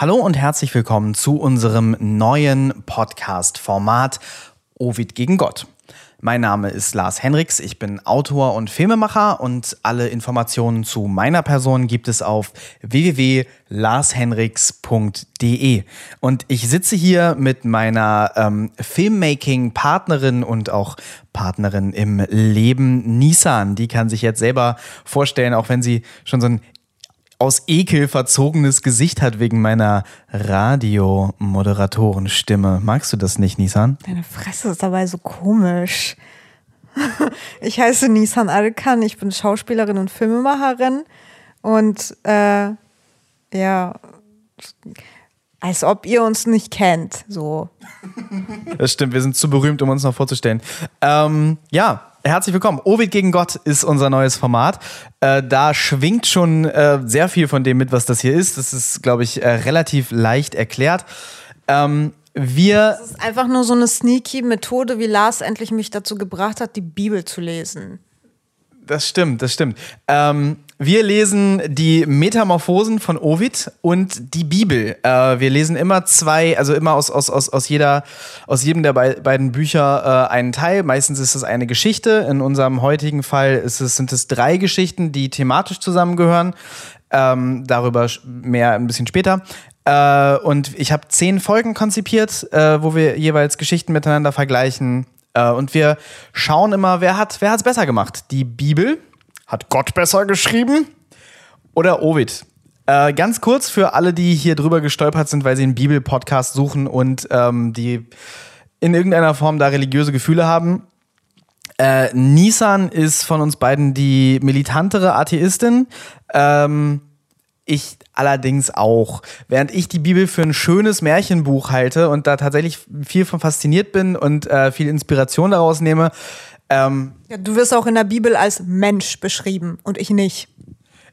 Hallo und herzlich willkommen zu unserem neuen Podcast-Format Ovid gegen Gott. Mein Name ist Lars Henriks, ich bin Autor und Filmemacher und alle Informationen zu meiner Person gibt es auf www.larshenriks.de. Und ich sitze hier mit meiner ähm, Filmmaking-Partnerin und auch Partnerin im Leben, Nissan. Die kann sich jetzt selber vorstellen, auch wenn sie schon so ein aus Ekel verzogenes Gesicht hat wegen meiner Radiomoderatorenstimme. Magst du das nicht, Nissan? Deine Fresse ist dabei so komisch. Ich heiße Nissan Alkan, ich bin Schauspielerin und Filmemacherin und äh, ja, als ob ihr uns nicht kennt, so. Das stimmt, wir sind zu berühmt, um uns noch vorzustellen. Ähm, ja, Herzlich willkommen. Ovid gegen Gott ist unser neues Format. Äh, da schwingt schon äh, sehr viel von dem mit, was das hier ist. Das ist, glaube ich, äh, relativ leicht erklärt. Ähm, wir. Das ist einfach nur so eine sneaky Methode, wie Lars endlich mich dazu gebracht hat, die Bibel zu lesen. Das stimmt, das stimmt. Ähm, wir lesen die Metamorphosen von Ovid und die Bibel. Äh, wir lesen immer zwei, also immer aus, aus, aus, aus, jeder, aus jedem der be beiden Bücher äh, einen Teil. Meistens ist es eine Geschichte. In unserem heutigen Fall ist es, sind es drei Geschichten, die thematisch zusammengehören. Ähm, darüber mehr ein bisschen später. Äh, und ich habe zehn Folgen konzipiert, äh, wo wir jeweils Geschichten miteinander vergleichen. Äh, und wir schauen immer, wer hat es besser gemacht. Die Bibel hat Gott besser geschrieben? Oder Ovid? Äh, ganz kurz für alle, die hier drüber gestolpert sind, weil sie einen Bibel-Podcast suchen und ähm, die in irgendeiner Form da religiöse Gefühle haben. Äh, Nissan ist von uns beiden die militantere Atheistin. Ähm, ich allerdings auch. Während ich die Bibel für ein schönes Märchenbuch halte und da tatsächlich viel von fasziniert bin und äh, viel Inspiration daraus nehme, ähm, ja, du wirst auch in der Bibel als Mensch beschrieben und ich nicht.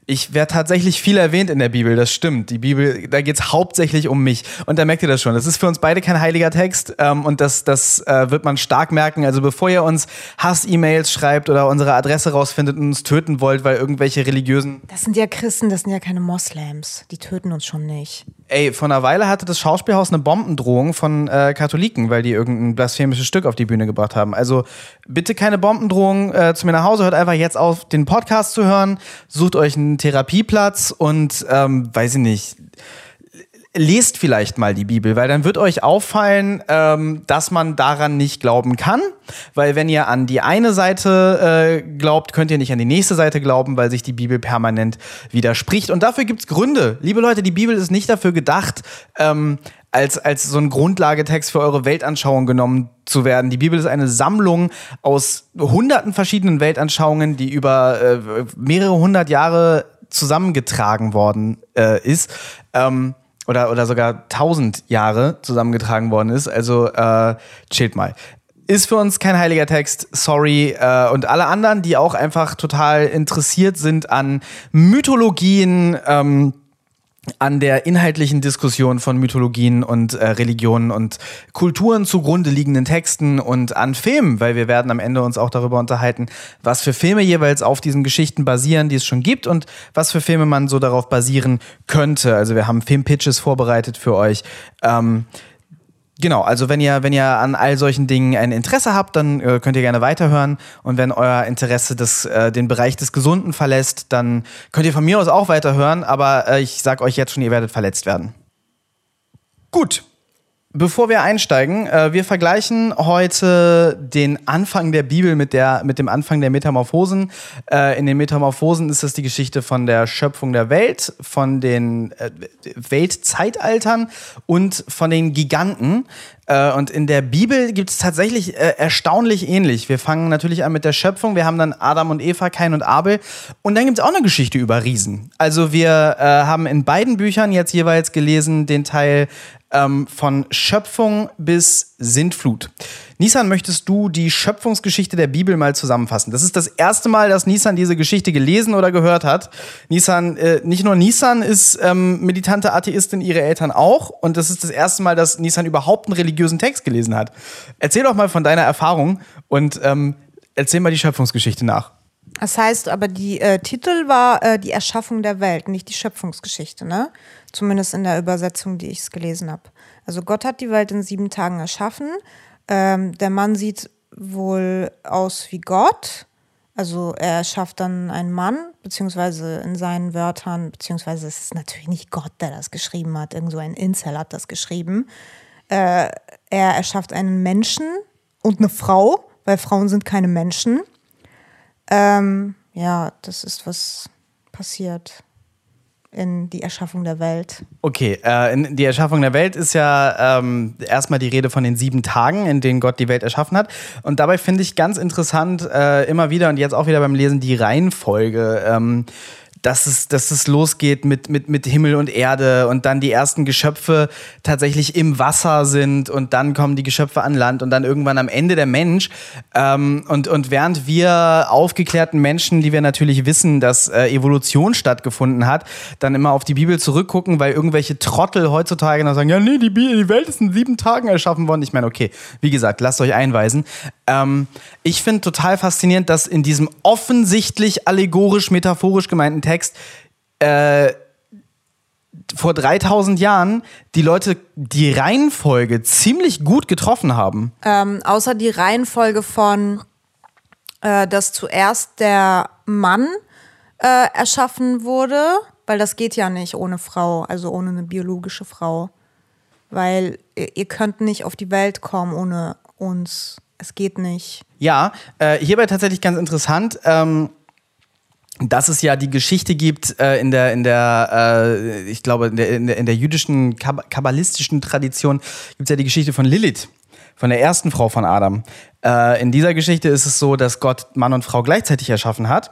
Ich werde tatsächlich viel erwähnt in der Bibel, das stimmt. Die Bibel, da geht es hauptsächlich um mich. Und da merkt ihr das schon. Das ist für uns beide kein heiliger Text ähm, und das, das äh, wird man stark merken. Also bevor ihr uns Hass-E-Mails schreibt oder unsere Adresse rausfindet und uns töten wollt, weil irgendwelche religiösen... Das sind ja Christen, das sind ja keine Moslems. Die töten uns schon nicht. Ey, vor einer Weile hatte das Schauspielhaus eine Bombendrohung von äh, Katholiken, weil die irgendein blasphemisches Stück auf die Bühne gebracht haben. Also bitte keine Bombendrohung äh, zu mir nach Hause. Hört einfach jetzt auf, den Podcast zu hören. Sucht euch einen Therapieplatz und, ähm, weiß ich nicht, lest vielleicht mal die Bibel, weil dann wird euch auffallen, ähm, dass man daran nicht glauben kann. Weil wenn ihr an die eine Seite äh, glaubt, könnt ihr nicht an die nächste Seite glauben, weil sich die Bibel permanent widerspricht. Und dafür gibt's Gründe. Liebe Leute, die Bibel ist nicht dafür gedacht, ähm, als, als so ein Grundlagetext für eure Weltanschauung genommen zu werden. Die Bibel ist eine Sammlung aus hunderten verschiedenen Weltanschauungen, die über äh, mehrere hundert Jahre zusammengetragen worden äh, ist. Ähm, oder, oder sogar tausend Jahre zusammengetragen worden ist. Also äh, chillt mal. Ist für uns kein heiliger Text, sorry. Äh, und alle anderen, die auch einfach total interessiert sind an Mythologien, ähm, an der inhaltlichen Diskussion von Mythologien und äh, Religionen und Kulturen zugrunde liegenden Texten und an Filmen, weil wir werden am Ende uns auch darüber unterhalten, was für Filme jeweils auf diesen Geschichten basieren, die es schon gibt und was für Filme man so darauf basieren könnte. Also wir haben Filmpitches vorbereitet für euch. Ähm, Genau, also wenn ihr, wenn ihr an all solchen Dingen ein Interesse habt, dann äh, könnt ihr gerne weiterhören. Und wenn euer Interesse des, äh, den Bereich des Gesunden verlässt, dann könnt ihr von mir aus auch weiterhören, aber äh, ich sag euch jetzt schon, ihr werdet verletzt werden. Gut, Bevor wir einsteigen, äh, wir vergleichen heute den Anfang der Bibel mit, der, mit dem Anfang der Metamorphosen. Äh, in den Metamorphosen ist es die Geschichte von der Schöpfung der Welt, von den äh, Weltzeitaltern und von den Giganten. Äh, und in der Bibel gibt es tatsächlich äh, erstaunlich ähnlich. Wir fangen natürlich an mit der Schöpfung. Wir haben dann Adam und Eva, Kain und Abel. Und dann gibt es auch eine Geschichte über Riesen. Also wir äh, haben in beiden Büchern jetzt jeweils gelesen den Teil ähm, von Schöpfung bis Sintflut. Nissan, möchtest du die Schöpfungsgeschichte der Bibel mal zusammenfassen? Das ist das erste Mal, dass Nissan diese Geschichte gelesen oder gehört hat. Nissan, äh, nicht nur Nissan ist ähm, militante Atheistin, ihre Eltern auch. Und das ist das erste Mal, dass Nissan überhaupt einen religiösen Text gelesen hat. Erzähl doch mal von deiner Erfahrung und ähm, erzähl mal die Schöpfungsgeschichte nach. Das heißt aber, die äh, Titel war äh, die Erschaffung der Welt, nicht die Schöpfungsgeschichte, ne? Zumindest in der Übersetzung, die ich es gelesen habe. Also Gott hat die Welt in sieben Tagen erschaffen. Ähm, der Mann sieht wohl aus wie Gott. Also er schafft dann einen Mann, beziehungsweise in seinen Wörtern, beziehungsweise es ist natürlich nicht Gott, der das geschrieben hat, irgend so ein Incel hat das geschrieben. Äh, er erschafft einen Menschen und eine Frau, weil Frauen sind keine Menschen. Ähm, ja, das ist was passiert in die Erschaffung der Welt. Okay, äh, in die Erschaffung der Welt ist ja ähm, erstmal die Rede von den sieben Tagen, in denen Gott die Welt erschaffen hat. Und dabei finde ich ganz interessant äh, immer wieder und jetzt auch wieder beim Lesen die Reihenfolge. Ähm, dass es, dass es losgeht mit, mit, mit Himmel und Erde und dann die ersten Geschöpfe tatsächlich im Wasser sind und dann kommen die Geschöpfe an Land und dann irgendwann am Ende der Mensch. Ähm, und, und während wir aufgeklärten Menschen, die wir natürlich wissen, dass äh, Evolution stattgefunden hat, dann immer auf die Bibel zurückgucken, weil irgendwelche Trottel heutzutage noch sagen, ja, nee, die, die Welt ist in sieben Tagen erschaffen worden. Ich meine, okay, wie gesagt, lasst euch einweisen. Ähm, ich finde total faszinierend, dass in diesem offensichtlich allegorisch, metaphorisch gemeinten Text äh, vor 3000 Jahren die Leute die Reihenfolge ziemlich gut getroffen haben. Ähm, außer die Reihenfolge von, äh, dass zuerst der Mann äh, erschaffen wurde, weil das geht ja nicht ohne Frau, also ohne eine biologische Frau. Weil ihr, ihr könnt nicht auf die Welt kommen ohne uns. Es geht nicht. Ja, äh, hierbei tatsächlich ganz interessant. Ähm, dass es ja die Geschichte gibt äh, in der, in der äh, ich glaube, in der, in der, in der jüdischen kab kabbalistischen Tradition gibt es ja die Geschichte von Lilith, von der ersten Frau von Adam. Äh, in dieser Geschichte ist es so, dass Gott Mann und Frau gleichzeitig erschaffen hat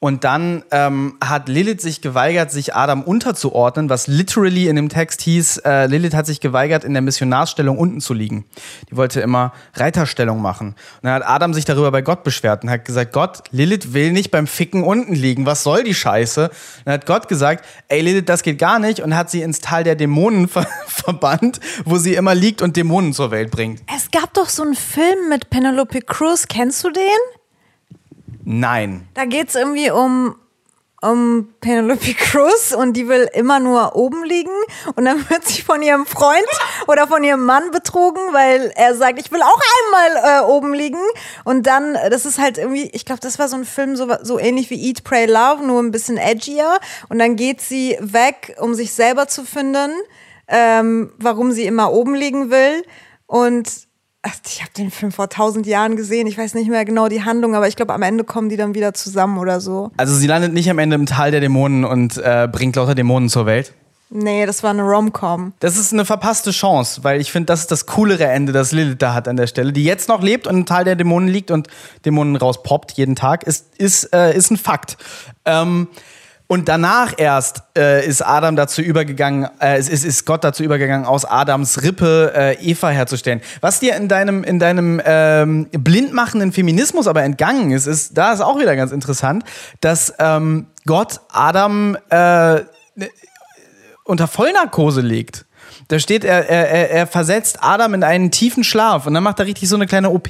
und dann ähm, hat Lilith sich geweigert, sich Adam unterzuordnen, was literally in dem Text hieß, äh, Lilith hat sich geweigert, in der Missionarsstellung unten zu liegen. Die wollte immer Reiterstellung machen. Und dann hat Adam sich darüber bei Gott beschwert und hat gesagt, Gott, Lilith will nicht beim Ficken unten liegen. Was soll die Scheiße? Und dann hat Gott gesagt, ey Lilith, das geht gar nicht und hat sie ins Tal der Dämonen ver verbannt, wo sie immer liegt und Dämonen zur Welt bringt. Es gab doch so einen Film mit Penelope Cruz, kennst du den? Nein. Da geht es irgendwie um, um Penelope Cruz und die will immer nur oben liegen und dann wird sie von ihrem Freund oder von ihrem Mann betrogen, weil er sagt, ich will auch einmal äh, oben liegen. Und dann, das ist halt irgendwie, ich glaube, das war so ein Film so, so ähnlich wie Eat, Pray, Love, nur ein bisschen edgier. Und dann geht sie weg, um sich selber zu finden, ähm, warum sie immer oben liegen will. Und ich habe den Film vor tausend Jahren gesehen. Ich weiß nicht mehr genau die Handlung, aber ich glaube, am Ende kommen die dann wieder zusammen oder so. Also sie landet nicht am Ende im Tal der Dämonen und äh, bringt lauter Dämonen zur Welt. Nee, das war eine Rom-Com. Das ist eine verpasste Chance, weil ich finde, das ist das coolere Ende, das Lilith da hat an der Stelle, die jetzt noch lebt und im Tal der Dämonen liegt und Dämonen rauspoppt jeden Tag, ist, ist, äh, ist ein Fakt. Ähm, und danach erst äh, ist Adam dazu übergegangen, äh, ist, ist Gott dazu übergegangen, aus Adams Rippe äh, Eva herzustellen. Was dir in deinem, in deinem ähm, blindmachenden Feminismus aber entgangen ist, ist, da ist auch wieder ganz interessant, dass ähm, Gott Adam äh, unter Vollnarkose legt. Da steht, er, er, er versetzt Adam in einen tiefen Schlaf und dann macht er richtig so eine kleine OP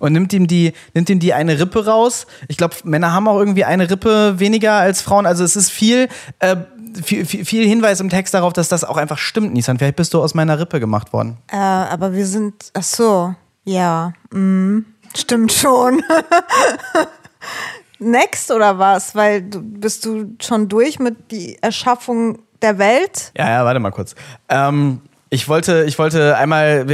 und nimmt ihm die, nimmt ihm die eine Rippe raus. Ich glaube, Männer haben auch irgendwie eine Rippe weniger als Frauen. Also es ist viel, äh, viel, viel, viel, Hinweis im Text darauf, dass das auch einfach stimmt, Nissan. Vielleicht bist du aus meiner Rippe gemacht worden. Äh, aber wir sind, ach so, ja, mm, stimmt schon. Next oder was? Weil du bist du schon durch mit die Erschaffung der Welt? Ja, ja, warte mal kurz. Ähm, ich wollte, ich wollte einmal,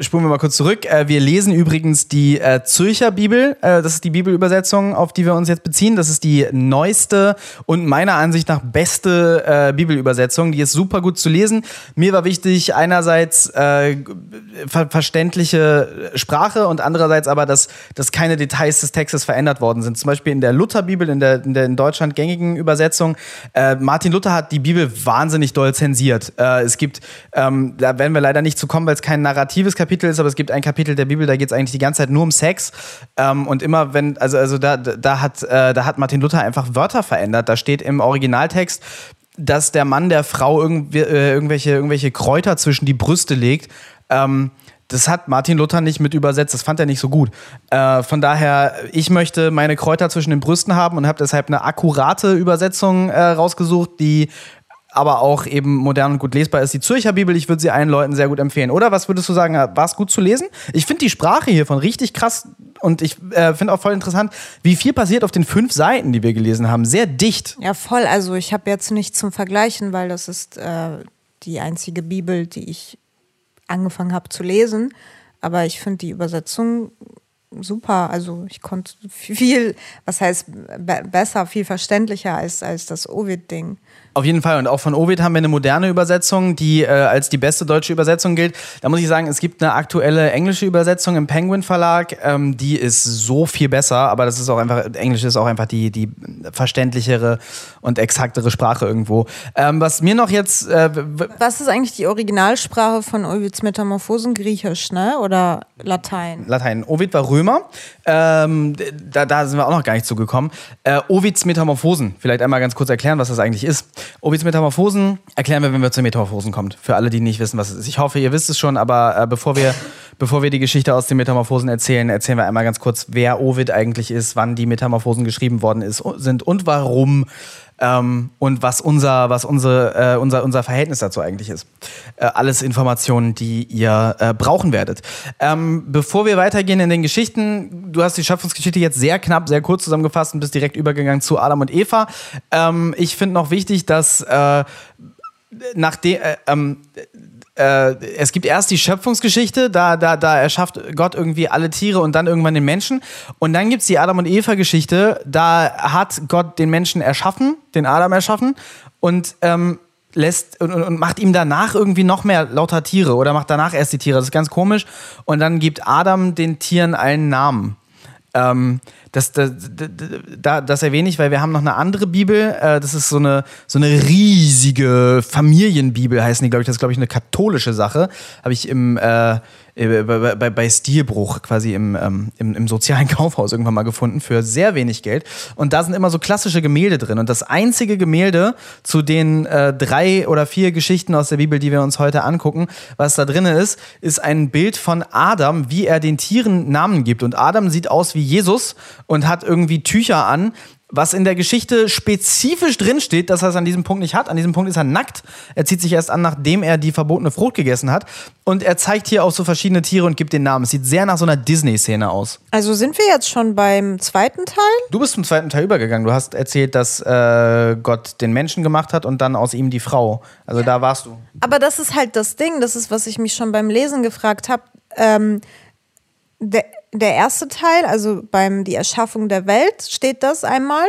spulen wir mal kurz zurück. Äh, wir lesen übrigens die äh, Zürcher Bibel. Äh, das ist die Bibelübersetzung, auf die wir uns jetzt beziehen. Das ist die neueste und meiner Ansicht nach beste äh, Bibelübersetzung. Die ist super gut zu lesen. Mir war wichtig, einerseits äh, ver verständliche Sprache und andererseits aber, dass, dass keine Details des Textes verändert worden sind. Zum Beispiel in der Lutherbibel, in der, in der in Deutschland gängigen Übersetzung. Äh, Martin Luther hat die Bibel wahnsinnig doll zensiert. es gibt, ähm, da werden wir leider nicht zu kommen, weil es kein narratives Kapitel ist, aber es gibt ein Kapitel der Bibel, da geht es eigentlich die ganze Zeit nur um Sex. Ähm, und immer wenn, also, also da, da, hat, äh, da hat Martin Luther einfach Wörter verändert. Da steht im Originaltext, dass der Mann der Frau irgendw äh, irgendwelche, irgendwelche Kräuter zwischen die Brüste legt. Ähm, das hat Martin Luther nicht mit übersetzt, das fand er nicht so gut. Äh, von daher, ich möchte meine Kräuter zwischen den Brüsten haben und habe deshalb eine akkurate Übersetzung äh, rausgesucht, die aber auch eben modern und gut lesbar ist. Die Zürcher Bibel, ich würde sie allen Leuten sehr gut empfehlen. Oder was würdest du sagen, war es gut zu lesen? Ich finde die Sprache hiervon richtig krass und ich äh, finde auch voll interessant, wie viel passiert auf den fünf Seiten, die wir gelesen haben. Sehr dicht. Ja, voll. Also ich habe jetzt nicht zum Vergleichen, weil das ist äh, die einzige Bibel, die ich angefangen habe zu lesen. Aber ich finde die Übersetzung super. Also ich konnte viel, was heißt be besser, viel verständlicher als, als das Ovid-Ding. Auf jeden Fall. Und auch von Ovid haben wir eine moderne Übersetzung, die äh, als die beste deutsche Übersetzung gilt. Da muss ich sagen, es gibt eine aktuelle englische Übersetzung im Penguin Verlag. Ähm, die ist so viel besser, aber das ist auch einfach, Englisch ist auch einfach die, die verständlichere und exaktere Sprache irgendwo. Ähm, was mir noch jetzt. Äh, was ist eigentlich die Originalsprache von Ovids Metamorphosen? Griechisch, ne? Oder Latein? Latein. Ovid war Römer. Ähm, da, da sind wir auch noch gar nicht zugekommen. Äh, Ovids Metamorphosen. Vielleicht einmal ganz kurz erklären, was das eigentlich ist. Ovids Metamorphosen erklären wir, wenn wir zu Metamorphosen kommen. Für alle, die nicht wissen, was es ist. Ich hoffe, ihr wisst es schon, aber äh, bevor, wir, bevor wir die Geschichte aus den Metamorphosen erzählen, erzählen wir einmal ganz kurz, wer Ovid eigentlich ist, wann die Metamorphosen geschrieben worden ist, sind und warum ähm, und was unser, was unsere, äh, unser, unser Verhältnis dazu eigentlich ist. Äh, alles Informationen, die ihr äh, brauchen werdet. Ähm, bevor wir weitergehen in den Geschichten, du hast die Schöpfungsgeschichte jetzt sehr knapp, sehr kurz zusammengefasst und bist direkt übergegangen zu Adam und Eva. Ähm, ich finde noch wichtig, dass äh, nachdem äh, es gibt erst die Schöpfungsgeschichte, da, da, da erschafft Gott irgendwie alle Tiere und dann irgendwann den Menschen. Und dann gibt es die Adam und Eva-Geschichte, da hat Gott den Menschen erschaffen, den Adam erschaffen und ähm, lässt und, und, macht ihm danach irgendwie noch mehr lauter Tiere oder macht danach erst die Tiere. Das ist ganz komisch. Und dann gibt Adam den Tieren einen Namen. Ähm, das, das, das, das, erwähne ich, weil wir haben noch eine andere Bibel. Äh, das ist so eine, so eine riesige Familienbibel, heißen die, glaube ich. Das ist, glaube ich, eine katholische Sache. Habe ich im, äh, äh, bei, bei, bei Stilbruch quasi im, ähm, im, im, sozialen Kaufhaus irgendwann mal gefunden für sehr wenig Geld. Und da sind immer so klassische Gemälde drin. Und das einzige Gemälde zu den äh, drei oder vier Geschichten aus der Bibel, die wir uns heute angucken, was da drin ist, ist ein Bild von Adam, wie er den Tieren Namen gibt. Und Adam sieht aus wie Jesus und hat irgendwie Tücher an, was in der Geschichte spezifisch drinsteht, dass er es an diesem Punkt nicht hat. An diesem Punkt ist er nackt. Er zieht sich erst an, nachdem er die verbotene Frucht gegessen hat. Und er zeigt hier auch so verschiedene Tiere und gibt den Namen. Es sieht sehr nach so einer Disney-Szene aus. Also sind wir jetzt schon beim zweiten Teil? Du bist zum zweiten Teil übergegangen. Du hast erzählt, dass äh, Gott den Menschen gemacht hat und dann aus ihm die Frau. Also ja. da warst du. Aber das ist halt das Ding. Das ist, was ich mich schon beim Lesen gefragt habe. Ähm, der der erste Teil, also beim die Erschaffung der Welt, steht das einmal.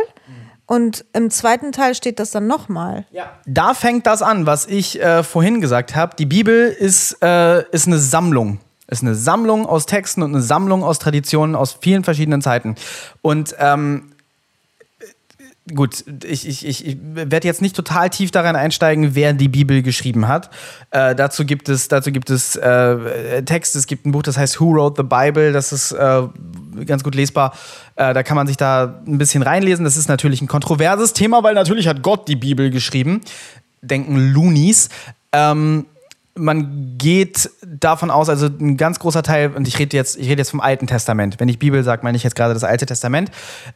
Und im zweiten Teil steht das dann nochmal. Ja. Da fängt das an, was ich äh, vorhin gesagt habe. Die Bibel ist, äh, ist eine Sammlung. Ist eine Sammlung aus Texten und eine Sammlung aus Traditionen aus vielen verschiedenen Zeiten. Und ähm, gut, ich, ich, ich werde jetzt nicht total tief daran einsteigen, wer die Bibel geschrieben hat. Äh, dazu gibt es, dazu gibt es äh, Texte, es gibt ein Buch, das heißt Who Wrote the Bible, das ist äh, ganz gut lesbar. Äh, da kann man sich da ein bisschen reinlesen. Das ist natürlich ein kontroverses Thema, weil natürlich hat Gott die Bibel geschrieben. Denken Loonies. Ähm, man geht davon aus, also ein ganz großer Teil, und ich rede jetzt, ich rede jetzt vom Alten Testament. Wenn ich Bibel sage, meine ich jetzt gerade das Alte Testament,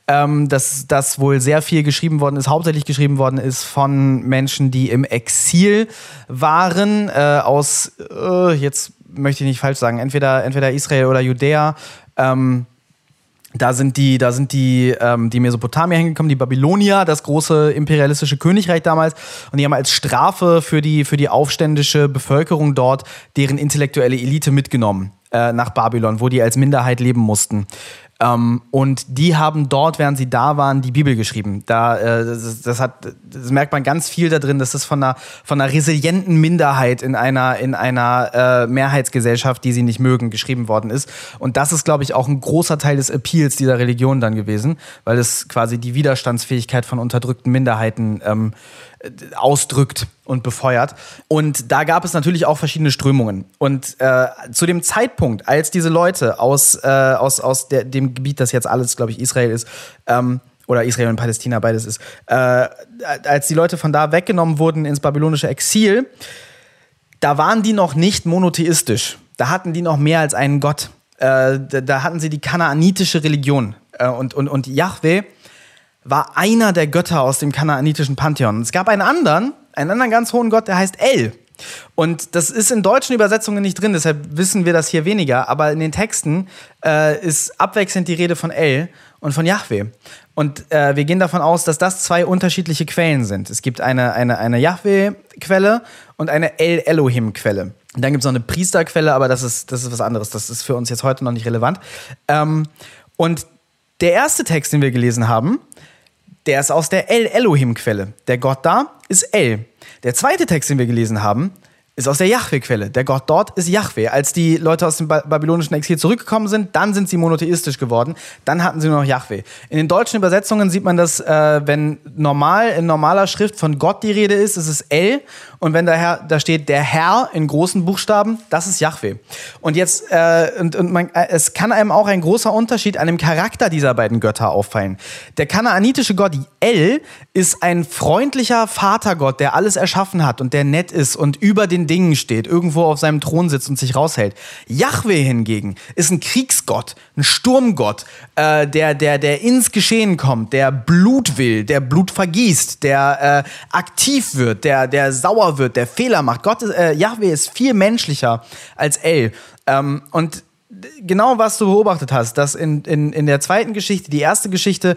ähm, dass das wohl sehr viel geschrieben worden ist, hauptsächlich geschrieben worden ist von Menschen, die im Exil waren, äh, aus, äh, jetzt möchte ich nicht falsch sagen, entweder, entweder Israel oder Judäa. Ähm, da sind die, da sind die, ähm, die Mesopotamier hingekommen, die Babylonier, das große imperialistische Königreich damals. Und die haben als Strafe für die, für die aufständische Bevölkerung dort deren intellektuelle Elite mitgenommen äh, nach Babylon, wo die als Minderheit leben mussten. Ähm, und die haben dort, während sie da waren, die Bibel geschrieben. Da, äh, das, das, hat, das merkt man ganz viel da drin, das von einer, von einer resilienten Minderheit in einer, in einer äh, Mehrheitsgesellschaft, die sie nicht mögen, geschrieben worden ist. Und das ist, glaube ich, auch ein großer Teil des Appeals dieser Religion dann gewesen, weil es quasi die Widerstandsfähigkeit von unterdrückten Minderheiten ähm, ausdrückt und befeuert. Und da gab es natürlich auch verschiedene Strömungen. Und äh, zu dem Zeitpunkt, als diese Leute aus, äh, aus, aus der, dem Gebiet, das jetzt alles, glaube ich, Israel ist, ähm, oder Israel und Palästina beides ist, äh, als die Leute von da weggenommen wurden ins babylonische Exil, da waren die noch nicht monotheistisch. da hatten die noch mehr als einen Gott. Äh, da, hatten sie die kanaanitische Religion. Äh, und, und, und Yahweh war einer der Götter aus dem kanaanitischen Pantheon. Es gab einen anderen, einen anderen ganz hohen Gott, der heißt El. Und das ist in deutschen Übersetzungen nicht drin, deshalb wissen wir das hier weniger. Aber in den Texten äh, ist abwechselnd die Rede von El und von Yahweh. Und äh, wir gehen davon aus, dass das zwei unterschiedliche Quellen sind. Es gibt eine, eine, eine Yahweh-Quelle und eine El Elohim-Quelle. Dann gibt es noch eine Priesterquelle, aber das ist, das ist was anderes. Das ist für uns jetzt heute noch nicht relevant. Ähm, und der erste Text, den wir gelesen haben, der ist aus der El Elohim-Quelle. Der Gott da ist El. Der zweite Text, den wir gelesen haben, ist aus der Yahweh-Quelle. Der Gott dort ist Yahweh. Als die Leute aus dem babylonischen Exil zurückgekommen sind, dann sind sie monotheistisch geworden. Dann hatten sie nur noch Yahweh. In den deutschen Übersetzungen sieht man das, äh, wenn normal in normaler Schrift von Gott die Rede ist, ist es El. Und wenn daher, da steht der Herr in großen Buchstaben, das ist Yahweh. Und jetzt, äh, und, und man, äh, es kann einem auch ein großer Unterschied an dem Charakter dieser beiden Götter auffallen. Der kanaanitische Gott El ist ein freundlicher Vatergott, der alles erschaffen hat und der nett ist und über den Dingen steht, irgendwo auf seinem Thron sitzt und sich raushält. Yahweh hingegen ist ein Kriegsgott, ein Sturmgott, äh, der, der, der ins Geschehen kommt, der Blut will, der Blut vergießt, der äh, aktiv wird, der, der sauer wird, der Fehler macht. Gott ist, äh, Yahweh ist viel menschlicher als El. Ähm, und genau was du beobachtet hast, dass in, in, in der zweiten Geschichte, die erste Geschichte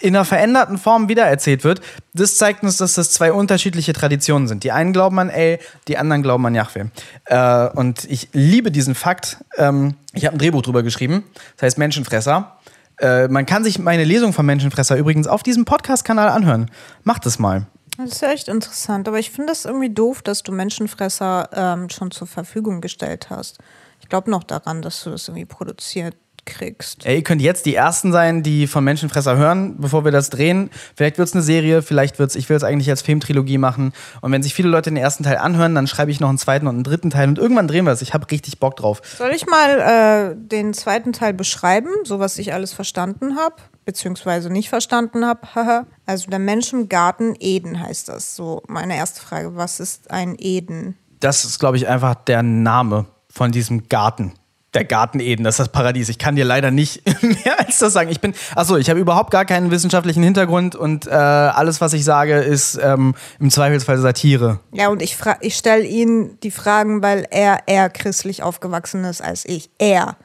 in einer veränderten Form wiedererzählt wird, das zeigt uns, dass das zwei unterschiedliche Traditionen sind. Die einen glauben an El, die anderen glauben an Yahweh. Äh, und ich liebe diesen Fakt. Ähm, ich habe ein Drehbuch drüber geschrieben, das heißt Menschenfresser. Äh, man kann sich meine Lesung von Menschenfresser übrigens auf diesem Podcast-Kanal anhören. Macht es mal. Das ist ja echt interessant, aber ich finde es irgendwie doof, dass du Menschenfresser ähm, schon zur Verfügung gestellt hast. Ich glaube noch daran, dass du das irgendwie produziert kriegst. Ey, ihr könnt jetzt die Ersten sein, die von Menschenfresser hören, bevor wir das drehen. Vielleicht wird es eine Serie, vielleicht wird es, ich will es eigentlich als Filmtrilogie machen. Und wenn sich viele Leute den ersten Teil anhören, dann schreibe ich noch einen zweiten und einen dritten Teil und irgendwann drehen wir es. Ich habe richtig Bock drauf. Soll ich mal äh, den zweiten Teil beschreiben, so was ich alles verstanden habe? Beziehungsweise nicht verstanden habe. also der Mensch im Garten Eden heißt das. So, meine erste Frage, was ist ein Eden? Das ist, glaube ich, einfach der Name von diesem Garten der Garten Eden, das ist das Paradies. Ich kann dir leider nicht mehr als das sagen. Ich bin, achso, ich habe überhaupt gar keinen wissenschaftlichen Hintergrund und äh, alles, was ich sage, ist ähm, im Zweifelsfall Satire. Ja, und ich, ich stelle ihn die Fragen, weil er eher christlich aufgewachsen ist als ich. Er.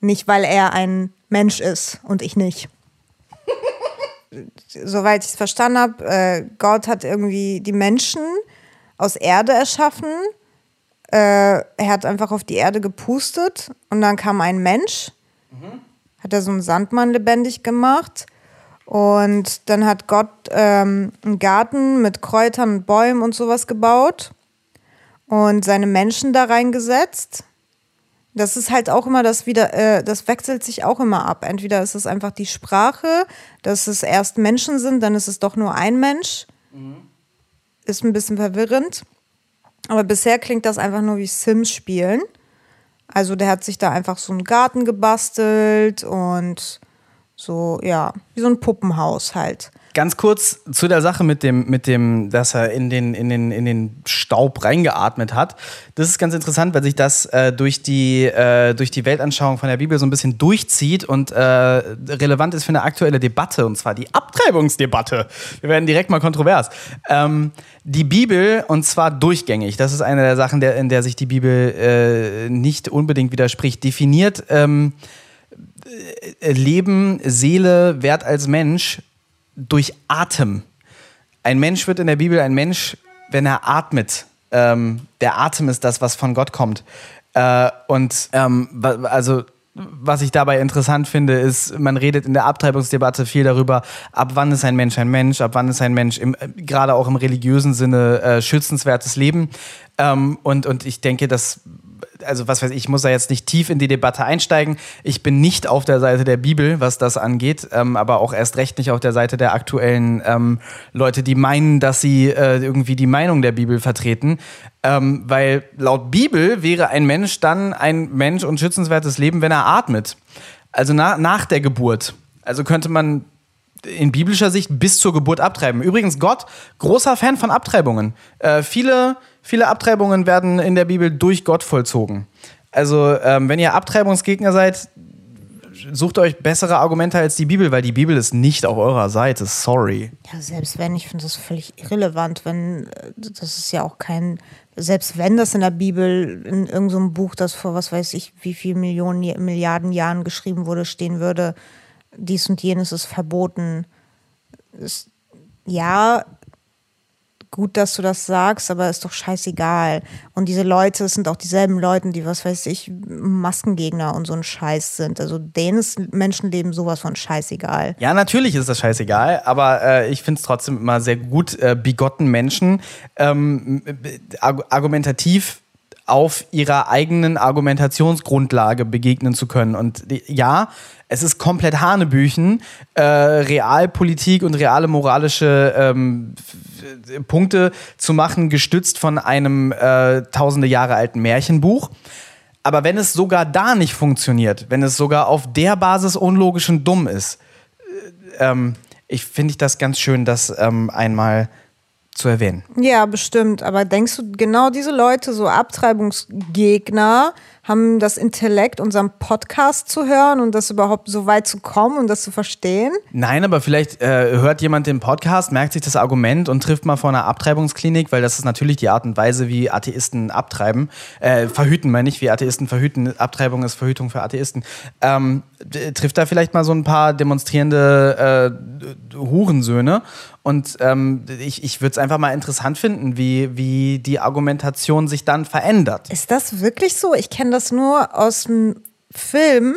Nicht, weil er ein Mensch ist und ich nicht. Soweit ich es verstanden habe, äh, Gott hat irgendwie die Menschen aus Erde erschaffen äh, er hat einfach auf die Erde gepustet und dann kam ein Mensch, mhm. hat er so einen Sandmann lebendig gemacht und dann hat Gott ähm, einen Garten mit Kräutern und Bäumen und sowas gebaut und seine Menschen da reingesetzt. Das ist halt auch immer das wieder, äh, das wechselt sich auch immer ab. Entweder ist es einfach die Sprache, dass es erst Menschen sind, dann ist es doch nur ein Mensch. Mhm. Ist ein bisschen verwirrend. Aber bisher klingt das einfach nur wie Sims spielen. Also der hat sich da einfach so einen Garten gebastelt und so, ja, wie so ein Puppenhaus halt. Ganz kurz zu der Sache mit dem, mit dem, dass er in den, in den, in den Staub reingeatmet hat. Das ist ganz interessant, weil sich das äh, durch, die, äh, durch die Weltanschauung von der Bibel so ein bisschen durchzieht und äh, relevant ist für eine aktuelle Debatte, und zwar die Abtreibungsdebatte. Wir werden direkt mal kontrovers. Ähm, die Bibel, und zwar durchgängig, das ist eine der Sachen, der, in der sich die Bibel äh, nicht unbedingt widerspricht, definiert ähm, äh, Leben, Seele, Wert als Mensch durch Atem. Ein Mensch wird in der Bibel ein Mensch, wenn er atmet. Ähm, der Atem ist das, was von Gott kommt. Äh, und ähm, also was ich dabei interessant finde, ist, man redet in der Abtreibungsdebatte viel darüber, ab wann ist ein Mensch ein Mensch, ab wann ist ein Mensch im, äh, gerade auch im religiösen Sinne äh, schützenswertes Leben. Ähm, und, und ich denke, dass also was weiß ich, ich muss da jetzt nicht tief in die Debatte einsteigen. Ich bin nicht auf der Seite der Bibel, was das angeht, ähm, aber auch erst recht nicht auf der Seite der aktuellen ähm, Leute, die meinen, dass sie äh, irgendwie die Meinung der Bibel vertreten. Ähm, weil laut Bibel wäre ein Mensch dann ein Mensch und schützenswertes Leben, wenn er atmet. Also na, nach der Geburt. Also könnte man in biblischer Sicht bis zur Geburt abtreiben. Übrigens, Gott, großer Fan von Abtreibungen. Äh, viele Viele Abtreibungen werden in der Bibel durch Gott vollzogen. Also, ähm, wenn ihr Abtreibungsgegner seid, sucht euch bessere Argumente als die Bibel, weil die Bibel ist nicht auf eurer Seite. Sorry. Ja, selbst wenn, ich finde das völlig irrelevant, wenn, äh, das ist ja auch kein, selbst wenn das in der Bibel, in irgendeinem so Buch, das vor was weiß ich, wie viel Millionen, Milliarden Jahren geschrieben wurde, stehen würde, dies und jenes ist verboten. Ist, ja, gut, dass du das sagst, aber ist doch scheißegal. Und diese Leute sind auch dieselben Leute, die, was weiß ich, Maskengegner und so ein Scheiß sind. Also denen ist Menschenleben sowas von scheißegal. Ja, natürlich ist das scheißegal, aber äh, ich finde es trotzdem immer sehr gut, äh, bigotten Menschen ähm, argumentativ auf ihrer eigenen Argumentationsgrundlage begegnen zu können. Und ja, es ist komplett Hanebüchen, äh, Realpolitik und reale moralische ähm, Punkte zu machen, gestützt von einem äh, tausende Jahre alten Märchenbuch. Aber wenn es sogar da nicht funktioniert, wenn es sogar auf der Basis unlogisch und dumm ist, äh, ähm, ich finde das ganz schön, das ähm, einmal zu erwähnen. Ja, bestimmt. Aber denkst du, genau diese Leute, so Abtreibungsgegner, haben das Intellekt, unseren Podcast zu hören und das überhaupt so weit zu kommen und das zu verstehen? Nein, aber vielleicht äh, hört jemand den Podcast, merkt sich das Argument und trifft mal vor einer Abtreibungsklinik, weil das ist natürlich die Art und Weise, wie Atheisten abtreiben. Äh, verhüten, meine ich, wie Atheisten verhüten. Abtreibung ist Verhütung für Atheisten. Ähm, trifft da vielleicht mal so ein paar demonstrierende äh, Hurensöhne und ähm, ich, ich würde es einfach mal interessant finden, wie, wie die Argumentation sich dann verändert. Ist das wirklich so? Ich kenne das nur aus dem Film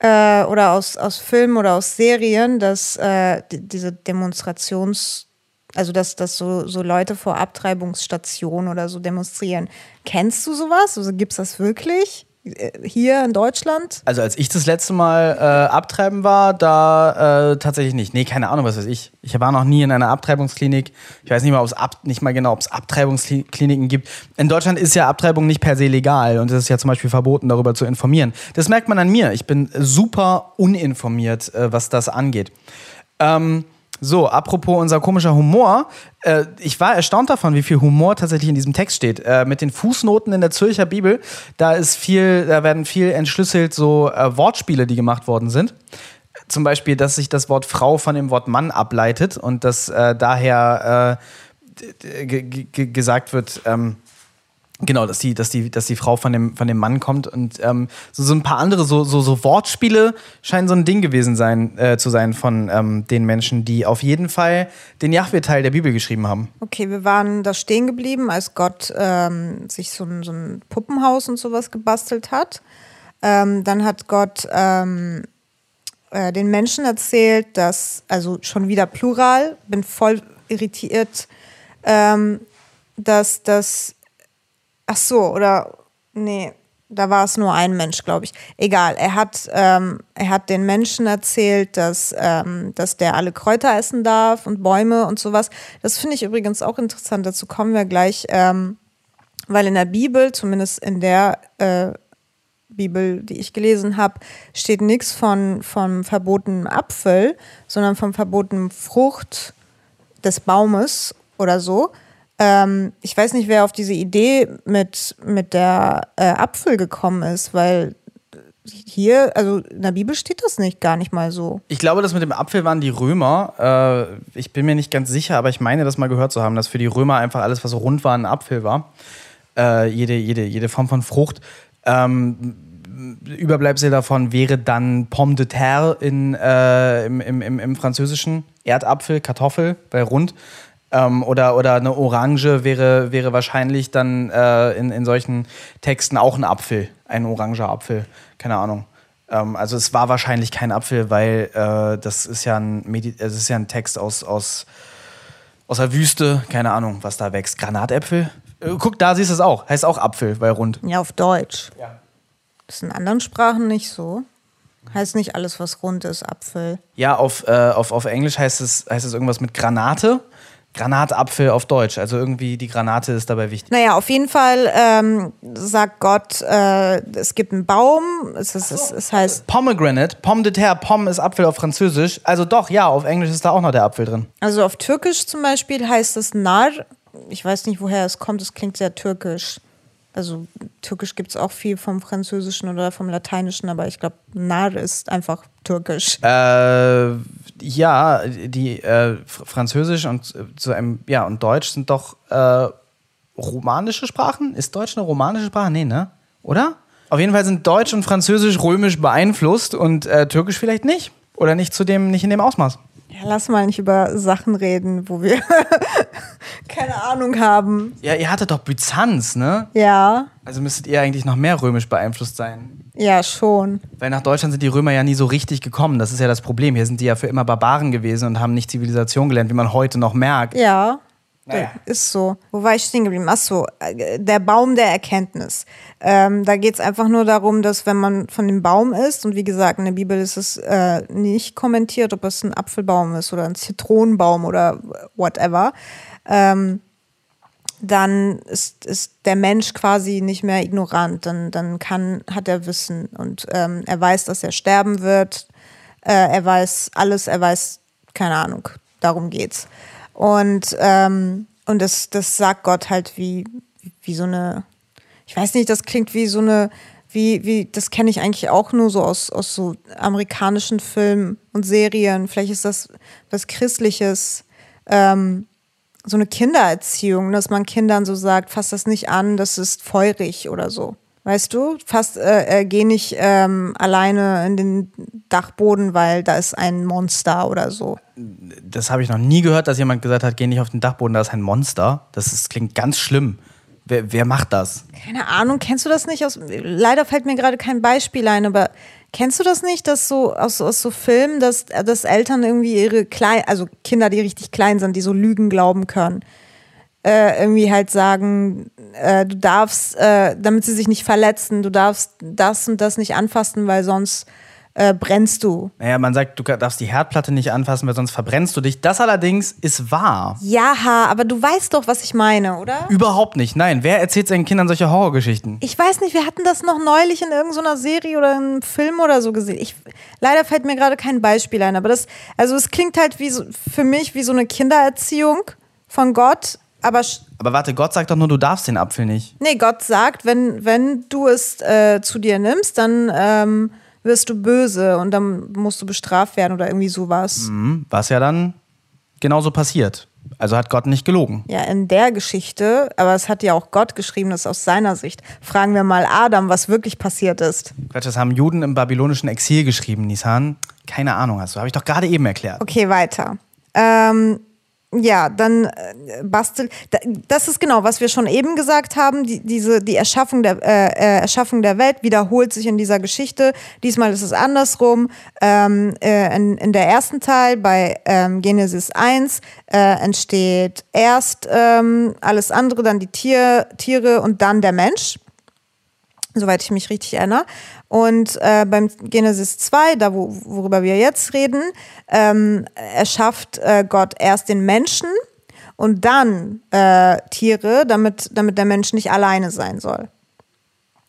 äh, oder aus, aus Filmen oder aus Serien, dass äh, die, diese Demonstrations- also, dass, dass so, so Leute vor Abtreibungsstationen oder so demonstrieren. Kennst du sowas? Also es das wirklich? Äh, hier in Deutschland? Also als ich das letzte Mal äh, abtreiben war, da äh, tatsächlich nicht. Nee, keine Ahnung, was weiß ich. Ich war noch nie in einer Abtreibungsklinik. Ich weiß nicht mal, ob es ab, nicht mal genau, ob es Abtreibungskliniken gibt. In Deutschland ist ja Abtreibung nicht per se legal und es ist ja zum Beispiel verboten, darüber zu informieren. Das merkt man an mir. Ich bin super uninformiert, äh, was das angeht. Ähm, so, apropos unser komischer Humor. Äh, ich war erstaunt davon, wie viel Humor tatsächlich in diesem Text steht. Äh, mit den Fußnoten in der Zürcher Bibel, da ist viel, da werden viel entschlüsselt so äh, Wortspiele, die gemacht worden sind. Zum Beispiel, dass sich das Wort Frau von dem Wort Mann ableitet und dass äh, daher äh, gesagt wird, ähm, Genau, dass die, dass die, dass die Frau von dem, von dem Mann kommt und ähm, so, so ein paar andere so, so, so Wortspiele scheinen so ein Ding gewesen sein, äh, zu sein von ähm, den Menschen, die auf jeden Fall den Jahwe-Teil der Bibel geschrieben haben. Okay, wir waren da stehen geblieben, als Gott ähm, sich so ein, so ein Puppenhaus und sowas gebastelt hat. Ähm, dann hat Gott ähm, äh, den Menschen erzählt, dass, also schon wieder plural, bin voll irritiert, ähm, dass das Ach so, oder nee, da war es nur ein Mensch, glaube ich. Egal, er hat, ähm, er hat den Menschen erzählt, dass, ähm, dass der alle Kräuter essen darf und Bäume und sowas. Das finde ich übrigens auch interessant, dazu kommen wir gleich, ähm, weil in der Bibel, zumindest in der äh, Bibel, die ich gelesen habe, steht nichts von vom verbotenen Apfel, sondern vom verbotenen Frucht des Baumes oder so. Ähm, ich weiß nicht, wer auf diese Idee mit, mit der äh, Apfel gekommen ist, weil hier, also in der Bibel steht das nicht, gar nicht mal so. Ich glaube, das mit dem Apfel waren die Römer. Äh, ich bin mir nicht ganz sicher, aber ich meine, das mal gehört zu haben, dass für die Römer einfach alles, was rund war, ein Apfel war. Äh, jede, jede, jede Form von Frucht. Ähm, Überbleibsel davon wäre dann Pomme de terre in, äh, im, im, im, Französischen. Erdapfel, Kartoffel, bei rund. Ähm, oder, oder eine Orange wäre, wäre wahrscheinlich dann äh, in, in solchen Texten auch ein Apfel, ein oranger Apfel, keine Ahnung. Ähm, also es war wahrscheinlich kein Apfel, weil äh, das ist ja ein Medi es ist ja ein Text aus, aus, aus der Wüste, keine Ahnung, was da wächst. Granatäpfel? Äh, guck, da siehst du es auch. Heißt auch Apfel, weil rund. Ja, auf Deutsch. Ja. Das ist in anderen Sprachen nicht so. Heißt nicht alles, was rund ist, Apfel. Ja, auf, äh, auf, auf Englisch heißt es, heißt es irgendwas mit Granate. Granatapfel auf Deutsch. Also irgendwie die Granate ist dabei wichtig. Naja, auf jeden Fall ähm, sagt Gott, äh, es gibt einen Baum. Es, ist, es, es heißt. Pomegranate. Pomme de terre. Pomme ist Apfel auf Französisch. Also doch, ja, auf Englisch ist da auch noch der Apfel drin. Also auf Türkisch zum Beispiel heißt es Nar. Ich weiß nicht, woher es kommt. Es klingt sehr türkisch. Also Türkisch gibt es auch viel vom Französischen oder vom Lateinischen, aber ich glaube, Nar ist einfach Türkisch. Äh, ja, die äh, Französisch und äh, zu einem, ja, und Deutsch sind doch äh, romanische Sprachen? Ist Deutsch eine romanische Sprache? Nee, ne? Oder? Auf jeden Fall sind Deutsch und Französisch römisch beeinflusst und äh, Türkisch vielleicht nicht. Oder nicht zu dem, nicht in dem Ausmaß. Ja, lass mal nicht über Sachen reden, wo wir keine Ahnung haben. Ja, ihr hattet doch Byzanz, ne? Ja. Also müsstet ihr eigentlich noch mehr römisch beeinflusst sein. Ja, schon. Weil nach Deutschland sind die Römer ja nie so richtig gekommen. Das ist ja das Problem. Hier sind die ja für immer Barbaren gewesen und haben nicht Zivilisation gelernt, wie man heute noch merkt. Ja. Naja. Ist so. Wo war ich stehen geblieben? Achso, äh, der Baum der Erkenntnis. Ähm, da geht es einfach nur darum, dass wenn man von dem Baum isst, und wie gesagt, in der Bibel ist es äh, nicht kommentiert, ob es ein Apfelbaum ist oder ein Zitronenbaum oder whatever, ähm, dann ist, ist der Mensch quasi nicht mehr ignorant. Dann, dann kann, hat er Wissen und ähm, er weiß, dass er sterben wird. Äh, er weiß alles, er weiß, keine Ahnung, darum geht's. Und, ähm, und das, das sagt Gott halt wie, wie so eine, ich weiß nicht, das klingt wie so eine, wie, wie, das kenne ich eigentlich auch nur so aus, aus so amerikanischen Filmen und Serien. Vielleicht ist das was Christliches, ähm, so eine Kindererziehung, dass man Kindern so sagt, fass das nicht an, das ist feurig oder so. Weißt du, fast äh, geh nicht ähm, alleine in den Dachboden, weil da ist ein Monster oder so. Das habe ich noch nie gehört, dass jemand gesagt hat, geh nicht auf den Dachboden, da ist ein Monster. Das ist, klingt ganz schlimm. Wer, wer macht das? Keine Ahnung, kennst du das nicht aus. Leider fällt mir gerade kein Beispiel ein, aber kennst du das nicht, dass so aus, aus so Filmen, dass, dass Eltern irgendwie ihre klein, also Kinder, die richtig klein sind, die so Lügen glauben können? Äh, irgendwie halt sagen, äh, du darfst, äh, damit sie sich nicht verletzen, du darfst das und das nicht anfassen, weil sonst äh, brennst du. Naja, man sagt, du darfst die Herdplatte nicht anfassen, weil sonst verbrennst du dich. Das allerdings ist wahr. Ja, aber du weißt doch, was ich meine, oder? Überhaupt nicht. Nein, wer erzählt seinen Kindern solche Horrorgeschichten? Ich weiß nicht, wir hatten das noch neulich in irgendeiner Serie oder einem Film oder so gesehen. Ich, leider fällt mir gerade kein Beispiel ein, aber das, also es klingt halt wie so, für mich wie so eine Kindererziehung von Gott, aber aber warte, Gott sagt doch nur, du darfst den Apfel nicht. Nee, Gott sagt, wenn, wenn du es äh, zu dir nimmst, dann ähm, wirst du böse und dann musst du bestraft werden oder irgendwie sowas. Mhm, was ja dann genauso passiert. Also hat Gott nicht gelogen. Ja, in der Geschichte, aber es hat ja auch Gott geschrieben, das aus seiner Sicht. Fragen wir mal Adam, was wirklich passiert ist. Quatsch, das haben Juden im babylonischen Exil geschrieben, Nisan. Keine Ahnung hast du, habe ich doch gerade eben erklärt. Okay, weiter. Ähm, ja, dann äh, bastel. Das ist genau, was wir schon eben gesagt haben. Die, diese, die Erschaffung der, äh, äh, Erschaffung der Welt wiederholt sich in dieser Geschichte. Diesmal ist es andersrum. Ähm, äh, in, in der ersten Teil bei ähm, Genesis 1 äh, entsteht erst ähm, alles andere, dann die Tier, Tiere und dann der Mensch soweit ich mich richtig erinnere. Und äh, beim Genesis 2, da wo, worüber wir jetzt reden, ähm, erschafft äh, Gott erst den Menschen und dann äh, Tiere, damit, damit der Mensch nicht alleine sein soll.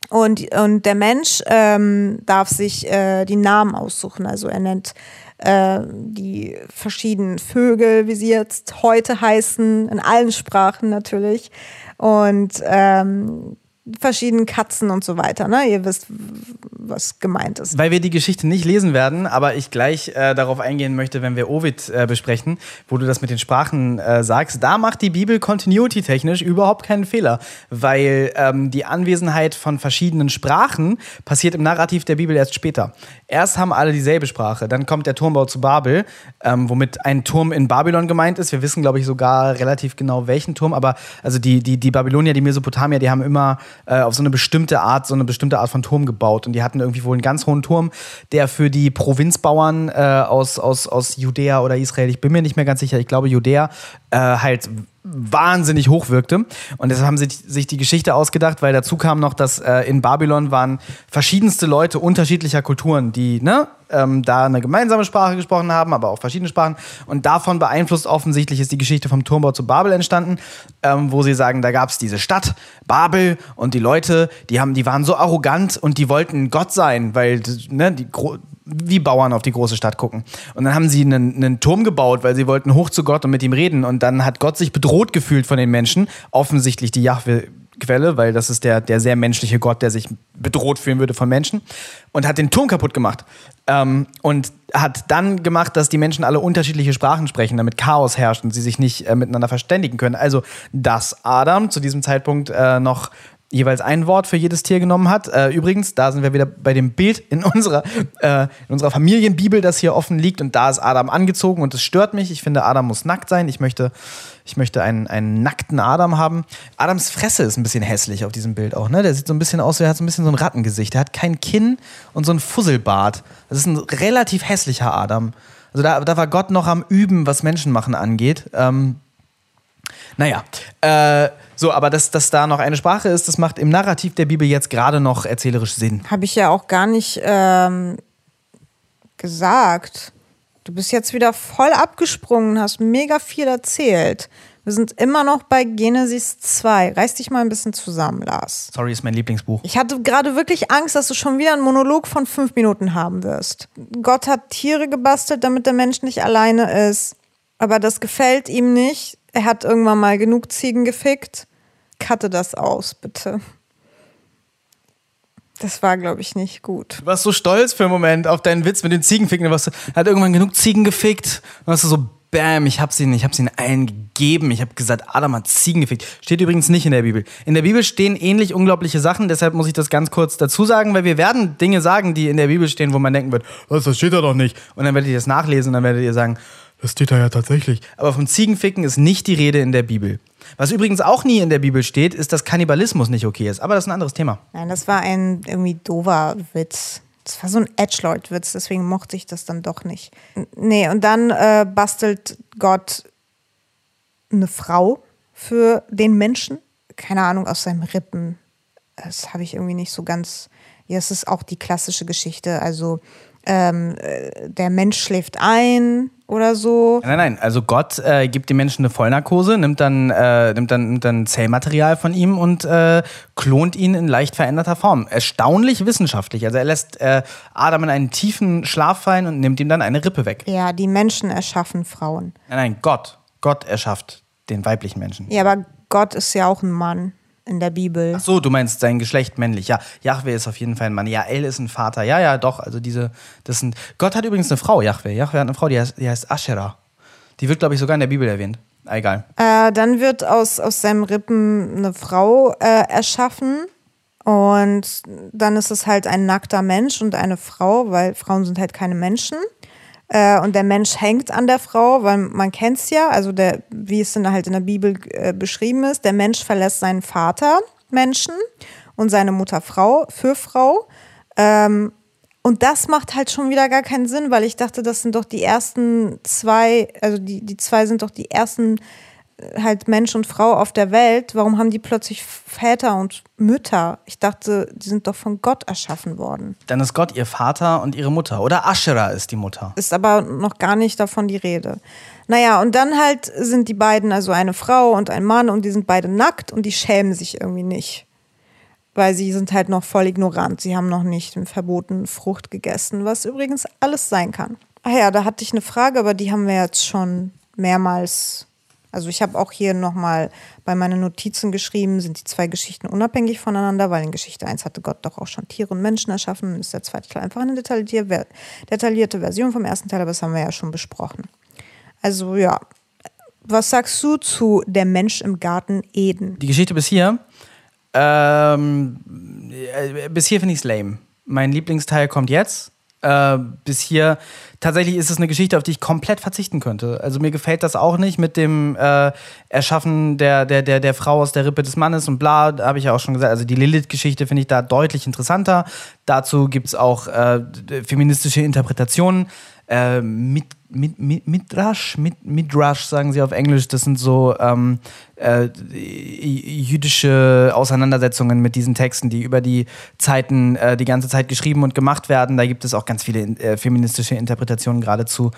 Und, und der Mensch ähm, darf sich äh, die Namen aussuchen. Also er nennt äh, die verschiedenen Vögel, wie sie jetzt heute heißen, in allen Sprachen natürlich. Und ähm, verschiedenen Katzen und so weiter. Ne? Ihr wisst, was gemeint ist. Weil wir die Geschichte nicht lesen werden, aber ich gleich äh, darauf eingehen möchte, wenn wir Ovid äh, besprechen, wo du das mit den Sprachen äh, sagst, da macht die Bibel continuity-technisch überhaupt keinen Fehler, weil ähm, die Anwesenheit von verschiedenen Sprachen passiert im Narrativ der Bibel erst später. Erst haben alle dieselbe Sprache, dann kommt der Turmbau zu Babel, ähm, womit ein Turm in Babylon gemeint ist. Wir wissen, glaube ich, sogar relativ genau, welchen Turm, aber also die, die, die Babylonier, die Mesopotamier, die haben immer äh, auf so eine bestimmte Art, so eine bestimmte Art von Turm gebaut. Und die hatten irgendwie wohl einen ganz hohen Turm, der für die Provinzbauern äh, aus, aus, aus Judäa oder Israel, ich bin mir nicht mehr ganz sicher, ich glaube Judäa, äh, halt wahnsinnig hoch wirkte. Und deshalb haben sie sich die Geschichte ausgedacht, weil dazu kam noch, dass äh, in Babylon waren verschiedenste Leute unterschiedlicher Kulturen, die ne, ähm, da eine gemeinsame Sprache gesprochen haben, aber auch verschiedene Sprachen. Und davon beeinflusst offensichtlich ist die Geschichte vom Turmbau zu Babel entstanden, ähm, wo sie sagen, da gab es diese Stadt, Babel, und die Leute, die, haben, die waren so arrogant und die wollten Gott sein, weil ne, die wie Bauern auf die große Stadt gucken. Und dann haben sie einen, einen, Turm gebaut, weil sie wollten hoch zu Gott und mit ihm reden. Und dann hat Gott sich bedroht gefühlt von den Menschen, offensichtlich die Jahwe Quelle, weil das ist der, der sehr menschliche Gott, der sich bedroht fühlen würde von Menschen. Und hat den Turm kaputt gemacht. Ähm, und hat dann gemacht, dass die Menschen alle unterschiedliche Sprachen sprechen, damit Chaos herrscht und sie sich nicht äh, miteinander verständigen können. Also, dass Adam zu diesem Zeitpunkt äh, noch jeweils ein Wort für jedes Tier genommen hat. Äh, übrigens, da sind wir wieder bei dem Bild in unserer, äh, in unserer Familienbibel, das hier offen liegt. Und da ist Adam angezogen und es stört mich. Ich finde, Adam muss nackt sein. Ich möchte, ich möchte einen, einen nackten Adam haben. Adams Fresse ist ein bisschen hässlich auf diesem Bild auch. Ne? Der sieht so ein bisschen aus, er hat so ein bisschen so ein Rattengesicht. Er hat kein Kinn und so ein Fusselbart. Das ist ein relativ hässlicher Adam. Also da, da war Gott noch am Üben, was Menschenmachen angeht. Ähm, naja, äh, so, aber dass, dass da noch eine Sprache ist, das macht im Narrativ der Bibel jetzt gerade noch erzählerisch Sinn. Habe ich ja auch gar nicht ähm, gesagt. Du bist jetzt wieder voll abgesprungen, hast mega viel erzählt. Wir sind immer noch bei Genesis 2. Reiß dich mal ein bisschen zusammen, Lars. Sorry, ist mein Lieblingsbuch. Ich hatte gerade wirklich Angst, dass du schon wieder einen Monolog von fünf Minuten haben wirst. Gott hat Tiere gebastelt, damit der Mensch nicht alleine ist. Aber das gefällt ihm nicht. Er hat irgendwann mal genug Ziegen gefickt. Cutte das aus, bitte. Das war, glaube ich, nicht gut. Du warst so stolz für einen Moment auf deinen Witz mit den Ziegenficken. Du warst, hat irgendwann genug Ziegen gefickt. Und warst du so, bam, ich hab's ihnen, ich ihnen allen gegeben. Ich habe gesagt, Adam hat Ziegen gefickt. Steht übrigens nicht in der Bibel. In der Bibel stehen ähnlich unglaubliche Sachen, deshalb muss ich das ganz kurz dazu sagen, weil wir werden Dinge sagen, die in der Bibel stehen, wo man denken wird, was, das steht da doch nicht. Und dann werdet ihr das nachlesen und dann werdet ihr sagen, das steht da ja tatsächlich. Aber vom Ziegenficken ist nicht die Rede in der Bibel. Was übrigens auch nie in der Bibel steht, ist, dass Kannibalismus nicht okay ist. Aber das ist ein anderes Thema. Nein, das war ein irgendwie dover Witz. Das war so ein Edgelord-Witz, deswegen mochte ich das dann doch nicht. Nee, und dann äh, bastelt Gott eine Frau für den Menschen. Keine Ahnung, aus seinen Rippen. Das habe ich irgendwie nicht so ganz. Ja, es ist auch die klassische Geschichte. Also ähm, äh, der Mensch schläft ein oder so. Nein, nein, also Gott äh, gibt dem Menschen eine Vollnarkose, nimmt dann, äh, nimmt dann, nimmt dann Zellmaterial von ihm und äh, klont ihn in leicht veränderter Form. Erstaunlich wissenschaftlich. Also er lässt äh, Adam in einen tiefen Schlaf fallen und nimmt ihm dann eine Rippe weg. Ja, die Menschen erschaffen Frauen. Nein, nein, Gott. Gott erschafft den weiblichen Menschen. Ja, aber Gott ist ja auch ein Mann in der Bibel. Ach so, du meinst sein Geschlecht männlich. Ja, Yahweh ist auf jeden Fall ein Mann. Ja, El ist ein Vater. Ja, ja, doch. Also diese, das sind. Gott hat übrigens eine Frau, Yahweh. Yahweh hat eine Frau, die heißt, die heißt Asherah. Die wird, glaube ich, sogar in der Bibel erwähnt. Egal. Äh, dann wird aus, aus seinem Rippen eine Frau äh, erschaffen. Und dann ist es halt ein nackter Mensch und eine Frau, weil Frauen sind halt keine Menschen. Äh, und der Mensch hängt an der Frau, weil man kennt es ja, also der, wie es dann halt in der Bibel äh, beschrieben ist, der Mensch verlässt seinen Vater, Menschen, und seine Mutter Frau, für Frau. Ähm, und das macht halt schon wieder gar keinen Sinn, weil ich dachte, das sind doch die ersten zwei, also die, die zwei sind doch die ersten halt Mensch und Frau auf der Welt, warum haben die plötzlich Väter und Mütter? Ich dachte, die sind doch von Gott erschaffen worden. Dann ist Gott ihr Vater und ihre Mutter. Oder Asherah ist die Mutter. Ist aber noch gar nicht davon die Rede. Naja, und dann halt sind die beiden, also eine Frau und ein Mann, und die sind beide nackt und die schämen sich irgendwie nicht. Weil sie sind halt noch voll ignorant. Sie haben noch nicht den verbotenen Frucht gegessen, was übrigens alles sein kann. Ah ja, da hatte ich eine Frage, aber die haben wir jetzt schon mehrmals also ich habe auch hier nochmal bei meinen Notizen geschrieben, sind die zwei Geschichten unabhängig voneinander, weil in Geschichte 1 hatte Gott doch auch schon Tiere und Menschen erschaffen, ist der zweite Teil einfach eine detaillierte, Version vom ersten Teil, aber das haben wir ja schon besprochen. Also ja, was sagst du zu Der Mensch im Garten Eden? Die Geschichte bis hier, ähm, äh, bis hier finde ich es lame. Mein Lieblingsteil kommt jetzt äh, bis hier. Tatsächlich ist es eine Geschichte, auf die ich komplett verzichten könnte. Also mir gefällt das auch nicht mit dem äh, Erschaffen der, der, der, der Frau aus der Rippe des Mannes und bla, habe ich ja auch schon gesagt. Also die Lilith-Geschichte finde ich da deutlich interessanter. Dazu gibt es auch äh, feministische Interpretationen. Äh, mit mit, mit, Midrash, mit, Midrash sagen sie auf Englisch, das sind so ähm, äh, jüdische Auseinandersetzungen mit diesen Texten, die über die Zeiten äh, die ganze Zeit geschrieben und gemacht werden. Da gibt es auch ganz viele äh, feministische Interpretationen geradezu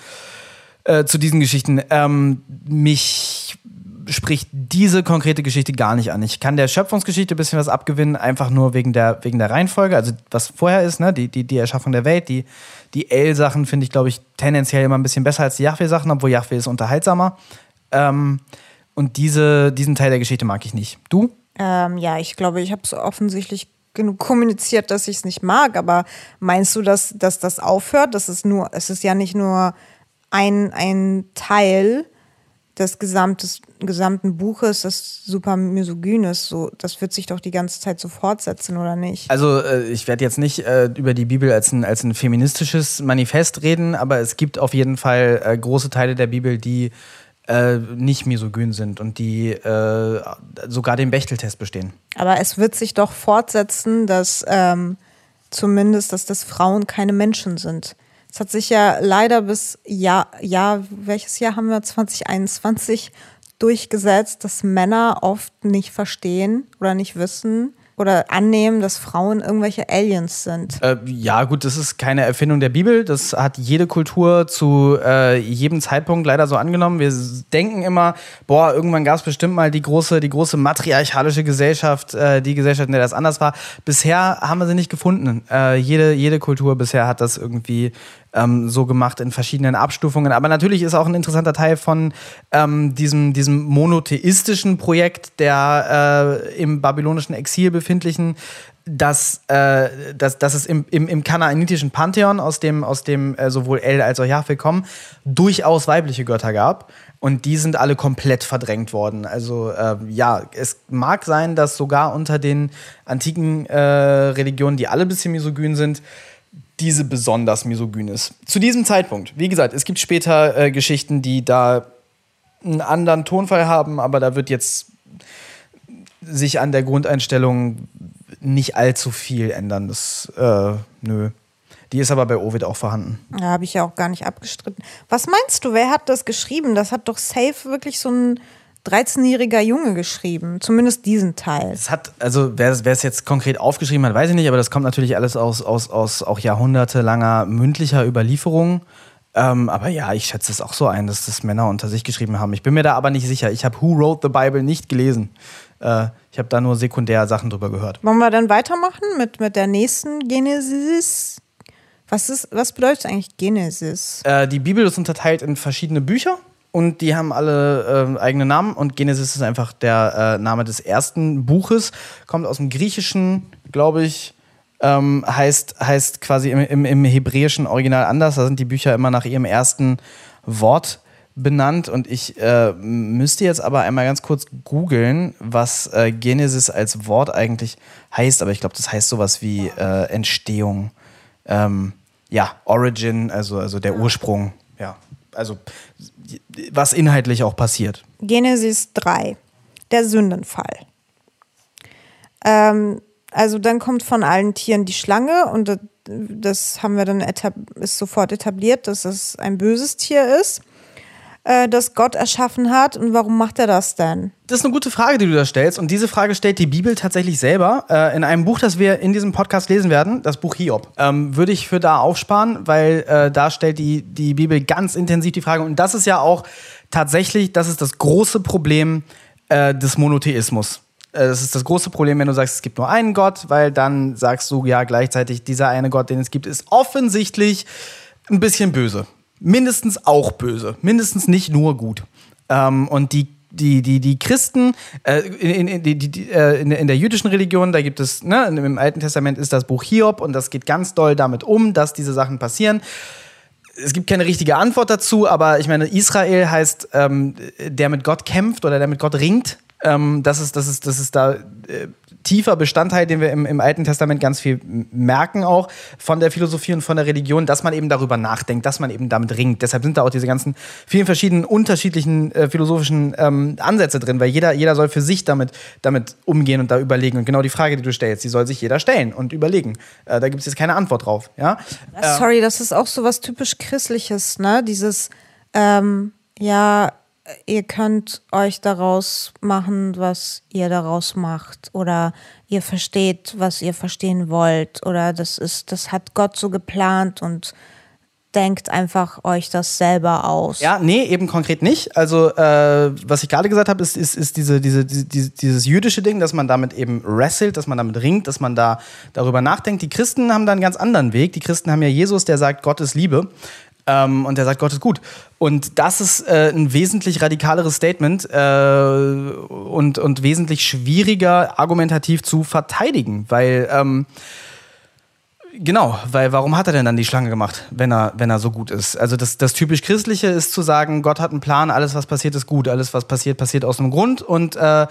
äh, zu diesen Geschichten. Ähm, mich spricht diese konkrete Geschichte gar nicht an. Ich kann der Schöpfungsgeschichte ein bisschen was abgewinnen, einfach nur wegen der, wegen der Reihenfolge, also was vorher ist, ne? die, die, die Erschaffung der Welt. Die, die El-Sachen finde ich, glaube ich, tendenziell immer ein bisschen besser als die Yahweh-Sachen, obwohl Yahweh ist unterhaltsamer. Ähm, und diese, diesen Teil der Geschichte mag ich nicht. Du? Ähm, ja, ich glaube, ich habe es offensichtlich genug kommuniziert, dass ich es nicht mag. Aber meinst du, dass, dass das aufhört? Das ist nur, es ist ja nicht nur ein, ein Teil des gesamtes, gesamten Buches, das super misogyn ist. So, das wird sich doch die ganze Zeit so fortsetzen, oder nicht? Also äh, ich werde jetzt nicht äh, über die Bibel als ein, als ein feministisches Manifest reden, aber es gibt auf jeden Fall äh, große Teile der Bibel, die äh, nicht misogyn sind und die äh, sogar den Bechteltest bestehen. Aber es wird sich doch fortsetzen, dass ähm, zumindest, dass das Frauen keine Menschen sind. Es hat sich ja leider bis Jahr, Jahr, welches Jahr haben wir? 2021 durchgesetzt, dass Männer oft nicht verstehen oder nicht wissen, oder annehmen, dass Frauen irgendwelche Aliens sind. Äh, ja, gut, das ist keine Erfindung der Bibel. Das hat jede Kultur zu äh, jedem Zeitpunkt leider so angenommen. Wir denken immer, boah, irgendwann gab es bestimmt mal die große, die große matriarchalische Gesellschaft, äh, die Gesellschaft, in der das anders war. Bisher haben wir sie nicht gefunden. Äh, jede, jede Kultur bisher hat das irgendwie ähm, so gemacht in verschiedenen Abstufungen. Aber natürlich ist auch ein interessanter Teil von ähm, diesem, diesem monotheistischen Projekt der äh, im babylonischen Exil befindlichen dass, äh, dass, dass es im, im, im kanaanitischen Pantheon, aus dem, aus dem äh, sowohl El als auch Jahwe kommen, durchaus weibliche Götter gab. Und die sind alle komplett verdrängt worden. Also äh, ja, es mag sein, dass sogar unter den antiken äh, Religionen, die alle ein bisschen misogyn sind, diese besonders misogyn ist. Zu diesem Zeitpunkt, wie gesagt, es gibt später äh, Geschichten, die da einen anderen Tonfall haben, aber da wird jetzt sich an der Grundeinstellung nicht allzu viel ändern. Das, äh, nö. Die ist aber bei Ovid auch vorhanden. Ja, habe ich ja auch gar nicht abgestritten. Was meinst du, wer hat das geschrieben? Das hat doch safe wirklich so ein 13-jähriger Junge geschrieben, zumindest diesen Teil. Es hat, also wer es jetzt konkret aufgeschrieben hat, weiß ich nicht, aber das kommt natürlich alles aus, aus, aus auch jahrhundertelanger mündlicher Überlieferung. Ähm, aber ja, ich schätze es auch so ein, dass das Männer unter sich geschrieben haben. Ich bin mir da aber nicht sicher. Ich habe Who Wrote the Bible nicht gelesen. Äh, ich habe da nur sekundär Sachen drüber gehört. Wollen wir dann weitermachen mit, mit der nächsten Genesis? Was, ist, was bedeutet eigentlich Genesis? Äh, die Bibel ist unterteilt in verschiedene Bücher und die haben alle äh, eigene Namen. Und Genesis ist einfach der äh, Name des ersten Buches, kommt aus dem Griechischen, glaube ich, ähm, heißt, heißt quasi im, im, im, hebräischen Original anders. Da sind die Bücher immer nach ihrem ersten Wort benannt. Und ich äh, müsste jetzt aber einmal ganz kurz googeln, was äh, Genesis als Wort eigentlich heißt, aber ich glaube, das heißt sowas wie äh, Entstehung. Ähm, ja, Origin, also, also der Ursprung, ja also was inhaltlich auch passiert. Genesis 3, der Sündenfall. Ähm, also dann kommt von allen Tieren die Schlange und das haben wir dann ist sofort etabliert, dass es ein böses Tier ist äh, das Gott erschaffen hat. Und warum macht er das denn? Das ist eine gute Frage, die du da stellst. Und diese Frage stellt die Bibel tatsächlich selber. Äh, in einem Buch, das wir in diesem Podcast lesen werden, das Buch Hiob. Ähm, würde ich für da aufsparen, weil äh, da stellt die, die Bibel ganz intensiv die Frage. Und das ist ja auch tatsächlich, das ist das große Problem äh, des Monotheismus. Äh, das ist das große Problem, wenn du sagst, es gibt nur einen Gott, weil dann sagst du ja gleichzeitig, dieser eine Gott, den es gibt, ist offensichtlich ein bisschen böse mindestens auch böse, mindestens nicht nur gut. Ähm, und die die, die, die Christen äh, in, in, die, die, äh, in, in, der jüdischen Religion, da gibt es, ne, im Alten Testament ist das Buch Hiob und das geht ganz doll damit um, dass diese Sachen passieren. Es gibt keine richtige Antwort dazu, aber ich meine, Israel heißt, ähm, der mit Gott kämpft oder der mit Gott ringt. Ähm, das, ist, das, ist, das ist da äh, tiefer Bestandteil, den wir im, im Alten Testament ganz viel merken, auch von der Philosophie und von der Religion, dass man eben darüber nachdenkt, dass man eben damit ringt. Deshalb sind da auch diese ganzen vielen verschiedenen unterschiedlichen äh, philosophischen ähm, Ansätze drin, weil jeder, jeder soll für sich damit, damit umgehen und da überlegen. Und genau die Frage, die du stellst, die soll sich jeder stellen und überlegen. Äh, da gibt es jetzt keine Antwort drauf. Ja? Sorry, das ist auch so was typisch Christliches, ne? Dieses, ähm, ja, ihr könnt euch daraus machen, was ihr daraus macht oder ihr versteht, was ihr verstehen wollt oder das ist, das hat Gott so geplant und denkt einfach euch das selber aus. Ja, nee, eben konkret nicht. Also, äh, was ich gerade gesagt habe, ist, ist, ist diese, diese, diese, dieses jüdische Ding, dass man damit eben wrestelt, dass man damit ringt, dass man da darüber nachdenkt. Die Christen haben da einen ganz anderen Weg. Die Christen haben ja Jesus, der sagt, Gott ist Liebe. Ähm, und er sagt, Gott ist gut. Und das ist äh, ein wesentlich radikaleres Statement äh, und, und wesentlich schwieriger argumentativ zu verteidigen, weil ähm, Genau, weil warum hat er denn dann die Schlange gemacht, wenn er, wenn er so gut ist? Also das, das typisch Christliche ist zu sagen, Gott hat einen Plan, alles was passiert ist gut, alles was passiert, passiert aus einem Grund. Und äh,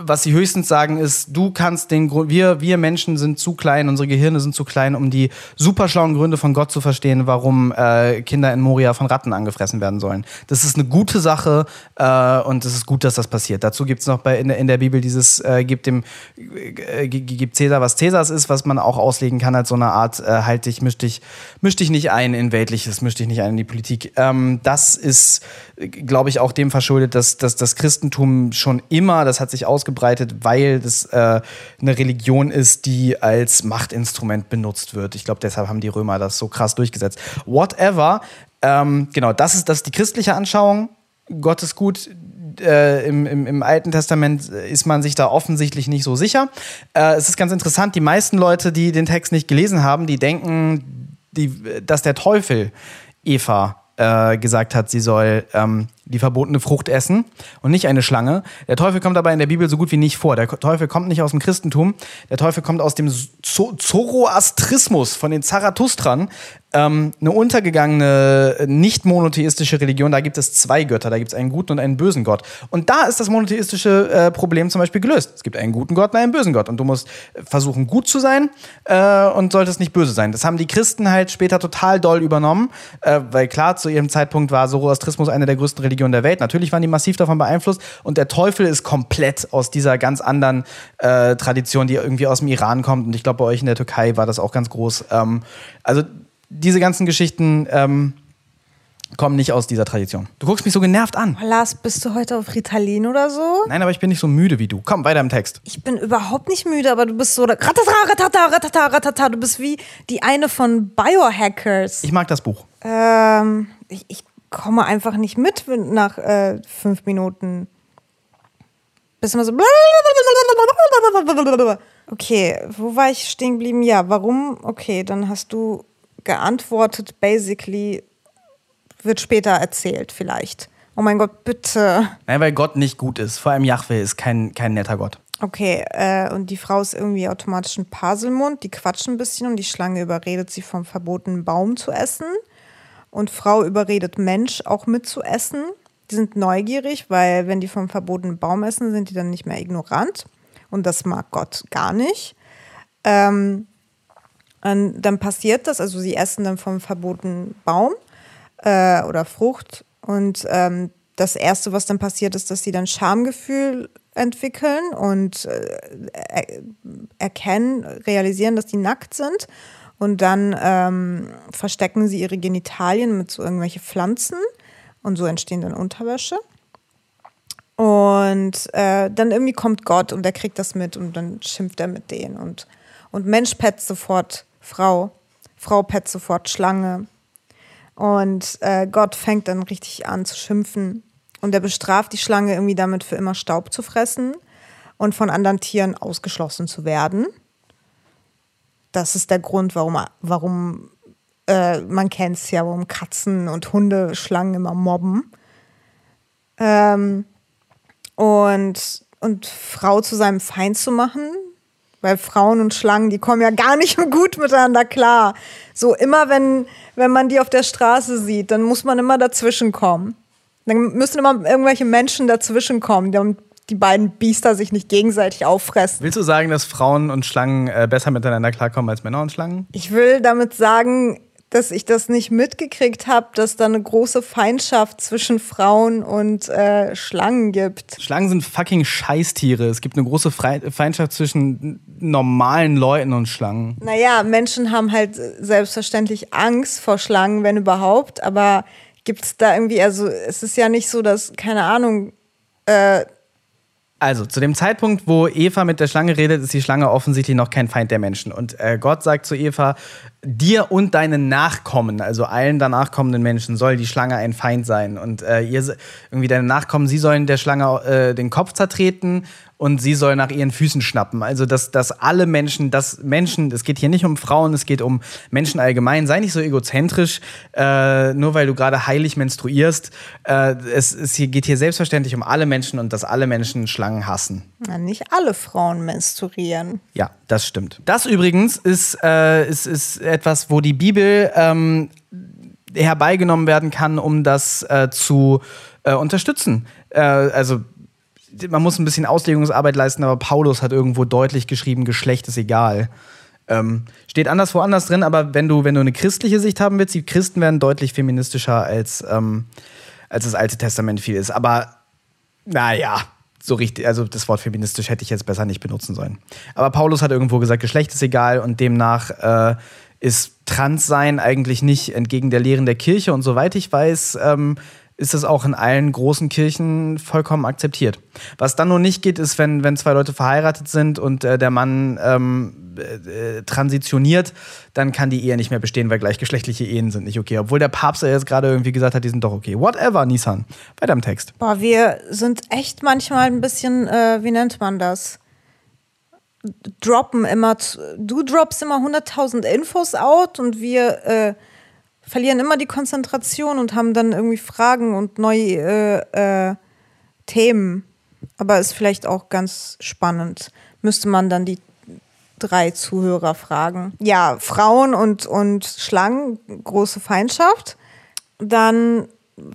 was sie höchstens sagen ist, du kannst den Grund, wir, wir Menschen sind zu klein, unsere Gehirne sind zu klein, um die super schlauen Gründe von Gott zu verstehen, warum äh, Kinder in Moria von Ratten angefressen werden sollen. Das ist eine gute Sache äh, und es ist gut, dass das passiert. Dazu gibt es noch bei, in, der, in der Bibel dieses, äh, gibt dem, äh, gibt Cäsar, was Cäsars ist, was man auch auslegen kann als so eine Art Art, äh, halt dich, misch dich, misch dich nicht ein in Weltliches, misch dich nicht ein in die Politik. Ähm, das ist, glaube ich, auch dem verschuldet, dass, dass das Christentum schon immer, das hat sich ausgebreitet, weil das äh, eine Religion ist, die als Machtinstrument benutzt wird. Ich glaube, deshalb haben die Römer das so krass durchgesetzt. Whatever. Ähm, genau, das ist, das ist die christliche Anschauung. Gott ist gut, äh, im, im, im, Alten Testament ist man sich da offensichtlich nicht so sicher. Äh, es ist ganz interessant, die meisten Leute, die den Text nicht gelesen haben, die denken, die, dass der Teufel Eva äh, gesagt hat, sie soll ähm, die verbotene Frucht essen und nicht eine Schlange. Der Teufel kommt aber in der Bibel so gut wie nicht vor. Der Teufel kommt nicht aus dem Christentum. Der Teufel kommt aus dem Zoroastrismus von den Zarathustran. Ähm, eine untergegangene, nicht monotheistische Religion. Da gibt es zwei Götter. Da gibt es einen guten und einen bösen Gott. Und da ist das monotheistische äh, Problem zum Beispiel gelöst. Es gibt einen guten Gott und einen bösen Gott. Und du musst versuchen, gut zu sein äh, und solltest nicht böse sein. Das haben die Christen halt später total doll übernommen. Äh, weil klar, zu ihrem Zeitpunkt war Zoroastrismus eine der größten Religionen Religionen der Welt. Natürlich waren die massiv davon beeinflusst und der Teufel ist komplett aus dieser ganz anderen äh, Tradition, die irgendwie aus dem Iran kommt. Und ich glaube, bei euch in der Türkei war das auch ganz groß. Ähm, also diese ganzen Geschichten ähm, kommen nicht aus dieser Tradition. Du guckst mich so genervt an. Lars, bist du heute auf Ritalin oder so? Nein, aber ich bin nicht so müde wie du. Komm, weiter im Text. Ich bin überhaupt nicht müde, aber du bist so ratata, ratata, ratata, ratata. Du bist wie die eine von Biohackers. Ich mag das Buch. Ähm, ich, ich komme einfach nicht mit nach äh, fünf Minuten. Bist immer so. Okay, wo war ich stehen geblieben? Ja, warum? Okay, dann hast du geantwortet, basically wird später erzählt, vielleicht. Oh mein Gott, bitte. Nein, weil Gott nicht gut ist. Vor allem Yahweh ist kein, kein netter Gott. Okay, äh, und die Frau ist irgendwie automatisch ein Paselmund. Die quatschen ein bisschen und die Schlange überredet sie vom verbotenen Baum zu essen und Frau überredet Mensch auch mitzuessen. Die sind neugierig, weil wenn die vom verbotenen Baum essen, sind die dann nicht mehr ignorant. Und das mag Gott gar nicht. Ähm, dann passiert das, also sie essen dann vom verbotenen Baum äh, oder Frucht. Und ähm, das Erste, was dann passiert, ist, dass sie dann Schamgefühl entwickeln und äh, erkennen, realisieren, dass die nackt sind und dann ähm, verstecken sie ihre Genitalien mit so irgendwelche Pflanzen und so entstehen dann Unterwäsche. Und äh, dann irgendwie kommt Gott und der kriegt das mit und dann schimpft er mit denen. Und, und Mensch petzt sofort Frau, Frau petzt sofort Schlange. Und äh, Gott fängt dann richtig an zu schimpfen. Und er bestraft die Schlange irgendwie damit, für immer Staub zu fressen und von anderen Tieren ausgeschlossen zu werden das ist der Grund, warum, warum äh, man kennt es ja, warum Katzen und Hunde Schlangen immer mobben. Ähm, und, und Frau zu seinem Feind zu machen, weil Frauen und Schlangen, die kommen ja gar nicht gut miteinander klar. So immer, wenn, wenn man die auf der Straße sieht, dann muss man immer dazwischen kommen. Dann müssen immer irgendwelche Menschen dazwischen kommen, die beiden Biester sich nicht gegenseitig auffressen. Willst du sagen, dass Frauen und Schlangen äh, besser miteinander klarkommen als Männer und Schlangen? Ich will damit sagen, dass ich das nicht mitgekriegt habe, dass da eine große Feindschaft zwischen Frauen und äh, Schlangen gibt. Schlangen sind fucking Scheißtiere. Es gibt eine große Feindschaft zwischen normalen Leuten und Schlangen. Naja, Menschen haben halt selbstverständlich Angst vor Schlangen, wenn überhaupt, aber gibt es da irgendwie, also es ist ja nicht so, dass, keine Ahnung, äh, also, zu dem Zeitpunkt, wo Eva mit der Schlange redet, ist die Schlange offensichtlich noch kein Feind der Menschen. Und äh, Gott sagt zu Eva, dir und deinen Nachkommen, also allen danach kommenden Menschen, soll die Schlange ein Feind sein. Und äh, ihr, irgendwie deine Nachkommen, sie sollen der Schlange äh, den Kopf zertreten und sie soll nach ihren Füßen schnappen. Also, dass, dass alle Menschen, dass Menschen, es geht hier nicht um Frauen, es geht um Menschen allgemein. Sei nicht so egozentrisch, äh, nur weil du gerade heilig menstruierst. Äh, es, es geht hier selbstverständlich um alle Menschen und dass alle Menschen Schlangen hassen. Na, nicht alle Frauen menstruieren. Ja, das stimmt. Das übrigens ist, äh, ist, ist etwas, wo die Bibel ähm, herbeigenommen werden kann, um das äh, zu äh, unterstützen. Äh, also man muss ein bisschen Auslegungsarbeit leisten, aber Paulus hat irgendwo deutlich geschrieben, Geschlecht ist egal. Ähm, steht anders woanders drin, aber wenn du, wenn du eine christliche Sicht haben willst, die Christen werden deutlich feministischer als, ähm, als das Alte Testament viel ist. Aber naja, so richtig, also das Wort feministisch hätte ich jetzt besser nicht benutzen sollen. Aber Paulus hat irgendwo gesagt, Geschlecht ist egal und demnach äh, ist Transsein eigentlich nicht entgegen der Lehren der Kirche und soweit ich weiß, ähm, ist das auch in allen großen Kirchen vollkommen akzeptiert. Was dann nur nicht geht, ist, wenn, wenn zwei Leute verheiratet sind und äh, der Mann ähm, äh, transitioniert, dann kann die Ehe nicht mehr bestehen, weil gleichgeschlechtliche Ehen sind nicht okay. Obwohl der Papst ja jetzt gerade irgendwie gesagt hat, die sind doch okay. Whatever, Nissan. Weiter im Text. Boah, wir sind echt manchmal ein bisschen, äh, wie nennt man das? Droppen immer, du droppst immer 100.000 Infos out und wir äh, verlieren immer die Konzentration und haben dann irgendwie Fragen und neue äh, äh, Themen. Aber ist vielleicht auch ganz spannend. Müsste man dann die drei Zuhörer fragen. Ja, Frauen und, und Schlangen, große Feindschaft. Dann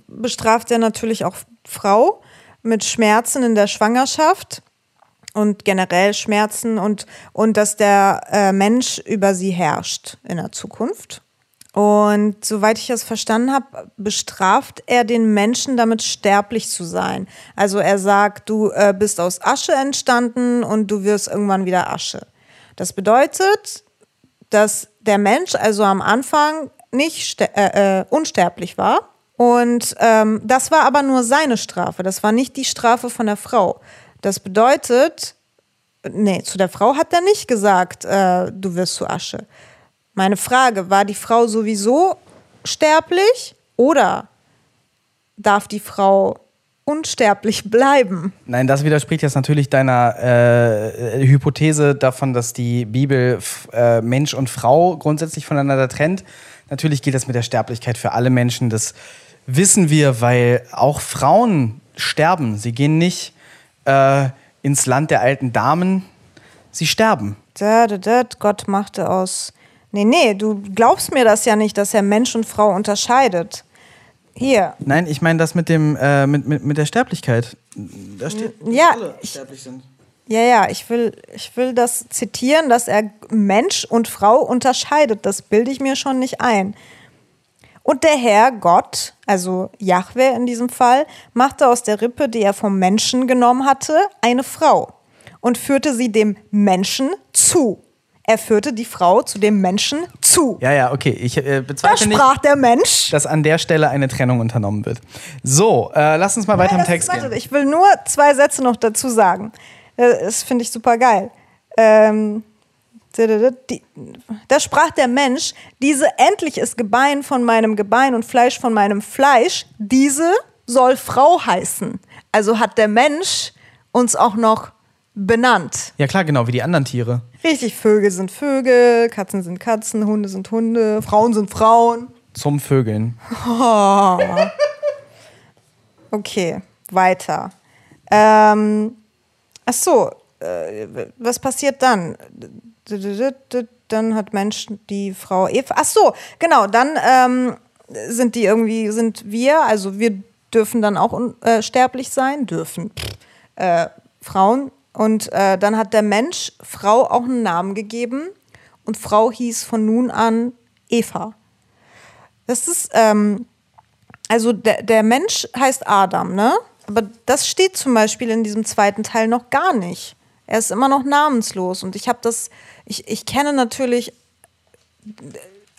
bestraft er natürlich auch Frau mit Schmerzen in der Schwangerschaft und generell Schmerzen und, und dass der äh, Mensch über sie herrscht in der Zukunft. Und soweit ich das verstanden habe, bestraft er den Menschen damit sterblich zu sein. Also er sagt, du äh, bist aus Asche entstanden und du wirst irgendwann wieder Asche. Das bedeutet, dass der Mensch also am Anfang nicht äh, äh, unsterblich war. Und ähm, das war aber nur seine Strafe. Das war nicht die Strafe von der Frau. Das bedeutet, nee, zu der Frau hat er nicht gesagt, äh, du wirst zu Asche. Meine Frage, war die Frau sowieso sterblich oder darf die Frau unsterblich bleiben? Nein, das widerspricht jetzt natürlich deiner äh, Hypothese davon, dass die Bibel äh, Mensch und Frau grundsätzlich voneinander trennt. Natürlich gilt das mit der Sterblichkeit für alle Menschen. Das wissen wir, weil auch Frauen sterben. Sie gehen nicht äh, ins Land der alten Damen, sie sterben. Da, da, da, Gott machte aus Nee, nee, du glaubst mir das ja nicht, dass er Mensch und Frau unterscheidet. Hier. Nein, ich meine das mit dem äh, mit, mit, mit der Sterblichkeit. Da steht, dass ja, alle ich, sterblich sind. Ja, ja, ich will, ich will das zitieren, dass er Mensch und Frau unterscheidet. Das bilde ich mir schon nicht ein. Und der Herr Gott, also Jahwe in diesem Fall, machte aus der Rippe, die er vom Menschen genommen hatte, eine Frau und führte sie dem Menschen zu er führte die Frau zu dem Menschen zu. Ja, ja, okay. Ich äh, bezweifle da sprach nicht, der Mensch. dass an der Stelle eine Trennung unternommen wird. So, äh, lass uns mal weiter Nein, im Text gehen. Ich will nur zwei Sätze noch dazu sagen. Äh, das finde ich super geil. Ähm, da sprach der Mensch, diese endlich ist Gebein von meinem Gebein und Fleisch von meinem Fleisch, diese soll Frau heißen. Also hat der Mensch uns auch noch benannt. Ja klar, genau, wie die anderen Tiere. Richtig, Vögel sind Vögel, Katzen sind Katzen, Hunde sind Hunde, Frauen sind Frauen. Zum Vögeln. Oh. Okay, weiter. Ähm, ach so, äh, was passiert dann? Dann hat Mensch die Frau Eva. Ach so, genau, dann ähm, sind die irgendwie, sind wir, also wir dürfen dann auch unsterblich äh, sein, dürfen. Äh, Frauen und äh, dann hat der Mensch Frau auch einen Namen gegeben und Frau hieß von nun an Eva. Das ist, ähm, also der, der Mensch heißt Adam, ne? Aber das steht zum Beispiel in diesem zweiten Teil noch gar nicht. Er ist immer noch namenslos. Und ich habe das, ich, ich kenne natürlich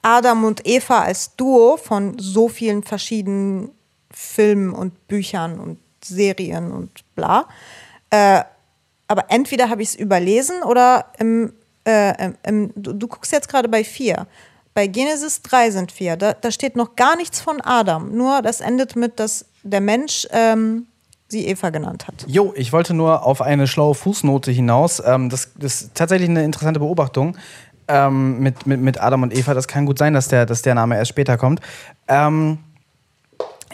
Adam und Eva als Duo von so vielen verschiedenen Filmen und Büchern und Serien und bla. Äh, aber entweder habe ich es überlesen oder im, äh, im, du, du, guckst jetzt gerade bei 4. Bei Genesis 3 sind wir. Da, da steht noch gar nichts von Adam. Nur das endet mit, dass der Mensch ähm, sie Eva genannt hat. Jo, ich wollte nur auf eine schlaue Fußnote hinaus. Ähm, das, das ist tatsächlich eine interessante Beobachtung ähm, mit, mit, mit Adam und Eva. Das kann gut sein, dass der, dass der Name erst später kommt. Ähm,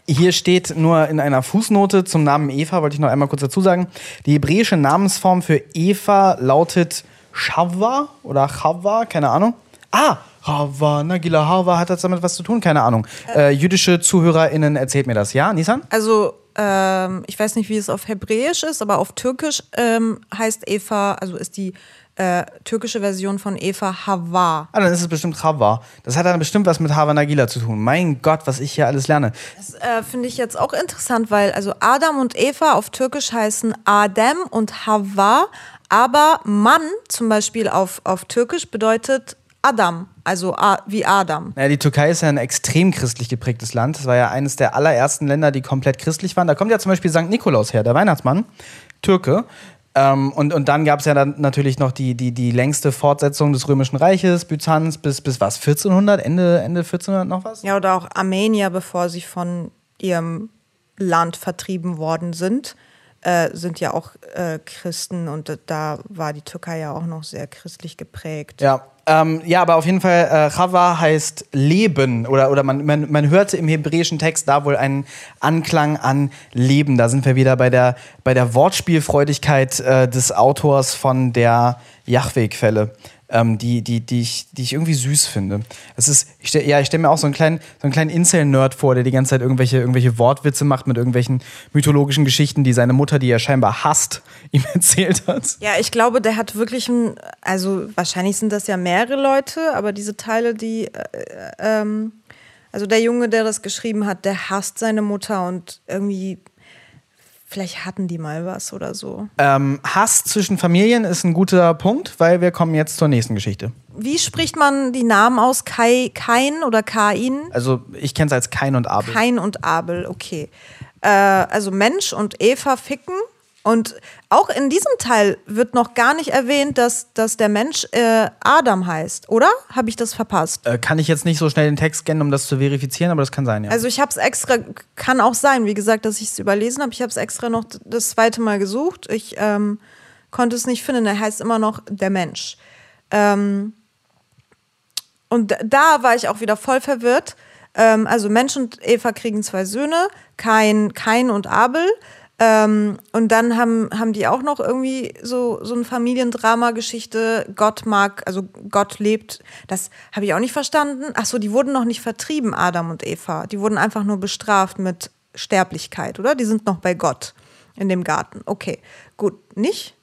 hier steht nur in einer Fußnote zum Namen Eva, wollte ich noch einmal kurz dazu sagen. Die hebräische Namensform für Eva lautet Chava oder Chava, keine Ahnung. Ah, Hava, Nagila Hava, hat das damit was zu tun? Keine Ahnung. Äh, jüdische ZuhörerInnen erzählt mir das. Ja, Nisan? Also, ähm, ich weiß nicht, wie es auf Hebräisch ist, aber auf Türkisch ähm, heißt Eva, also ist die äh, türkische Version von Eva Hava. Ah, dann ist es bestimmt Hava. Das hat dann bestimmt was mit Hava Nagila zu tun. Mein Gott, was ich hier alles lerne. Das äh, finde ich jetzt auch interessant, weil also Adam und Eva auf Türkisch heißen Adem und Hava, aber Mann zum Beispiel auf, auf Türkisch bedeutet Adam, also A wie Adam. Naja, die Türkei ist ja ein extrem christlich geprägtes Land. Das war ja eines der allerersten Länder, die komplett christlich waren. Da kommt ja zum Beispiel St. Nikolaus her, der Weihnachtsmann, Türke. Ähm, und, und dann gab es ja dann natürlich noch die, die, die längste Fortsetzung des Römischen Reiches, Byzanz, bis, bis was, 1400, Ende, Ende 1400 noch was? Ja, oder auch Armenier, bevor sie von ihrem Land vertrieben worden sind, äh, sind ja auch äh, Christen und da war die Türkei ja auch noch sehr christlich geprägt. Ja, ähm, ja, aber auf jeden Fall, äh, Chava heißt Leben oder, oder man, man, man hörte im hebräischen Text da wohl einen Anklang an Leben. Da sind wir wieder bei der, bei der Wortspielfreudigkeit äh, des Autors von der Yahweh-Quelle ähm, die, die, die, ich, die ich irgendwie süß finde. Es ist, ich stell, ja, ich stelle mir auch so einen kleinen, so einen kleinen Incel-Nerd vor, der die ganze Zeit irgendwelche, irgendwelche Wortwitze macht mit irgendwelchen mythologischen Geschichten, die seine Mutter, die er scheinbar hasst, ihm erzählt hat. Ja, ich glaube, der hat wirklich ein, also wahrscheinlich sind das ja mehrere Leute, aber diese Teile, die, äh, ähm, also der Junge, der das geschrieben hat, der hasst seine Mutter und irgendwie Vielleicht hatten die mal was oder so. Ähm, Hass zwischen Familien ist ein guter Punkt, weil wir kommen jetzt zur nächsten Geschichte. Wie spricht man die Namen aus? Kai, Kain oder Kain? Also ich kenne es als Kain und Abel. Kain und Abel, okay. Äh, also Mensch und Eva ficken. Und auch in diesem Teil wird noch gar nicht erwähnt, dass, dass der Mensch äh, Adam heißt, oder? Habe ich das verpasst? Äh, kann ich jetzt nicht so schnell den Text scannen, um das zu verifizieren, aber das kann sein, ja. Also ich habe es extra, kann auch sein, wie gesagt, dass ich es überlesen habe. Ich habe es extra noch das zweite Mal gesucht. Ich ähm, konnte es nicht finden. Er heißt immer noch der Mensch. Ähm, und da war ich auch wieder voll verwirrt. Ähm, also Mensch und Eva kriegen zwei Söhne, Kain, Kain und Abel. Ähm, und dann haben, haben die auch noch irgendwie so, so eine Familiendrama-Geschichte. Gott mag, also Gott lebt. Das habe ich auch nicht verstanden. Ach so, die wurden noch nicht vertrieben, Adam und Eva. Die wurden einfach nur bestraft mit Sterblichkeit, oder? Die sind noch bei Gott in dem Garten. Okay, gut, nicht?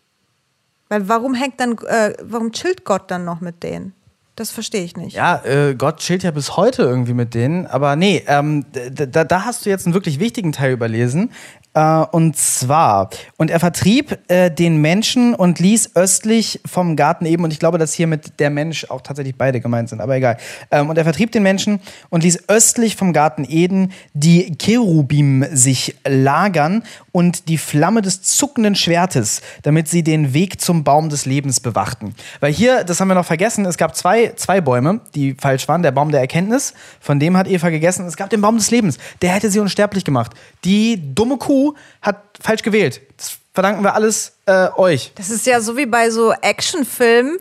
Weil warum hängt dann, äh, warum chillt Gott dann noch mit denen? Das verstehe ich nicht. Ja, äh, Gott chillt ja bis heute irgendwie mit denen. Aber nee, ähm, da, da hast du jetzt einen wirklich wichtigen Teil überlesen. Äh, und zwar, und er vertrieb äh, den Menschen und ließ östlich vom Garten eben, und ich glaube, dass hier mit der Mensch auch tatsächlich beide gemeint sind, aber egal. Ähm, und er vertrieb den Menschen und ließ östlich vom Garten Eden die Cherubim sich lagern und die Flamme des zuckenden Schwertes, damit sie den Weg zum Baum des Lebens bewachten. Weil hier, das haben wir noch vergessen, es gab zwei, zwei Bäume, die falsch waren. Der Baum der Erkenntnis, von dem hat Eva gegessen. Es gab den Baum des Lebens, der hätte sie unsterblich gemacht. Die dumme Kuh hat falsch gewählt. Das verdanken wir alles äh, euch. Das ist ja so wie bei so Actionfilmen,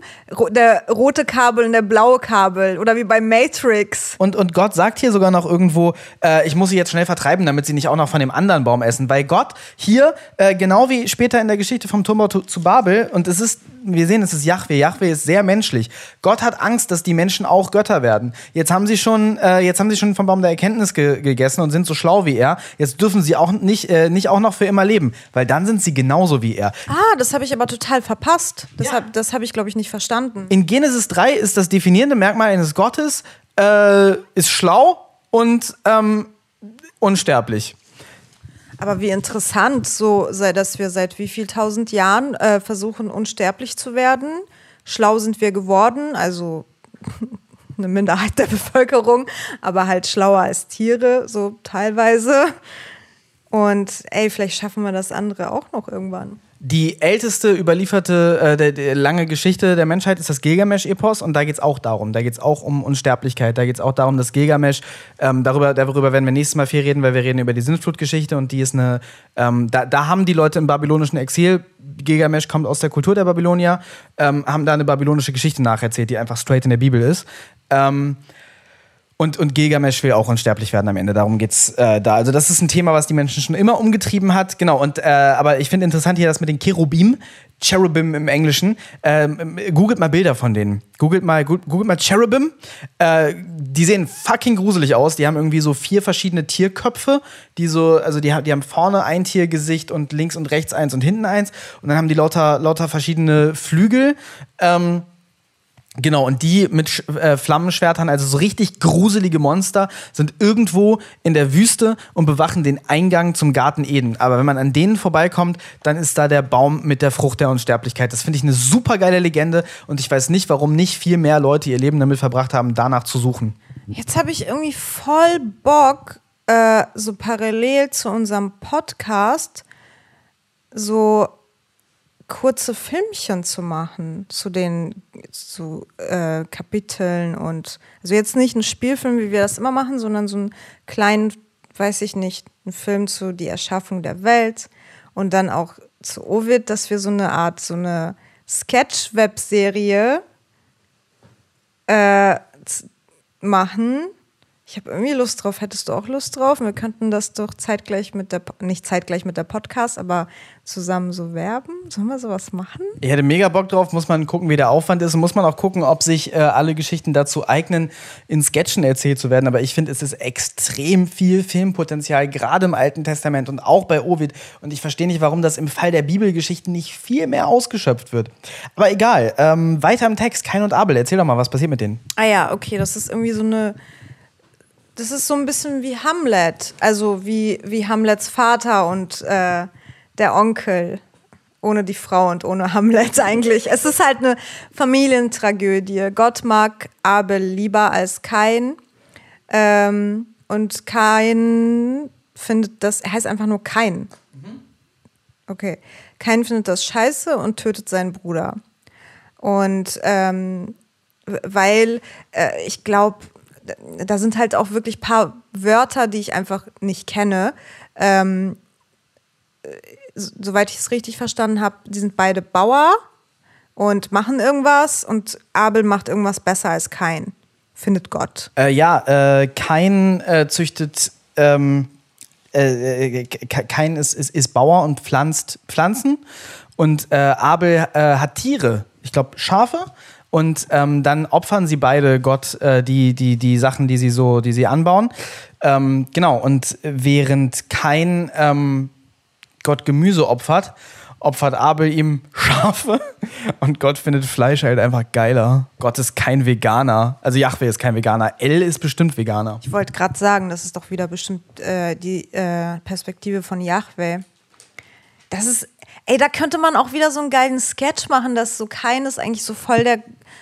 der rote Kabel und der blaue Kabel oder wie bei Matrix. Und, und Gott sagt hier sogar noch irgendwo, äh, ich muss sie jetzt schnell vertreiben, damit sie nicht auch noch von dem anderen Baum essen. Weil Gott hier, äh, genau wie später in der Geschichte vom Turmbau zu, zu Babel, und es ist, wir sehen, es ist Yahweh. Yahweh ist sehr menschlich. Gott hat Angst, dass die Menschen auch Götter werden. Jetzt haben sie schon, äh, jetzt haben sie schon vom Baum der Erkenntnis ge gegessen und sind so schlau wie er. Jetzt dürfen sie auch nicht, äh, nicht auch noch für immer leben, weil dann sind sie genauso wie er. Ah, das habe ich aber total verpasst. Das ja. habe hab ich, glaube ich, nicht verstanden. In Genesis 3 ist das definierende Merkmal eines Gottes, äh, ist schlau und ähm, unsterblich. Aber wie interessant, so sei, dass wir seit wie viel tausend Jahren äh, versuchen, unsterblich zu werden. Schlau sind wir geworden, also eine Minderheit der Bevölkerung, aber halt schlauer als Tiere, so teilweise. Und ey, vielleicht schaffen wir das andere auch noch irgendwann. die älteste überlieferte äh, der, der lange Geschichte der Menschheit ist das Gilgamesch-Epos und da geht es auch darum. Da geht es auch um Unsterblichkeit. Da geht es auch darum, dass Gilgamesch, ähm, darüber, darüber werden wir nächstes Mal viel reden, weil wir reden über die Sintflut-Geschichte und die ist eine, ähm, da, da haben die Leute im babylonischen Exil, Gilgamesch kommt aus der Kultur der Babylonier, ähm, haben da eine babylonische Geschichte nacherzählt, die einfach straight in der Bibel ist. Ähm, und, und Gilgamesh will auch unsterblich werden am Ende. Darum geht's äh, da. Also das ist ein Thema, was die Menschen schon immer umgetrieben hat. Genau. Und äh, aber ich finde interessant hier das mit den Cherubim, Cherubim im Englischen. Ähm, googelt mal Bilder von denen. Googelt mal, googelt mal Cherubim. Äh, die sehen fucking gruselig aus. Die haben irgendwie so vier verschiedene Tierköpfe, die so, also die, die haben vorne ein Tiergesicht und links und rechts eins und hinten eins. Und dann haben die lauter, lauter verschiedene Flügel. Ähm, Genau, und die mit äh, Flammenschwertern, also so richtig gruselige Monster, sind irgendwo in der Wüste und bewachen den Eingang zum Garten Eden. Aber wenn man an denen vorbeikommt, dann ist da der Baum mit der Frucht der Unsterblichkeit. Das finde ich eine super geile Legende und ich weiß nicht, warum nicht viel mehr Leute ihr Leben damit verbracht haben, danach zu suchen. Jetzt habe ich irgendwie voll Bock, äh, so parallel zu unserem Podcast, so kurze Filmchen zu machen zu den zu, äh, Kapiteln und also jetzt nicht ein Spielfilm, wie wir das immer machen, sondern so einen kleinen, weiß ich nicht, einen Film zu die Erschaffung der Welt und dann auch zu Ovid, dass wir so eine Art, so eine Sketch-Web-Serie äh, machen ich habe irgendwie Lust drauf. Hättest du auch Lust drauf? Wir könnten das doch zeitgleich mit der, nicht zeitgleich mit der Podcast, aber zusammen so werben. Sollen wir sowas machen? Ich hätte mega Bock drauf. Muss man gucken, wie der Aufwand ist. Und muss man auch gucken, ob sich äh, alle Geschichten dazu eignen, in Sketchen erzählt zu werden. Aber ich finde, es ist extrem viel Filmpotenzial, gerade im Alten Testament und auch bei Ovid. Und ich verstehe nicht, warum das im Fall der Bibelgeschichten nicht viel mehr ausgeschöpft wird. Aber egal. Ähm, weiter im Text. Kain und Abel. Erzähl doch mal, was passiert mit denen? Ah ja, okay. Das ist irgendwie so eine das ist so ein bisschen wie Hamlet, also wie, wie Hamlets Vater und äh, der Onkel. Ohne die Frau und ohne Hamlet eigentlich. Es ist halt eine Familientragödie. Gott mag Abel lieber als Kain. Ähm, und Kain findet das, er heißt einfach nur Kain. Okay. Kain findet das scheiße und tötet seinen Bruder. Und ähm, weil äh, ich glaube, da sind halt auch wirklich paar Wörter, die ich einfach nicht kenne. Ähm, soweit ich es richtig verstanden habe, die sind beide Bauer und machen irgendwas und Abel macht irgendwas besser als Kain, findet Gott. Äh, ja, äh, Kain äh, züchtet, ähm, äh, äh, Kain ist, ist, ist, Bauer und pflanzt Pflanzen und äh, Abel hat Tiere, ich glaube Schafe und ähm, dann opfern sie beide Gott äh, die, die, die Sachen, die sie so, die sie anbauen. Ähm, genau, und während kein ähm, Gott Gemüse opfert, opfert Abel ihm Schafe und Gott findet Fleisch halt einfach geiler. Gott ist kein Veganer. Also Yahweh ist kein Veganer. El ist bestimmt Veganer. Ich wollte gerade sagen, das ist doch wieder bestimmt äh, die äh, Perspektive von Yahweh. Das ist Ey, da könnte man auch wieder so einen geilen Sketch machen, dass so keines eigentlich so voll der,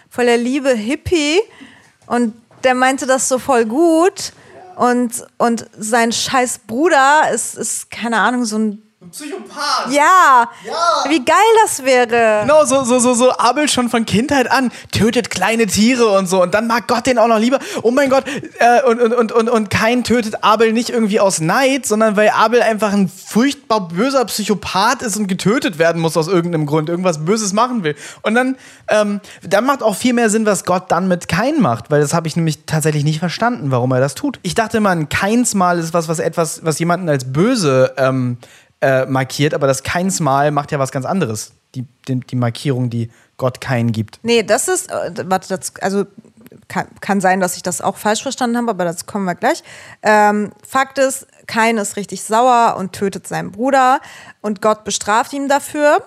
voll der liebe Hippie und der meinte das so voll gut und, und sein scheiß Bruder ist, ist, keine Ahnung, so ein Psychopath. Ja. ja. Wie geil das wäre. Genau, so, so, so, so Abel schon von Kindheit an tötet kleine Tiere und so. Und dann mag Gott den auch noch lieber. Oh mein Gott. Äh, und, und, und, und, und kein tötet Abel nicht irgendwie aus Neid, sondern weil Abel einfach ein furchtbar böser Psychopath ist und getötet werden muss aus irgendeinem Grund. Irgendwas Böses machen will. Und dann, ähm, dann macht auch viel mehr Sinn, was Gott dann mit Kain macht. Weil das habe ich nämlich tatsächlich nicht verstanden, warum er das tut. Ich dachte immer, ein Keinsmal ist was, was etwas, was jemanden als böse ähm, äh, markiert, aber das Keinsmal macht ja was ganz anderes. Die, die, die Markierung, die Gott keinen gibt. Nee, das ist, äh, warte, das, also kann, kann, sein, dass ich das auch falsch verstanden habe, aber dazu kommen wir gleich. Ähm, Fakt ist, Kain ist richtig sauer und tötet seinen Bruder und Gott bestraft ihn dafür.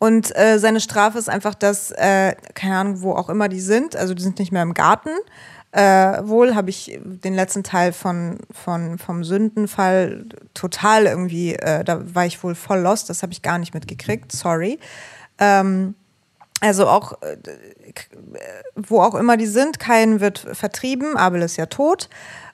Und äh, seine Strafe ist einfach, dass, äh, keine Ahnung, wo auch immer die sind, also die sind nicht mehr im Garten, äh, wohl habe ich den letzten Teil von, von, vom Sündenfall total irgendwie, äh, da war ich wohl voll lost, das habe ich gar nicht mitgekriegt, sorry. Ähm, also auch, äh, wo auch immer die sind, kein wird vertrieben, Abel ist ja tot.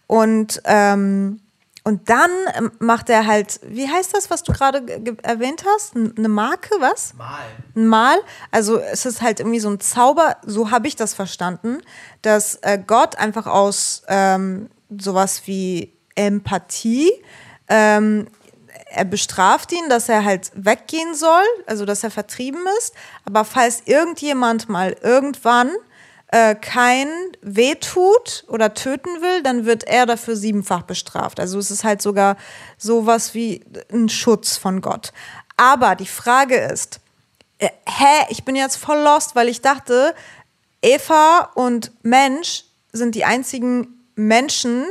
Und, ähm, und dann ähm, macht er halt, wie heißt das, was du gerade erwähnt hast? Eine Marke, was? Mal. Ein Mal. Also es ist halt irgendwie so ein Zauber, so habe ich das verstanden, dass äh, Gott einfach aus ähm, sowas wie Empathie, ähm, er bestraft ihn, dass er halt weggehen soll, also dass er vertrieben ist. Aber falls irgendjemand mal irgendwann äh, kein wehtut oder töten will, dann wird er dafür siebenfach bestraft. Also es ist halt sogar sowas wie ein Schutz von Gott. Aber die Frage ist, äh, hä, ich bin jetzt voll lost, weil ich dachte, Eva und Mensch sind die einzigen Menschen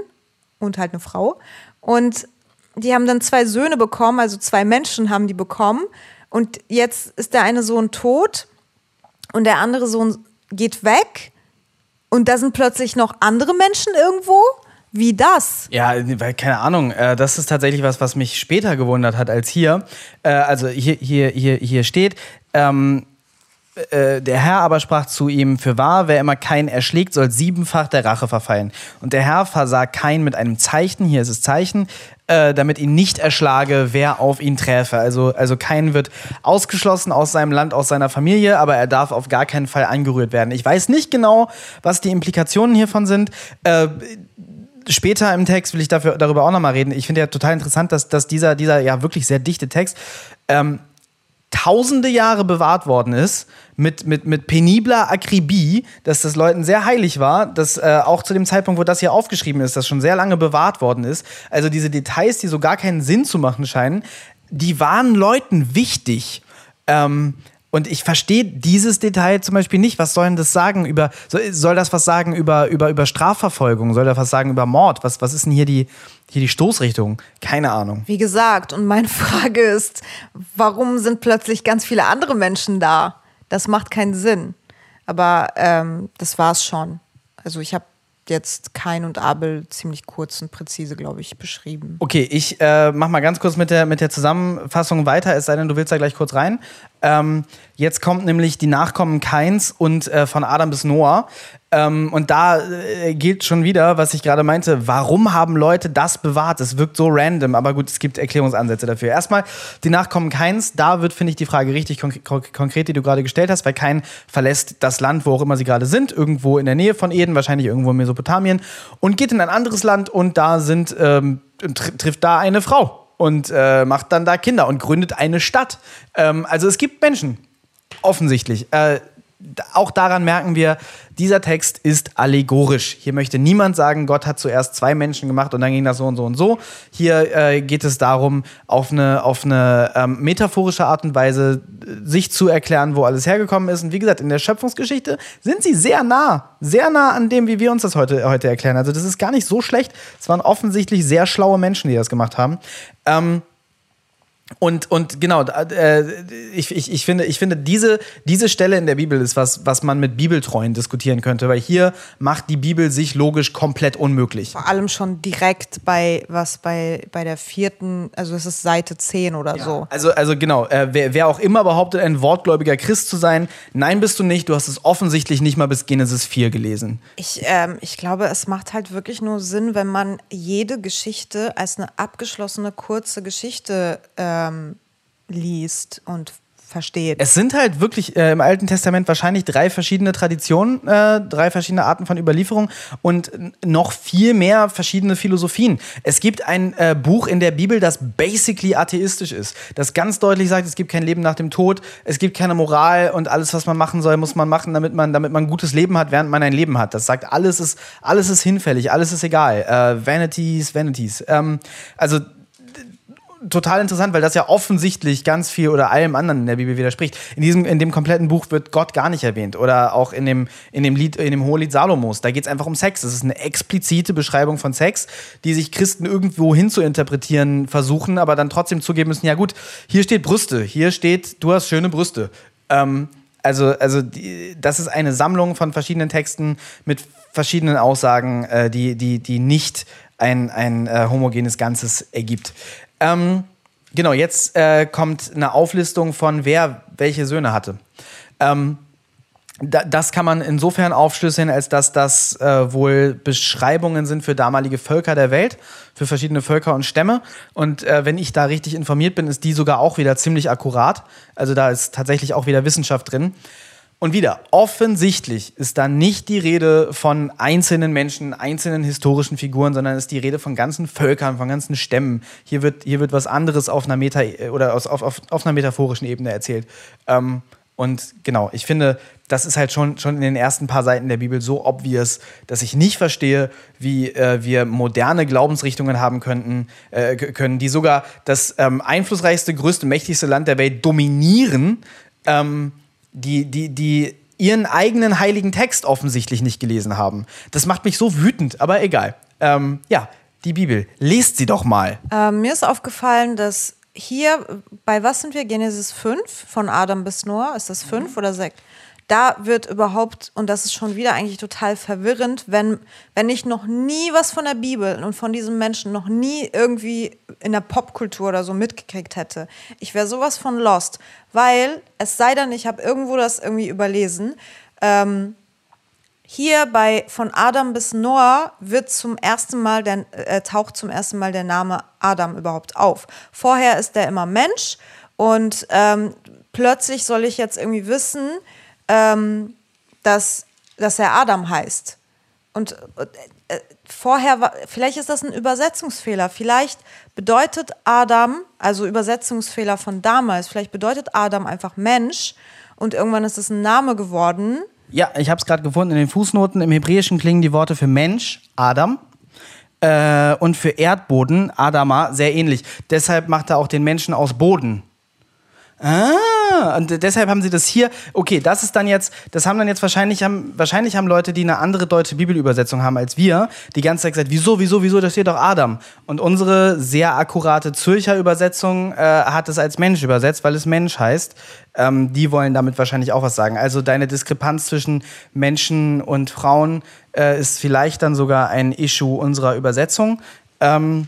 und halt eine Frau. Und die haben dann zwei Söhne bekommen, also zwei Menschen haben die bekommen. Und jetzt ist der eine Sohn tot und der andere Sohn geht weg. Und da sind plötzlich noch andere Menschen irgendwo? Wie das? Ja, weil, keine Ahnung. Äh, das ist tatsächlich was, was mich später gewundert hat als hier. Äh, also hier, hier, hier, hier steht, ähm, äh, der Herr aber sprach zu ihm, für wahr, wer immer keinen erschlägt, soll siebenfach der Rache verfallen. Und der Herr versah keinen mit einem Zeichen, hier ist es Zeichen, äh, damit ihn nicht erschlage, wer auf ihn träfe. Also, also kein wird ausgeschlossen aus seinem Land, aus seiner Familie, aber er darf auf gar keinen Fall angerührt werden. Ich weiß nicht genau, was die Implikationen hiervon sind. Äh, später im Text will ich dafür, darüber auch nochmal reden. Ich finde ja total interessant, dass, dass dieser, dieser ja wirklich sehr dichte Text ähm, tausende Jahre bewahrt worden ist, mit, mit, mit penibler Akribie, dass das Leuten sehr heilig war, dass äh, auch zu dem Zeitpunkt, wo das hier aufgeschrieben ist, das schon sehr lange bewahrt worden ist. Also diese Details, die so gar keinen Sinn zu machen scheinen, die waren Leuten wichtig. Ähm, und ich verstehe dieses Detail zum Beispiel nicht. Was soll denn das sagen über, soll das was sagen über, über, über Strafverfolgung? Soll das was sagen über Mord? Was, was ist denn hier die, hier die Stoßrichtung? Keine Ahnung. Wie gesagt, und meine Frage ist, warum sind plötzlich ganz viele andere Menschen da? Das macht keinen Sinn. Aber ähm, das war's schon. Also ich habe jetzt Kain und Abel ziemlich kurz und präzise, glaube ich, beschrieben. Okay, ich äh, mach mal ganz kurz mit der, mit der Zusammenfassung weiter, es sei denn, du willst da gleich kurz rein. Ähm, jetzt kommt nämlich die Nachkommen Kains und äh, von Adam bis Noah. Ähm, und da äh, gilt schon wieder, was ich gerade meinte, warum haben Leute das bewahrt? Es wirkt so random, aber gut, es gibt Erklärungsansätze dafür. Erstmal die Nachkommen Kains, da wird, finde ich, die Frage richtig konk konkret, die du gerade gestellt hast, weil Kain verlässt das Land, wo auch immer sie gerade sind, irgendwo in der Nähe von Eden, wahrscheinlich irgendwo in Mesopotamien, und geht in ein anderes Land und da sind, ähm, tr trifft da eine Frau und äh, macht dann da Kinder und gründet eine Stadt. Ähm, also es gibt Menschen, offensichtlich. Äh, auch daran merken wir, dieser Text ist allegorisch. Hier möchte niemand sagen, Gott hat zuerst zwei Menschen gemacht und dann ging das so und so und so. Hier äh, geht es darum, auf eine, auf eine ähm, metaphorische Art und Weise äh, sich zu erklären, wo alles hergekommen ist. Und wie gesagt, in der Schöpfungsgeschichte sind sie sehr nah, sehr nah an dem, wie wir uns das heute, heute erklären. Also das ist gar nicht so schlecht. Es waren offensichtlich sehr schlaue Menschen, die das gemacht haben. Ähm, und, und genau, äh, ich, ich, ich, finde, ich finde diese, diese Stelle in der Bibel ist was, was man mit Bibeltreuen diskutieren könnte, weil hier macht die Bibel sich logisch komplett unmöglich. Vor allem schon direkt bei, was bei, bei der vierten, also es ist Seite 10 oder ja. so. Also, also genau, äh, wer, wer auch immer behauptet, ein wortgläubiger Christ zu sein, nein, bist du nicht, du hast es offensichtlich nicht mal bis Genesis 4 gelesen. Ich, ähm, ich glaube, es macht halt wirklich nur Sinn, wenn man jede Geschichte als eine abgeschlossene, kurze Geschichte äh, ähm, liest und versteht. Es sind halt wirklich äh, im Alten Testament wahrscheinlich drei verschiedene Traditionen, äh, drei verschiedene Arten von Überlieferung und noch viel mehr verschiedene Philosophien. Es gibt ein äh, Buch in der Bibel, das basically atheistisch ist, das ganz deutlich sagt, es gibt kein Leben nach dem Tod, es gibt keine Moral und alles, was man machen soll, muss man machen, damit man, damit man ein gutes Leben hat, während man ein Leben hat. Das sagt, alles ist, alles ist hinfällig, alles ist egal. Äh, vanities, Vanities. Ähm, also total interessant, weil das ja offensichtlich ganz viel oder allem anderen in der Bibel widerspricht. In diesem, in dem kompletten Buch wird Gott gar nicht erwähnt. Oder auch in dem, in dem Lied, in dem Hohelied Salomos. Da geht es einfach um Sex. Das ist eine explizite Beschreibung von Sex, die sich Christen irgendwo hin zu interpretieren versuchen, aber dann trotzdem zugeben müssen, ja gut, hier steht Brüste, hier steht, du hast schöne Brüste. Ähm, also, also die, das ist eine Sammlung von verschiedenen Texten mit verschiedenen Aussagen, äh, die, die, die nicht ein, ein äh, homogenes Ganzes ergibt. Ähm, genau, jetzt äh, kommt eine Auflistung von wer welche Söhne hatte. Ähm, da, das kann man insofern aufschlüsseln, als dass das äh, wohl Beschreibungen sind für damalige Völker der Welt, für verschiedene Völker und Stämme. Und äh, wenn ich da richtig informiert bin, ist die sogar auch wieder ziemlich akkurat. Also da ist tatsächlich auch wieder Wissenschaft drin. Und wieder, offensichtlich ist da nicht die Rede von einzelnen Menschen, einzelnen historischen Figuren, sondern ist die Rede von ganzen Völkern, von ganzen Stämmen. Hier wird, hier wird was anderes auf einer Meta oder auf, auf, auf einer metaphorischen Ebene erzählt. Ähm, und genau, ich finde, das ist halt schon, schon in den ersten paar Seiten der Bibel so obvious, dass ich nicht verstehe, wie äh, wir moderne Glaubensrichtungen haben könnten, äh, können, die sogar das ähm, einflussreichste, größte, mächtigste Land der Welt dominieren, ähm, die, die, die ihren eigenen heiligen Text offensichtlich nicht gelesen haben. Das macht mich so wütend, aber egal. Ähm, ja, die Bibel. Lest sie doch mal. Ähm, mir ist aufgefallen, dass hier, bei was sind wir? Genesis 5, von Adam bis Noah. Ist das 5 mhm. oder 6? Da wird überhaupt, und das ist schon wieder eigentlich total verwirrend, wenn, wenn ich noch nie was von der Bibel und von diesem Menschen noch nie irgendwie in der Popkultur oder so mitgekriegt hätte. Ich wäre sowas von lost, weil es sei denn, ich habe irgendwo das irgendwie überlesen. Ähm, hier bei von Adam bis Noah wird zum ersten Mal der, äh, taucht zum ersten Mal der Name Adam überhaupt auf. Vorher ist er immer Mensch und ähm, plötzlich soll ich jetzt irgendwie wissen, ähm, dass, dass er Adam heißt. Und äh, vorher war, vielleicht ist das ein Übersetzungsfehler. Vielleicht bedeutet Adam, also Übersetzungsfehler von damals, vielleicht bedeutet Adam einfach Mensch und irgendwann ist es ein Name geworden ja, ich habe es gerade gefunden. In den Fußnoten im Hebräischen klingen die Worte für Mensch, Adam, äh, und für Erdboden, Adama, sehr ähnlich. Deshalb macht er auch den Menschen aus Boden. Ah, und deshalb haben sie das hier. Okay, das ist dann jetzt, das haben dann jetzt wahrscheinlich, haben, wahrscheinlich haben Leute, die eine andere deutsche Bibelübersetzung haben als wir, die ganze Zeit gesagt, wieso, wieso, wieso, da steht doch Adam. Und unsere sehr akkurate Zürcher Übersetzung äh, hat es als Mensch übersetzt, weil es Mensch heißt. Ähm, die wollen damit wahrscheinlich auch was sagen. Also deine Diskrepanz zwischen Menschen und Frauen äh, ist vielleicht dann sogar ein Issue unserer Übersetzung. Ähm,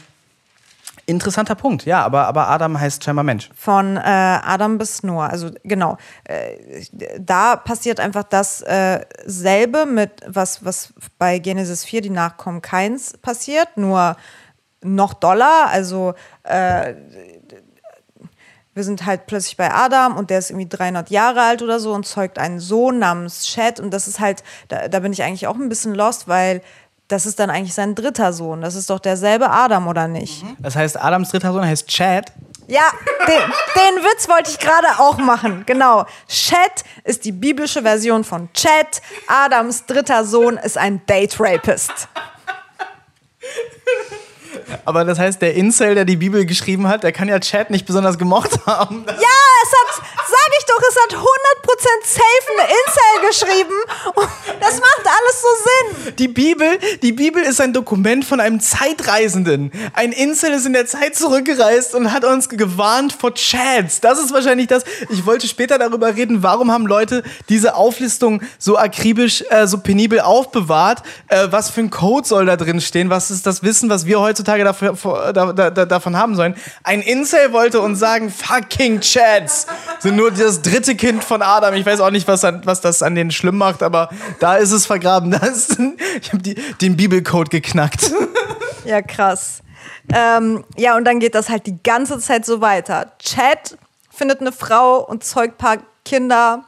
Interessanter Punkt, ja, aber, aber Adam heißt scheinbar Mensch. Von äh, Adam bis Noah, also genau. Äh, da passiert einfach dasselbe äh, mit, was, was bei Genesis 4, die Nachkommen Keins passiert, nur noch doller. Also äh, wir sind halt plötzlich bei Adam und der ist irgendwie 300 Jahre alt oder so und zeugt einen Sohn namens Chet und das ist halt, da, da bin ich eigentlich auch ein bisschen lost, weil das ist dann eigentlich sein dritter Sohn. Das ist doch derselbe Adam, oder nicht? Mhm. Das heißt, Adams dritter Sohn heißt Chad. Ja, den, den Witz wollte ich gerade auch machen. Genau. Chat ist die biblische Version von Chat. Adams dritter Sohn ist ein Date-Rapist. Aber das heißt, der Incel, der die Bibel geschrieben hat, der kann ja Chat nicht besonders gemocht haben. Ja, sag ich doch, es hat 100% safe ein Incel geschrieben. Das macht alles so Sinn. Die Bibel, die Bibel ist ein Dokument von einem Zeitreisenden. Ein Incel ist in der Zeit zurückgereist und hat uns gewarnt vor Chats. Das ist wahrscheinlich das. Ich wollte später darüber reden, warum haben Leute diese Auflistung so akribisch, äh, so penibel aufbewahrt. Äh, was für ein Code soll da drin stehen? Was ist das Wissen, was wir heutzutage dafür, da, da, davon haben sollen? Ein Incel wollte uns sagen, fucking Chats sind nur das dritte Kind von Adam. Ich weiß auch nicht, was, an, was das an denen schlimm macht, aber da ist es vergraben. Ist, ich habe den Bibelcode geknackt. Ja, krass. Ähm, ja, und dann geht das halt die ganze Zeit so weiter. Chad findet eine Frau und zeugt ein paar Kinder.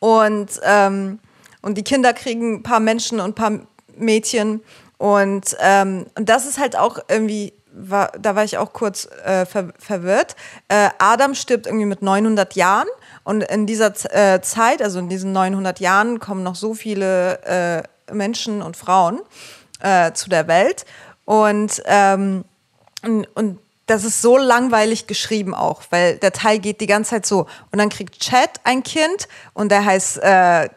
Und, ähm, und die Kinder kriegen ein paar Menschen und ein paar Mädchen. Und, ähm, und das ist halt auch irgendwie war, da war ich auch kurz äh, ver verwirrt. Äh, Adam stirbt irgendwie mit 900 Jahren und in dieser Z äh, Zeit, also in diesen 900 Jahren, kommen noch so viele äh, Menschen und Frauen äh, zu der Welt und, ähm, und, und das ist so langweilig geschrieben auch, weil der Teil geht die ganze Zeit so. Und dann kriegt Chad ein Kind und der heißt äh,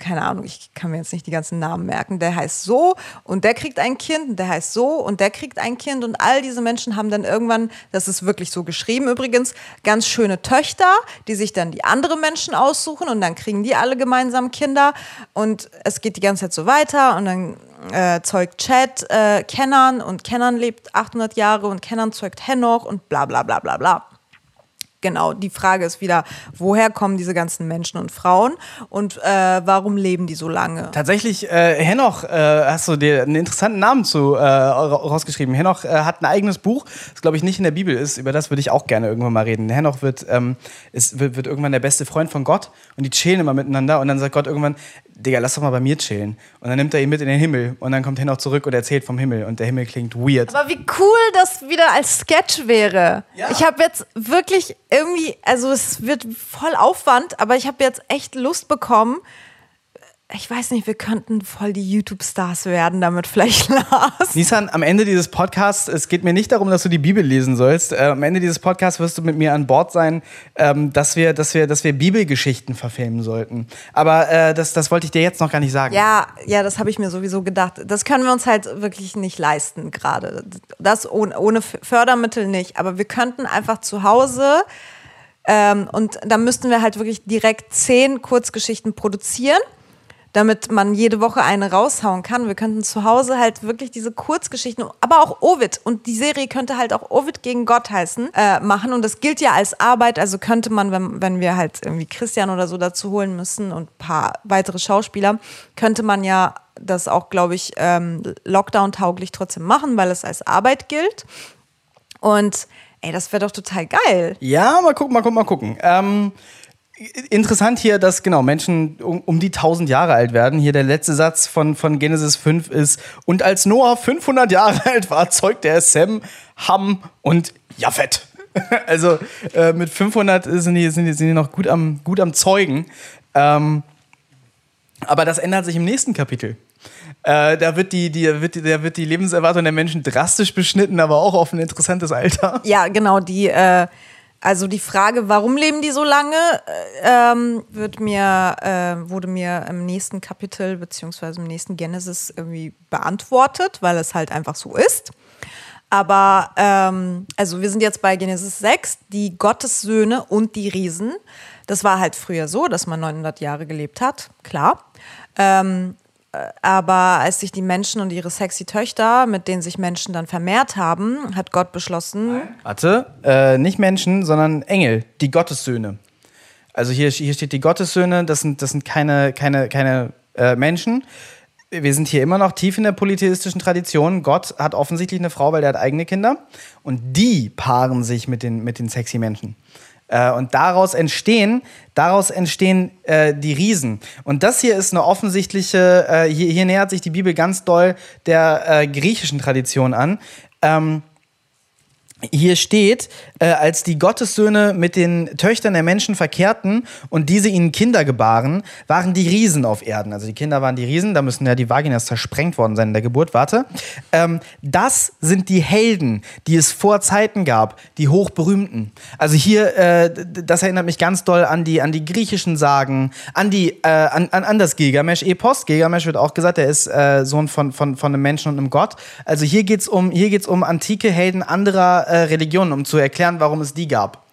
keine Ahnung, ich kann mir jetzt nicht die ganzen Namen merken, der heißt so und der kriegt ein Kind, der heißt so und der kriegt ein Kind und all diese Menschen haben dann irgendwann, das ist wirklich so geschrieben übrigens, ganz schöne Töchter, die sich dann die anderen Menschen aussuchen und dann kriegen die alle gemeinsam Kinder und es geht die ganze Zeit so weiter und dann äh, zeugt Chad äh, Kenan und Kenan lebt 800 Jahre und Kenan zeugt Henoch und bla bla bla bla bla. Genau, die Frage ist wieder, woher kommen diese ganzen Menschen und Frauen und äh, warum leben die so lange? Tatsächlich, äh, Henoch, äh, hast du dir einen interessanten Namen zu äh, rausgeschrieben. Henoch äh, hat ein eigenes Buch, das glaube ich nicht in der Bibel ist, über das würde ich auch gerne irgendwann mal reden. Henoch wird, ähm, ist, wird, wird irgendwann der beste Freund von Gott und die chillen immer miteinander und dann sagt Gott irgendwann, Digga, lass doch mal bei mir chillen. Und dann nimmt er ihn mit in den Himmel und dann kommt Henoch zurück und erzählt vom Himmel und der Himmel klingt weird. Aber wie cool das wieder als Sketch wäre. Ja. Ich habe jetzt wirklich irgendwie, also es wird voll Aufwand, aber ich habe jetzt echt Lust bekommen, ich weiß nicht, wir könnten voll die YouTube-Stars werden damit vielleicht, Lars. Nissan, am Ende dieses Podcasts, es geht mir nicht darum, dass du die Bibel lesen sollst. Äh, am Ende dieses Podcasts wirst du mit mir an Bord sein, ähm, dass, wir, dass, wir, dass wir Bibelgeschichten verfilmen sollten. Aber äh, das, das wollte ich dir jetzt noch gar nicht sagen. Ja, ja, das habe ich mir sowieso gedacht. Das können wir uns halt wirklich nicht leisten gerade. Das ohne, ohne Fördermittel nicht. Aber wir könnten einfach zu Hause ähm, und da müssten wir halt wirklich direkt zehn Kurzgeschichten produzieren damit man jede Woche eine raushauen kann. Wir könnten zu Hause halt wirklich diese Kurzgeschichten, aber auch Ovid und die Serie könnte halt auch Ovid gegen Gott heißen, äh, machen und das gilt ja als Arbeit, also könnte man, wenn, wenn wir halt irgendwie Christian oder so dazu holen müssen und ein paar weitere Schauspieler, könnte man ja das auch, glaube ich, ähm, Lockdown-tauglich trotzdem machen, weil es als Arbeit gilt. Und ey, das wäre doch total geil. Ja, mal gucken, mal gucken, mal gucken. Ähm Interessant hier, dass genau Menschen um, um, die 1000 Jahre alt werden. Hier der letzte Satz von, von Genesis 5 ist: Und als Noah 500 Jahre alt war, zeugte er Sem, Ham und Japhet. also äh, mit 500 sind die, sind, die, sind die noch gut am, gut am Zeugen. Ähm, aber das ändert sich im nächsten Kapitel. Äh, da wird die, die, wird, da wird die Lebenserwartung der Menschen drastisch beschnitten, aber auch auf ein interessantes Alter. Ja, genau. Die. Äh also die Frage, warum leben die so lange, äh, ähm, wird mir, äh, wurde mir im nächsten Kapitel beziehungsweise im nächsten Genesis irgendwie beantwortet, weil es halt einfach so ist. Aber ähm, also wir sind jetzt bei Genesis 6, die Gottessöhne und die Riesen. Das war halt früher so, dass man 900 Jahre gelebt hat, klar. Ähm, aber als sich die Menschen und ihre sexy Töchter, mit denen sich Menschen dann vermehrt haben, hat Gott beschlossen. Warte, äh, nicht Menschen, sondern Engel, die Gottessöhne. Also hier, hier steht die Gottessöhne, das sind, das sind keine, keine, keine äh, Menschen. Wir sind hier immer noch tief in der polytheistischen Tradition. Gott hat offensichtlich eine Frau, weil er hat eigene Kinder. Und die paaren sich mit den, mit den sexy Menschen. Äh, und daraus entstehen, daraus entstehen äh, die Riesen. Und das hier ist eine offensichtliche, äh, hier, hier, nähert sich die Bibel ganz doll der äh, griechischen Tradition an. Ähm, hier steht, äh, als die Gottessöhne mit den Töchtern der Menschen verkehrten und diese ihnen Kinder gebaren, waren die Riesen auf Erden. Also die Kinder waren die Riesen, da müssen ja die Vaginas zersprengt worden sein in der Geburt. Warte. Ähm, das sind die Helden, die es vor Zeiten gab, die hochberühmten. Also hier, äh, das erinnert mich ganz doll an die, an die griechischen Sagen, an, die, äh, an, an, an das Gilgamesch-Epos. Gilgamesch wird auch gesagt, er ist äh, Sohn von, von, von einem Menschen und einem Gott. Also hier geht es um, um antike Helden anderer äh, Religionen, um zu erklären, warum es die gab.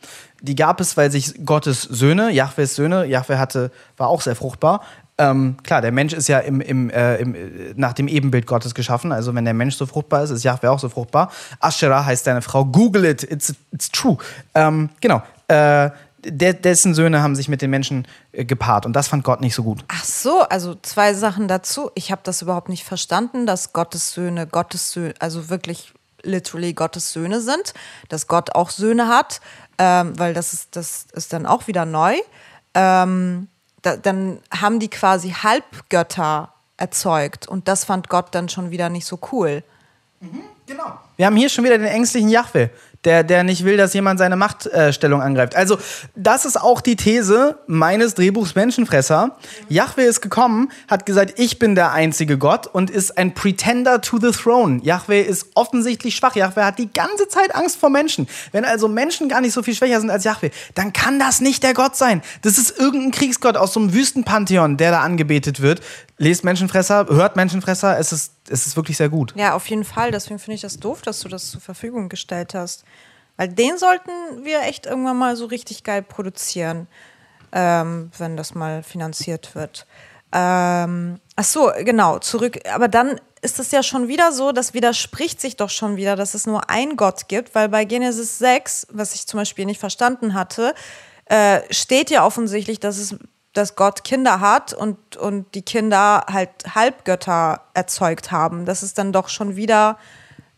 Die gab es, weil sich Gottes Söhne, Jahwes Söhne, Jahwe hatte, war auch sehr fruchtbar. Ähm, klar, der Mensch ist ja im, im, äh, im, nach dem Ebenbild Gottes geschaffen. Also wenn der Mensch so fruchtbar ist, ist Jahwe auch so fruchtbar. Asherah heißt deine Frau. Google it, it's, it's true. Ähm, genau. Äh, de dessen Söhne haben sich mit den Menschen äh, gepaart und das fand Gott nicht so gut. Ach so, also zwei Sachen dazu. Ich habe das überhaupt nicht verstanden, dass Gottes Söhne Gottes Söhne, also wirklich literally Gottes Söhne sind, dass Gott auch Söhne hat, ähm, weil das ist, das ist dann auch wieder neu. Ähm, da, dann haben die quasi Halbgötter erzeugt und das fand Gott dann schon wieder nicht so cool. Mhm, genau. Wir haben hier schon wieder den ängstlichen Jahwe, der, der nicht will, dass jemand seine Machtstellung äh, angreift. Also, das ist auch die These meines Drehbuchs Menschenfresser. Jahwe ist gekommen, hat gesagt, ich bin der einzige Gott und ist ein Pretender to the throne. Jahwe ist offensichtlich schwach. Jahwe hat die ganze Zeit Angst vor Menschen. Wenn also Menschen gar nicht so viel schwächer sind als Jahwe, dann kann das nicht der Gott sein. Das ist irgendein Kriegsgott aus so einem Wüstenpantheon, der da angebetet wird. Lest Menschenfresser, hört Menschenfresser, es ist, es ist wirklich sehr gut. Ja, auf jeden Fall. Deswegen finde ich das doof, dass du das zur Verfügung gestellt hast. Weil den sollten wir echt irgendwann mal so richtig geil produzieren, ähm, wenn das mal finanziert wird. Ähm, ach so, genau, zurück. Aber dann ist es ja schon wieder so, das widerspricht sich doch schon wieder, dass es nur ein Gott gibt, weil bei Genesis 6, was ich zum Beispiel nicht verstanden hatte, äh, steht ja offensichtlich, dass es dass Gott Kinder hat und, und die Kinder halt Halbgötter erzeugt haben. Das ist dann doch schon wieder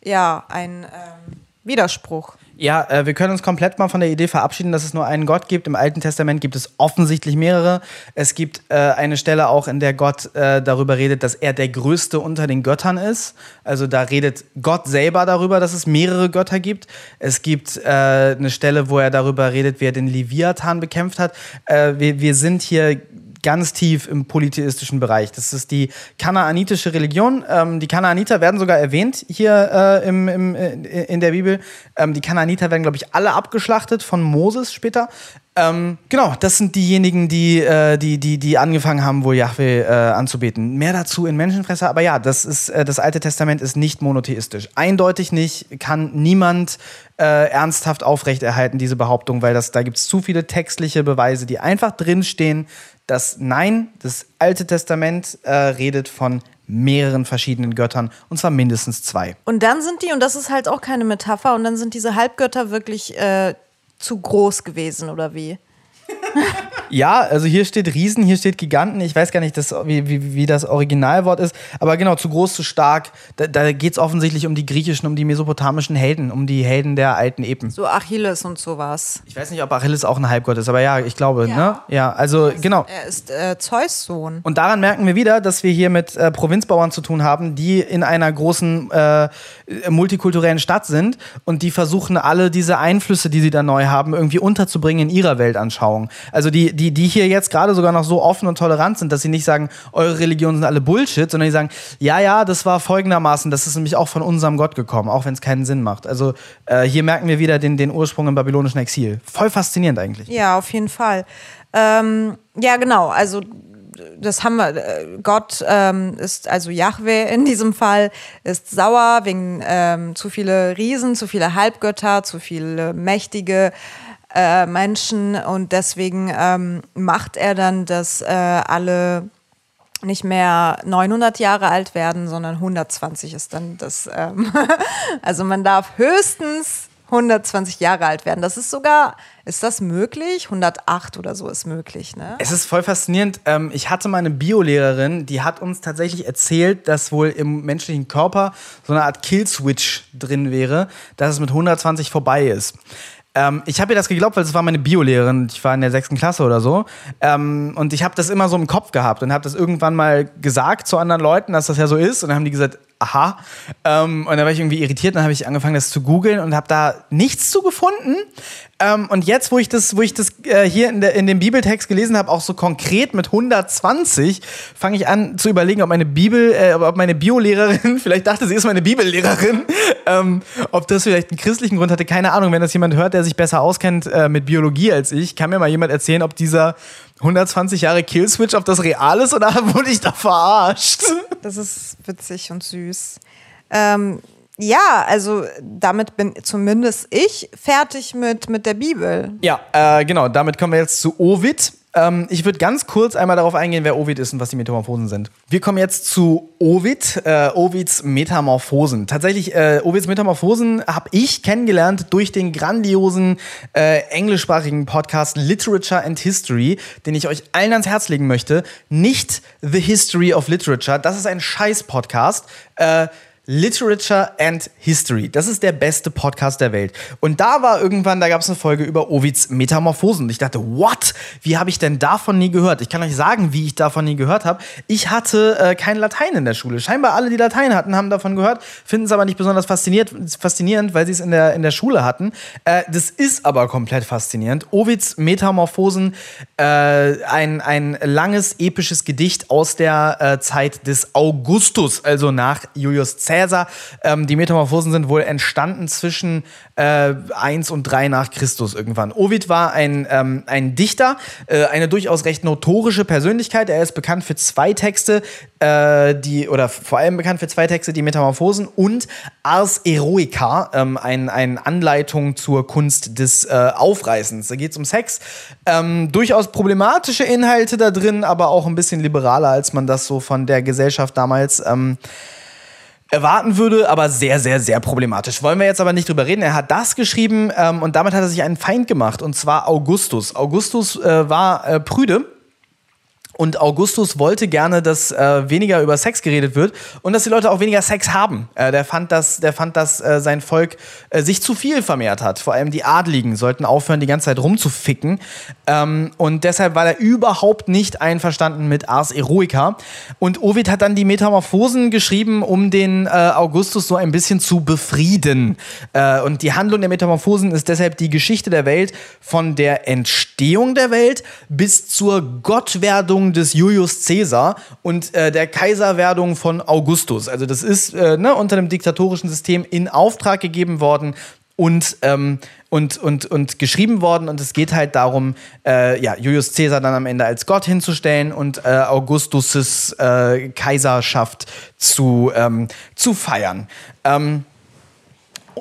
ja ein ähm, Widerspruch. Ja, äh, wir können uns komplett mal von der Idee verabschieden, dass es nur einen Gott gibt. Im Alten Testament gibt es offensichtlich mehrere. Es gibt äh, eine Stelle auch, in der Gott äh, darüber redet, dass er der Größte unter den Göttern ist. Also da redet Gott selber darüber, dass es mehrere Götter gibt. Es gibt äh, eine Stelle, wo er darüber redet, wie er den Leviathan bekämpft hat. Äh, wir, wir sind hier ganz tief im polytheistischen Bereich. Das ist die kanaanitische Religion. Ähm, die Kanaaniter werden sogar erwähnt hier äh, im, im, äh, in der Bibel. Ähm, die Kanaaniter werden, glaube ich, alle abgeschlachtet von Moses später. Ähm, genau, das sind diejenigen, die, äh, die, die, die angefangen haben, wohl Yahweh äh, anzubeten. Mehr dazu in Menschenfresser, aber ja, das, ist, äh, das Alte Testament ist nicht monotheistisch. Eindeutig nicht, kann niemand äh, ernsthaft aufrechterhalten, diese Behauptung, weil das, da gibt es zu viele textliche Beweise, die einfach drinstehen, dass nein, das Alte Testament äh, redet von mehreren verschiedenen Göttern und zwar mindestens zwei. Und dann sind die, und das ist halt auch keine Metapher, und dann sind diese Halbgötter wirklich äh, zu groß gewesen, oder wie? Ja, also hier steht Riesen, hier steht Giganten. Ich weiß gar nicht, das, wie, wie, wie das Originalwort ist. Aber genau, zu groß, zu stark. Da, da geht es offensichtlich um die griechischen, um die mesopotamischen Helden, um die Helden der alten Epen. So Achilles und sowas. Ich weiß nicht, ob Achilles auch ein Halbgott ist, aber ja, ich glaube, ja. ne? Ja, also genau. Er ist äh, Zeus Sohn. Und daran merken wir wieder, dass wir hier mit äh, Provinzbauern zu tun haben, die in einer großen äh, multikulturellen Stadt sind und die versuchen alle diese Einflüsse, die sie da neu haben, irgendwie unterzubringen in ihrer Weltanschauung. Also die, die, die hier jetzt gerade sogar noch so offen und tolerant sind, dass sie nicht sagen, eure Religionen sind alle Bullshit, sondern die sagen, ja, ja, das war folgendermaßen, das ist nämlich auch von unserem Gott gekommen, auch wenn es keinen Sinn macht. Also äh, hier merken wir wieder den, den Ursprung im babylonischen Exil. Voll faszinierend eigentlich. Ja, auf jeden Fall. Ähm, ja, genau, also das haben wir, äh, Gott ähm, ist, also Yahweh in diesem Fall, ist sauer wegen ähm, zu viele Riesen, zu viele Halbgötter, zu viele mächtige äh, Menschen und deswegen ähm, macht er dann, dass äh, alle nicht mehr 900 Jahre alt werden, sondern 120 ist dann das. Ähm also man darf höchstens 120 Jahre alt werden. Das ist sogar, ist das möglich? 108 oder so ist möglich, ne? Es ist voll faszinierend. Ähm, ich hatte mal eine Biolehrerin, die hat uns tatsächlich erzählt, dass wohl im menschlichen Körper so eine Art Killswitch drin wäre, dass es mit 120 vorbei ist. Ähm, ich habe ihr das geglaubt, weil es war meine Biolehrerin. Ich war in der sechsten Klasse oder so. Ähm, und ich habe das immer so im Kopf gehabt und habe das irgendwann mal gesagt zu anderen Leuten, dass das ja so ist. Und dann haben die gesagt, aha. Ähm, und dann war ich irgendwie irritiert, dann habe ich angefangen, das zu googeln und habe da nichts zu gefunden. Ähm, und jetzt, wo ich das, wo ich das äh, hier in, der, in dem Bibeltext gelesen habe, auch so konkret mit 120, fange ich an zu überlegen, ob meine Bibel, äh, ob meine Biolehrerin, vielleicht dachte sie ist meine Bibellehrerin, ähm, ob das vielleicht einen christlichen Grund hatte, keine Ahnung. Wenn das jemand hört, der sich besser auskennt äh, mit Biologie als ich, kann mir mal jemand erzählen, ob dieser 120 Jahre Killswitch, ob das real ist oder wurde ich da verarscht? Das ist witzig und süß. Ähm, ja, also damit bin zumindest ich fertig mit, mit der Bibel. Ja, äh, genau. Damit kommen wir jetzt zu Ovid. Ähm, ich würde ganz kurz einmal darauf eingehen, wer Ovid ist und was die Metamorphosen sind. Wir kommen jetzt zu Ovid, äh, Ovids Metamorphosen. Tatsächlich, äh, Ovids Metamorphosen habe ich kennengelernt durch den grandiosen äh, englischsprachigen Podcast Literature and History, den ich euch allen ans Herz legen möchte. Nicht The History of Literature, das ist ein Scheiß-Podcast. Äh, Literature and History. Das ist der beste Podcast der Welt. Und da war irgendwann, da gab es eine Folge über Ovids Metamorphosen. Und ich dachte, what? Wie habe ich denn davon nie gehört? Ich kann euch sagen, wie ich davon nie gehört habe. Ich hatte äh, kein Latein in der Schule. Scheinbar alle, die Latein hatten, haben davon gehört, finden es aber nicht besonders faszinierend, weil sie es in der, in der Schule hatten. Äh, das ist aber komplett faszinierend. Ovids Metamorphosen, äh, ein, ein langes, episches Gedicht aus der äh, Zeit des Augustus, also nach Julius Caesar. Caesar. Ähm, die Metamorphosen sind wohl entstanden zwischen äh, 1 und 3 nach Christus irgendwann. Ovid war ein, ähm, ein Dichter, äh, eine durchaus recht notorische Persönlichkeit. Er ist bekannt für zwei Texte, äh, die, oder vor allem bekannt für zwei Texte, die Metamorphosen und Ars Eroica, ähm, eine ein Anleitung zur Kunst des äh, Aufreißens. Da geht es um Sex. Ähm, durchaus problematische Inhalte da drin, aber auch ein bisschen liberaler, als man das so von der Gesellschaft damals ähm, erwarten würde, aber sehr, sehr, sehr problematisch. Wollen wir jetzt aber nicht drüber reden. Er hat das geschrieben ähm, und damit hat er sich einen Feind gemacht, und zwar Augustus. Augustus äh, war äh, prüde und Augustus wollte gerne, dass äh, weniger über Sex geredet wird und dass die Leute auch weniger Sex haben. Äh, der fand, dass, der fand, dass äh, sein Volk äh, sich zu viel vermehrt hat. Vor allem die Adligen sollten aufhören, die ganze Zeit rumzuficken. Ähm, und deshalb war er überhaupt nicht einverstanden mit Ars Eroica. Und Ovid hat dann die Metamorphosen geschrieben, um den äh, Augustus so ein bisschen zu befrieden. Äh, und die Handlung der Metamorphosen ist deshalb die Geschichte der Welt von der Entstehung der Welt bis zur Gottwerdung des Julius Caesar und äh, der Kaiserwerdung von Augustus. Also das ist äh, ne, unter dem diktatorischen System in Auftrag gegeben worden und, ähm, und, und, und geschrieben worden. Und es geht halt darum, äh, ja, Julius Caesar dann am Ende als Gott hinzustellen und äh, Augustus' äh, Kaiserschaft zu, ähm, zu feiern. Ähm,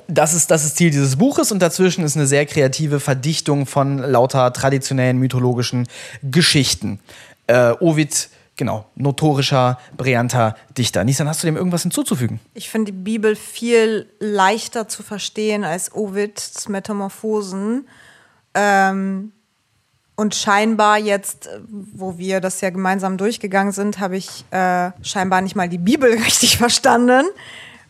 das ist das ist Ziel dieses Buches und dazwischen ist eine sehr kreative Verdichtung von lauter traditionellen mythologischen Geschichten äh, Ovid, genau, notorischer, brillanter Dichter. Nissan, hast du dem irgendwas hinzuzufügen? Ich finde die Bibel viel leichter zu verstehen als Ovids Metamorphosen. Ähm, und scheinbar jetzt, wo wir das ja gemeinsam durchgegangen sind, habe ich äh, scheinbar nicht mal die Bibel richtig verstanden.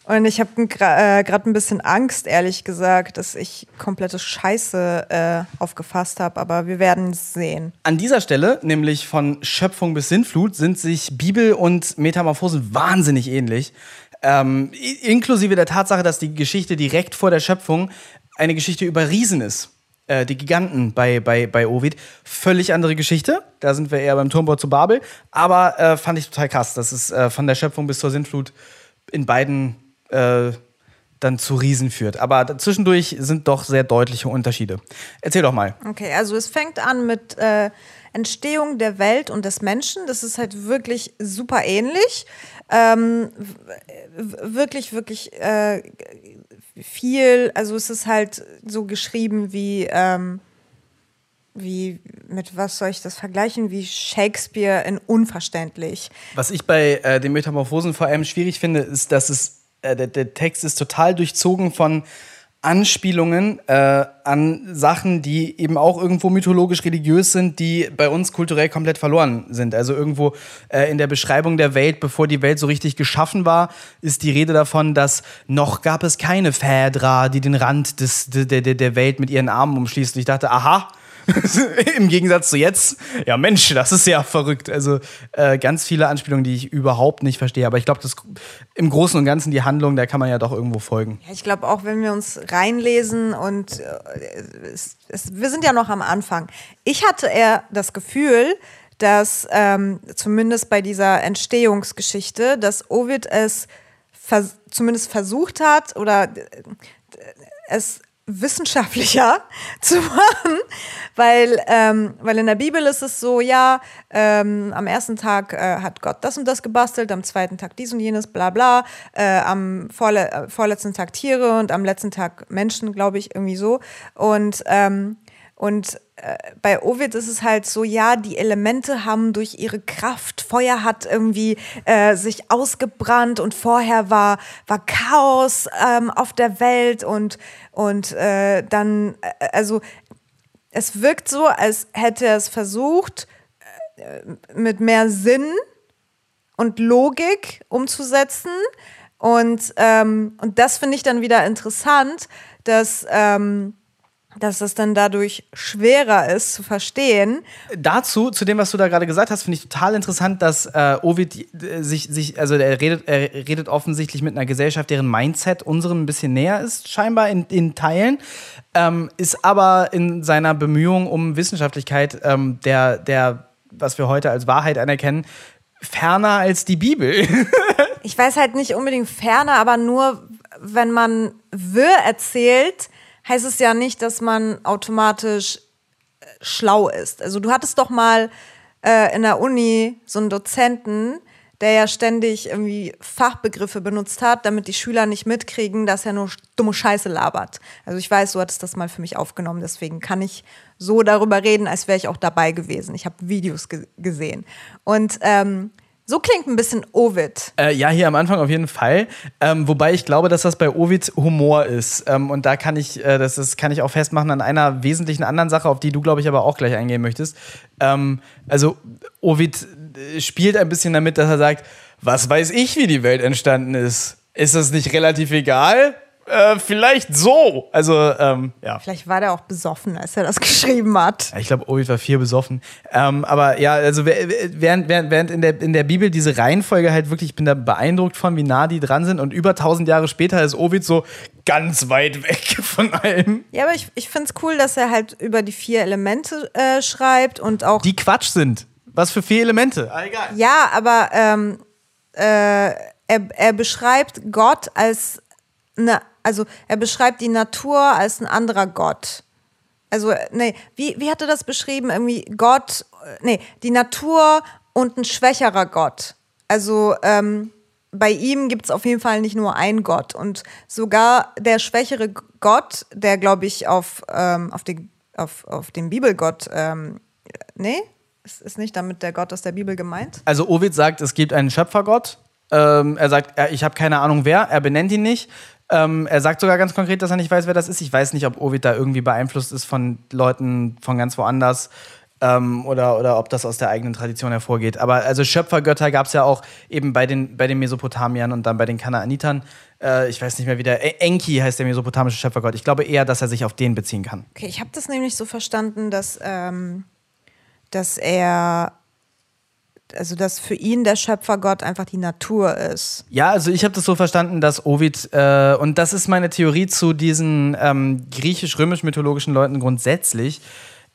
Und ich habe gerade äh, ein bisschen Angst, ehrlich gesagt, dass ich komplette Scheiße äh, aufgefasst habe, aber wir werden es sehen. An dieser Stelle, nämlich von Schöpfung bis Sintflut, sind sich Bibel und Metamorphosen wahnsinnig ähnlich. Ähm, inklusive der Tatsache, dass die Geschichte direkt vor der Schöpfung eine Geschichte über Riesen ist. Äh, die Giganten bei, bei, bei Ovid. Völlig andere Geschichte. Da sind wir eher beim Turmbau zu Babel. Aber äh, fand ich total krass, dass es äh, von der Schöpfung bis zur Sintflut in beiden äh, dann zu Riesen führt. Aber zwischendurch sind doch sehr deutliche Unterschiede. Erzähl doch mal. Okay, also es fängt an mit äh, Entstehung der Welt und des Menschen. Das ist halt wirklich super ähnlich. Ähm, wirklich, wirklich äh, viel. Also es ist halt so geschrieben wie. Ähm, wie, mit was soll ich das vergleichen, wie Shakespeare in Unverständlich. Was ich bei äh, den Metamorphosen vor allem schwierig finde, ist, dass es äh, der, der, Text ist total durchzogen von Anspielungen äh, an Sachen, die eben auch irgendwo mythologisch religiös sind, die bei uns kulturell komplett verloren sind. Also irgendwo äh, in der Beschreibung der Welt, bevor die Welt so richtig geschaffen war, ist die Rede davon, dass noch gab es keine Phaedra, die den Rand des, der, der, der Welt mit ihren Armen umschließt. Und ich dachte, aha, Im Gegensatz zu jetzt, ja Mensch, das ist ja verrückt. Also äh, ganz viele Anspielungen, die ich überhaupt nicht verstehe. Aber ich glaube, im Großen und Ganzen die Handlung, da kann man ja doch irgendwo folgen. Ja, ich glaube auch, wenn wir uns reinlesen und äh, es, es, wir sind ja noch am Anfang. Ich hatte eher das Gefühl, dass ähm, zumindest bei dieser Entstehungsgeschichte, dass Ovid es vers zumindest versucht hat oder äh, es wissenschaftlicher zu machen, weil, ähm, weil in der Bibel ist es so, ja, ähm, am ersten Tag äh, hat Gott das und das gebastelt, am zweiten Tag dies und jenes, bla bla, äh, am vorle äh, vorletzten Tag Tiere und am letzten Tag Menschen, glaube ich, irgendwie so. Und, ähm, und bei Ovid ist es halt so, ja, die Elemente haben durch ihre Kraft, Feuer hat irgendwie äh, sich ausgebrannt und vorher war, war Chaos ähm, auf der Welt und, und äh, dann, äh, also es wirkt so, als hätte er es versucht, äh, mit mehr Sinn und Logik umzusetzen. Und, ähm, und das finde ich dann wieder interessant, dass ähm, dass es dann dadurch schwerer ist zu verstehen. Dazu, zu dem, was du da gerade gesagt hast, finde ich total interessant, dass äh, Ovid äh, sich, sich, also er redet, er redet offensichtlich mit einer Gesellschaft, deren Mindset unserem ein bisschen näher ist, scheinbar in, in Teilen, ähm, ist aber in seiner Bemühung um Wissenschaftlichkeit ähm, der, der, was wir heute als Wahrheit anerkennen, ferner als die Bibel. Ich weiß halt nicht unbedingt ferner, aber nur wenn man wir erzählt, heißt es ja nicht, dass man automatisch äh, schlau ist. Also du hattest doch mal äh, in der Uni so einen Dozenten, der ja ständig irgendwie Fachbegriffe benutzt hat, damit die Schüler nicht mitkriegen, dass er nur dumme Scheiße labert. Also ich weiß, du hattest das mal für mich aufgenommen, deswegen kann ich so darüber reden, als wäre ich auch dabei gewesen. Ich habe Videos ge gesehen. Und ähm, so klingt ein bisschen Ovid. Äh, ja, hier am Anfang auf jeden Fall. Ähm, wobei ich glaube, dass das bei Ovid Humor ist. Ähm, und da kann ich, äh, das ist, kann ich auch festmachen an einer wesentlichen anderen Sache, auf die du, glaube ich, aber auch gleich eingehen möchtest. Ähm, also Ovid äh, spielt ein bisschen damit, dass er sagt, was weiß ich, wie die Welt entstanden ist. Ist das nicht relativ egal? Äh, vielleicht so. Also, ähm, ja. Vielleicht war der auch besoffen, als er das geschrieben hat. Ich glaube, Ovid war viel besoffen. Ähm, aber ja, also während, während, während in, der, in der Bibel diese Reihenfolge halt wirklich, ich bin da beeindruckt von, wie nah die dran sind. Und über tausend Jahre später ist Ovid so ganz weit weg von allem. Ja, aber ich, ich finde es cool, dass er halt über die vier Elemente äh, schreibt und auch. Die Quatsch sind. Was für vier Elemente? Ah, egal. Ja, aber ähm, äh, er, er beschreibt Gott als eine also er beschreibt die Natur als ein anderer Gott. Also, nee, wie, wie hat er das beschrieben? Irgendwie Gott, nee, die Natur und ein schwächerer Gott. Also, ähm, bei ihm gibt es auf jeden Fall nicht nur einen Gott. Und sogar der schwächere Gott, der, glaube ich, auf, ähm, auf, die, auf, auf den Bibelgott, ähm, nee, ist, ist nicht damit der Gott aus der Bibel gemeint? Also, Ovid sagt, es gibt einen Schöpfergott. Ähm, er sagt, ich habe keine Ahnung wer, er benennt ihn nicht. Ähm, er sagt sogar ganz konkret, dass er nicht weiß, wer das ist. Ich weiß nicht, ob Ovid da irgendwie beeinflusst ist von Leuten von ganz woanders. Ähm, oder, oder ob das aus der eigenen Tradition hervorgeht. Aber also Schöpfergötter gab es ja auch eben bei den, bei den Mesopotamiern und dann bei den Kanaanitern. Äh, ich weiß nicht mehr, wie der. Enki heißt der mesopotamische Schöpfergott. Ich glaube eher, dass er sich auf den beziehen kann. Okay, ich habe das nämlich so verstanden, dass, ähm, dass er also dass für ihn der Schöpfergott einfach die Natur ist. Ja, also ich habe das so verstanden, dass Ovid, äh, und das ist meine Theorie zu diesen ähm, griechisch-römisch-mythologischen Leuten grundsätzlich,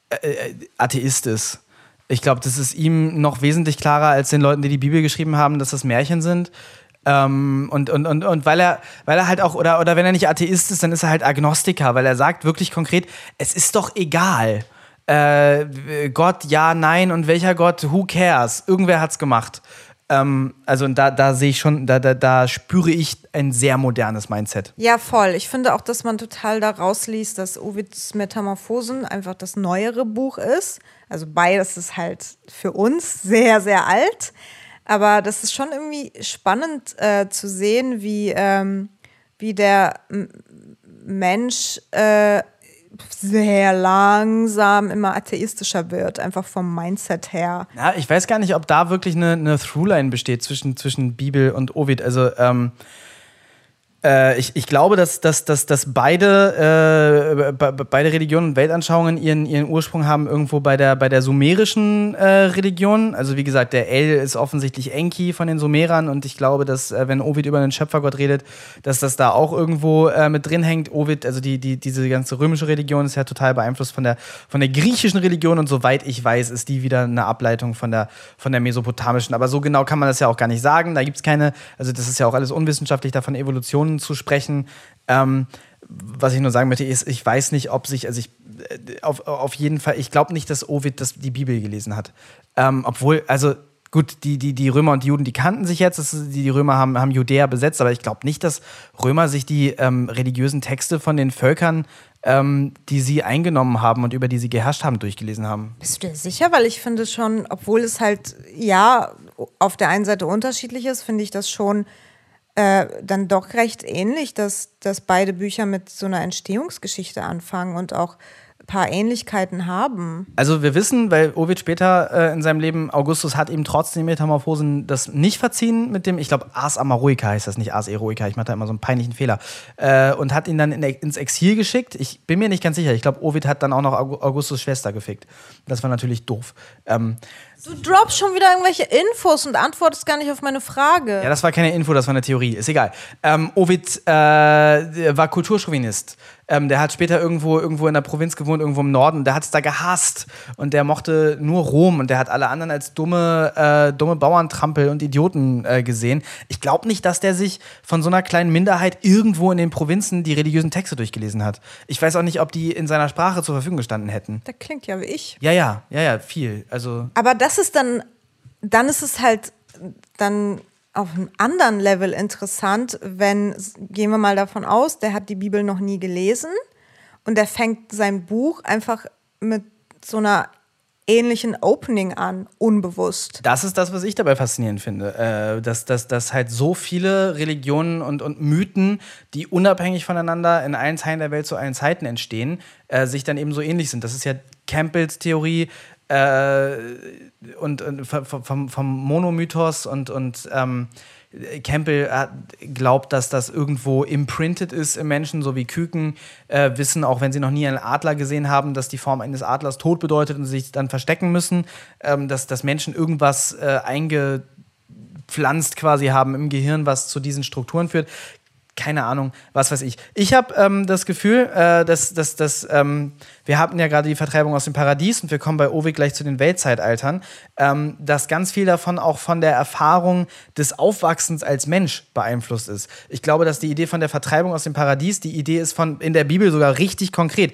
äh, äh, Atheist ist. Ich glaube, das ist ihm noch wesentlich klarer als den Leuten, die die Bibel geschrieben haben, dass das Märchen sind. Ähm, und, und, und, und weil er, weil er halt auch, oder, oder wenn er nicht Atheist ist, dann ist er halt Agnostiker, weil er sagt wirklich konkret, es ist doch egal äh, Gott, ja, nein und welcher Gott, who cares? Irgendwer hat's gemacht. Ähm, also da, da sehe ich schon, da, da, da spüre ich ein sehr modernes Mindset. Ja, voll. Ich finde auch, dass man total da rausliest, dass Ovids Metamorphosen einfach das neuere Buch ist. Also beides ist halt für uns sehr, sehr alt. Aber das ist schon irgendwie spannend äh, zu sehen, wie, ähm, wie der M Mensch äh, sehr langsam immer atheistischer wird, einfach vom Mindset her. Ja, ich weiß gar nicht, ob da wirklich eine, eine Throughline besteht zwischen, zwischen Bibel und Ovid. Also, ähm, äh, ich, ich glaube, dass, dass, dass, dass beide, äh, beide Religionen und Weltanschauungen ihren, ihren Ursprung haben irgendwo bei der, bei der sumerischen äh, Religion. Also wie gesagt, der El ist offensichtlich Enki von den Sumerern und ich glaube, dass äh, wenn Ovid über den Schöpfergott redet, dass das da auch irgendwo äh, mit drin hängt. Ovid, also die, die, diese ganze römische Religion ist ja total beeinflusst von der, von der griechischen Religion und soweit ich weiß, ist die wieder eine Ableitung von der, von der mesopotamischen. Aber so genau kann man das ja auch gar nicht sagen. Da gibt es keine, also das ist ja auch alles unwissenschaftlich davon Evolutionen zu sprechen. Ähm, was ich nur sagen möchte, ist, ich weiß nicht, ob sich, also ich, äh, auf, auf jeden Fall, ich glaube nicht, dass Ovid das, die Bibel gelesen hat. Ähm, obwohl, also gut, die, die, die Römer und die Juden, die kannten sich jetzt, die, die Römer haben, haben Judäa besetzt, aber ich glaube nicht, dass Römer sich die ähm, religiösen Texte von den Völkern, ähm, die sie eingenommen haben und über die sie geherrscht haben, durchgelesen haben. Bist du dir sicher? Weil ich finde schon, obwohl es halt, ja, auf der einen Seite unterschiedlich ist, finde ich das schon äh, dann doch recht ähnlich, dass, dass beide Bücher mit so einer Entstehungsgeschichte anfangen und auch paar Ähnlichkeiten haben. Also wir wissen, weil Ovid später äh, in seinem Leben, Augustus hat ihm trotzdem Metamorphosen das nicht verziehen mit dem, ich glaube, Ars Amaroica heißt das nicht, Ars Eroica, ich mache da immer so einen peinlichen Fehler, äh, und hat ihn dann in, ins Exil geschickt. Ich bin mir nicht ganz sicher, ich glaube, Ovid hat dann auch noch Augustus Schwester gefickt. Das war natürlich doof. Ähm, Du droppst schon wieder irgendwelche Infos und antwortest gar nicht auf meine Frage. Ja, das war keine Info, das war eine Theorie. Ist egal. Ähm, Ovid äh, war Kulturchauvinist. Ähm, der hat später irgendwo, irgendwo in der Provinz gewohnt, irgendwo im Norden. Der hat es da gehasst. Und der mochte nur Rom. Und der hat alle anderen als dumme, äh, dumme Bauerntrampel und Idioten äh, gesehen. Ich glaube nicht, dass der sich von so einer kleinen Minderheit irgendwo in den Provinzen die religiösen Texte durchgelesen hat. Ich weiß auch nicht, ob die in seiner Sprache zur Verfügung gestanden hätten. Das klingt ja wie ich. Ja, ja, ja, ja, viel. Also. Aber das ist dann, dann ist es halt dann auf einem anderen Level interessant, wenn, gehen wir mal davon aus, der hat die Bibel noch nie gelesen und der fängt sein Buch einfach mit so einer ähnlichen Opening an, unbewusst. Das ist das, was ich dabei faszinierend finde. Äh, dass, dass, dass halt so viele Religionen und, und Mythen, die unabhängig voneinander in allen Teilen der Welt zu allen Zeiten entstehen, äh, sich dann eben so ähnlich sind. Das ist ja Campbells Theorie, äh, und, und vom, vom Monomythos und, und ähm, Campbell glaubt, dass das irgendwo imprinted ist im Menschen, so wie Küken äh, wissen, auch wenn sie noch nie einen Adler gesehen haben, dass die Form eines Adlers Tod bedeutet und sich dann verstecken müssen, ähm, dass, dass Menschen irgendwas äh, eingepflanzt quasi haben im Gehirn, was zu diesen Strukturen führt keine Ahnung, was weiß ich. Ich habe ähm, das Gefühl, äh, dass, dass, dass ähm, wir hatten ja gerade die Vertreibung aus dem Paradies und wir kommen bei Ovid gleich zu den Weltzeitaltern, ähm, dass ganz viel davon auch von der Erfahrung des Aufwachsens als Mensch beeinflusst ist. Ich glaube, dass die Idee von der Vertreibung aus dem Paradies, die Idee ist von in der Bibel sogar richtig konkret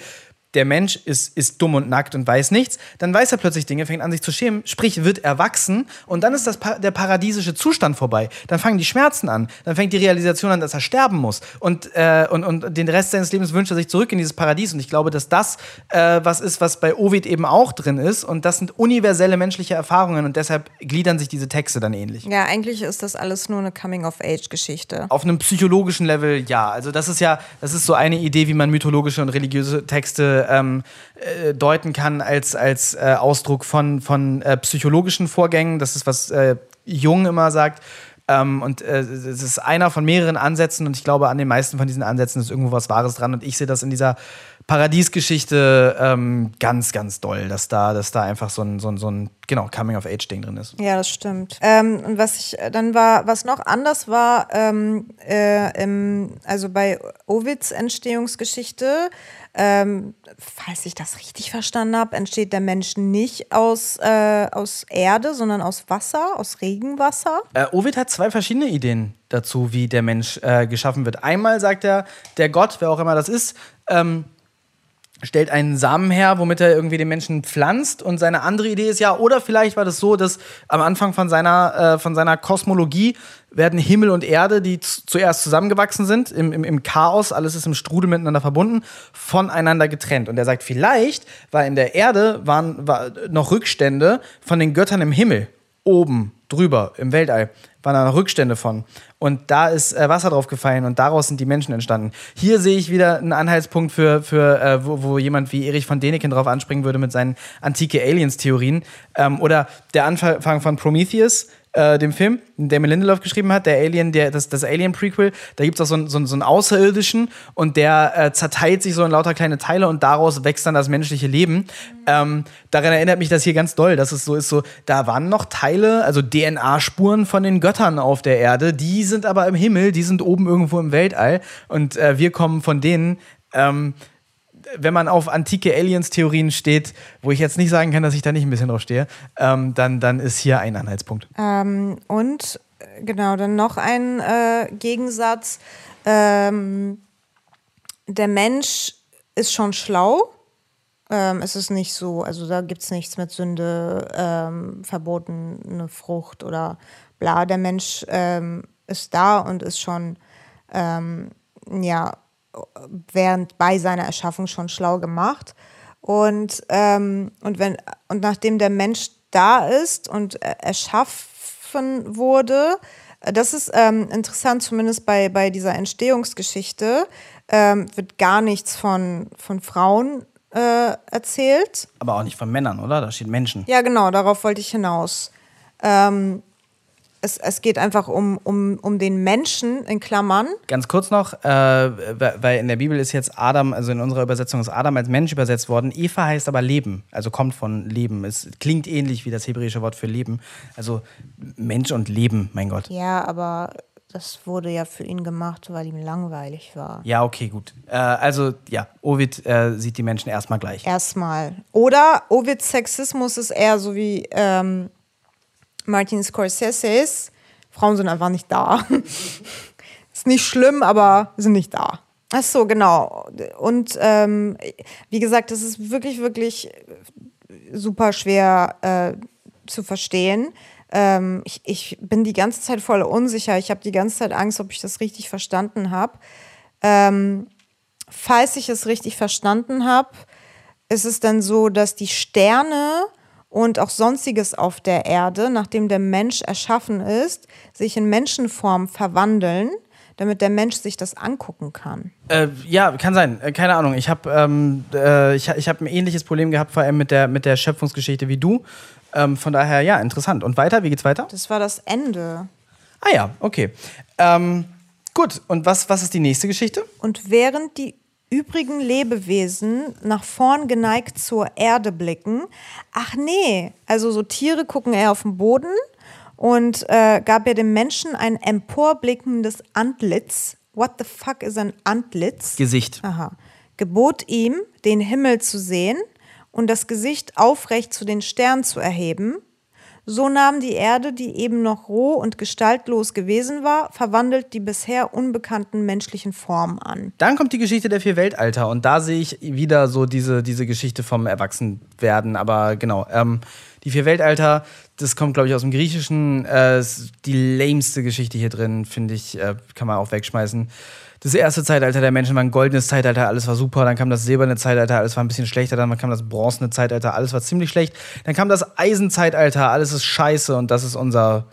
der Mensch ist, ist dumm und nackt und weiß nichts, dann weiß er plötzlich Dinge, fängt an sich zu schämen, sprich wird erwachsen und dann ist das der paradiesische Zustand vorbei. Dann fangen die Schmerzen an, dann fängt die Realisation an, dass er sterben muss und, äh, und, und den Rest seines Lebens wünscht er sich zurück in dieses Paradies und ich glaube, dass das äh, was ist, was bei Ovid eben auch drin ist und das sind universelle menschliche Erfahrungen und deshalb gliedern sich diese Texte dann ähnlich. Ja, eigentlich ist das alles nur eine Coming-of-Age-Geschichte. Auf einem psychologischen Level ja, also das ist ja, das ist so eine Idee, wie man mythologische und religiöse Texte ähm, äh, deuten kann als, als äh, Ausdruck von, von äh, psychologischen Vorgängen. Das ist, was äh, Jung immer sagt. Ähm, und äh, es ist einer von mehreren Ansätzen und ich glaube, an den meisten von diesen Ansätzen ist irgendwo was Wahres dran. Und ich sehe das in dieser Paradiesgeschichte ähm, ganz, ganz doll, dass da, dass da einfach so ein, so ein, so ein genau, Coming-of-Age-Ding drin ist. Ja, das stimmt. Ähm, und was ich dann war, was noch anders war, ähm, äh, im, also bei Ovids Entstehungsgeschichte, ähm, falls ich das richtig verstanden habe, entsteht der Mensch nicht aus, äh, aus Erde, sondern aus Wasser, aus Regenwasser. Äh, Ovid hat zwei verschiedene Ideen dazu, wie der Mensch äh, geschaffen wird. Einmal sagt er, der Gott, wer auch immer das ist, ähm, stellt einen Samen her, womit er irgendwie den Menschen pflanzt. Und seine andere Idee ist ja, oder vielleicht war das so, dass am Anfang von seiner, äh, von seiner Kosmologie werden Himmel und Erde, die zuerst zusammengewachsen sind, im, im, im Chaos, alles ist im Strudel miteinander verbunden, voneinander getrennt. Und er sagt, vielleicht war in der Erde waren, war noch Rückstände von den Göttern im Himmel, oben, drüber, im Weltall waren da Rückstände von. Und da ist äh, Wasser drauf gefallen und daraus sind die Menschen entstanden. Hier sehe ich wieder einen Anhaltspunkt für, für äh, wo, wo, jemand wie Erich von Däniken drauf anspringen würde mit seinen antike Aliens-Theorien. Ähm, oder der Anfang von Prometheus, äh, dem Film, den Damon Lindelof geschrieben hat, der Alien, der, das, das Alien-Prequel, da gibt es auch so einen, so, so einen Außerirdischen und der äh, zerteilt sich so in lauter kleine Teile und daraus wächst dann das menschliche Leben. Ähm, daran erinnert mich das hier ganz doll, dass es so ist, so, da waren noch Teile, also DNA-Spuren von den Göttern auf der Erde, die sind aber im Himmel, die sind oben irgendwo im Weltall und äh, wir kommen von denen. Ähm, wenn man auf antike Aliens-Theorien steht, wo ich jetzt nicht sagen kann, dass ich da nicht ein bisschen drauf stehe, ähm, dann, dann ist hier ein Anhaltspunkt. Ähm, und äh, genau, dann noch ein äh, Gegensatz. Ähm, der Mensch ist schon schlau. Ähm, es ist nicht so, also da gibt es nichts mit Sünde, ähm, verbotene Frucht oder bla. Der Mensch ähm, ist da und ist schon, ja, während bei seiner Erschaffung schon schlau gemacht. Und, ähm, und, wenn, und nachdem der Mensch da ist und erschaffen wurde, äh, das ist ähm, interessant, zumindest bei, bei dieser Entstehungsgeschichte, ähm, wird gar nichts von, von Frauen äh, erzählt. Aber auch nicht von Männern, oder? Da steht Menschen. Ja, genau, darauf wollte ich hinaus. Ähm, es, es geht einfach um, um, um den Menschen in Klammern. Ganz kurz noch, äh, weil in der Bibel ist jetzt Adam, also in unserer Übersetzung ist Adam als Mensch übersetzt worden. Eva heißt aber Leben, also kommt von Leben. Es klingt ähnlich wie das hebräische Wort für Leben. Also Mensch und Leben, mein Gott. Ja, aber das wurde ja für ihn gemacht, weil ihm langweilig war. Ja, okay, gut. Äh, also, ja, Ovid äh, sieht die Menschen erstmal gleich. Erstmal. Oder Ovids Sexismus ist eher so wie ähm, Martin Scorsese's. Frauen sind einfach nicht da. ist nicht schlimm, aber sind nicht da. Ach so, genau. Und ähm, wie gesagt, das ist wirklich, wirklich super schwer äh, zu verstehen. Ähm, ich, ich bin die ganze Zeit voll unsicher. Ich habe die ganze Zeit Angst, ob ich das richtig verstanden habe. Ähm, falls ich es richtig verstanden habe, ist es dann so, dass die Sterne und auch sonstiges auf der Erde, nachdem der Mensch erschaffen ist, sich in Menschenform verwandeln damit der Mensch sich das angucken kann. Äh, ja, kann sein. Äh, keine Ahnung. Ich habe ähm, äh, ich, ich hab ein ähnliches Problem gehabt, vor allem mit der, mit der Schöpfungsgeschichte wie du. Ähm, von daher, ja, interessant. Und weiter? Wie geht's weiter? Das war das Ende. Ah ja, okay. Ähm, gut, und was, was ist die nächste Geschichte? Und während die übrigen Lebewesen nach vorn geneigt zur Erde blicken, ach nee, also so Tiere gucken eher auf den Boden und äh, gab er dem Menschen ein emporblickendes Antlitz. What the fuck ist ein Antlitz? Gesicht. Aha. Gebot ihm, den Himmel zu sehen und das Gesicht aufrecht zu den Sternen zu erheben. So nahm die Erde, die eben noch roh und gestaltlos gewesen war, verwandelt die bisher unbekannten menschlichen Formen an. Dann kommt die Geschichte der vier Weltalter und da sehe ich wieder so diese, diese Geschichte vom Erwachsenwerden. Aber genau, ähm, die vier Weltalter, das kommt, glaube ich, aus dem Griechischen. Äh, die lameste Geschichte hier drin, finde ich, äh, kann man auch wegschmeißen. Das erste Zeitalter der Menschen war ein goldenes Zeitalter, alles war super. Dann kam das silberne Zeitalter, alles war ein bisschen schlechter. Dann kam das bronzene Zeitalter, alles war ziemlich schlecht. Dann kam das Eisenzeitalter, alles ist scheiße und das ist unser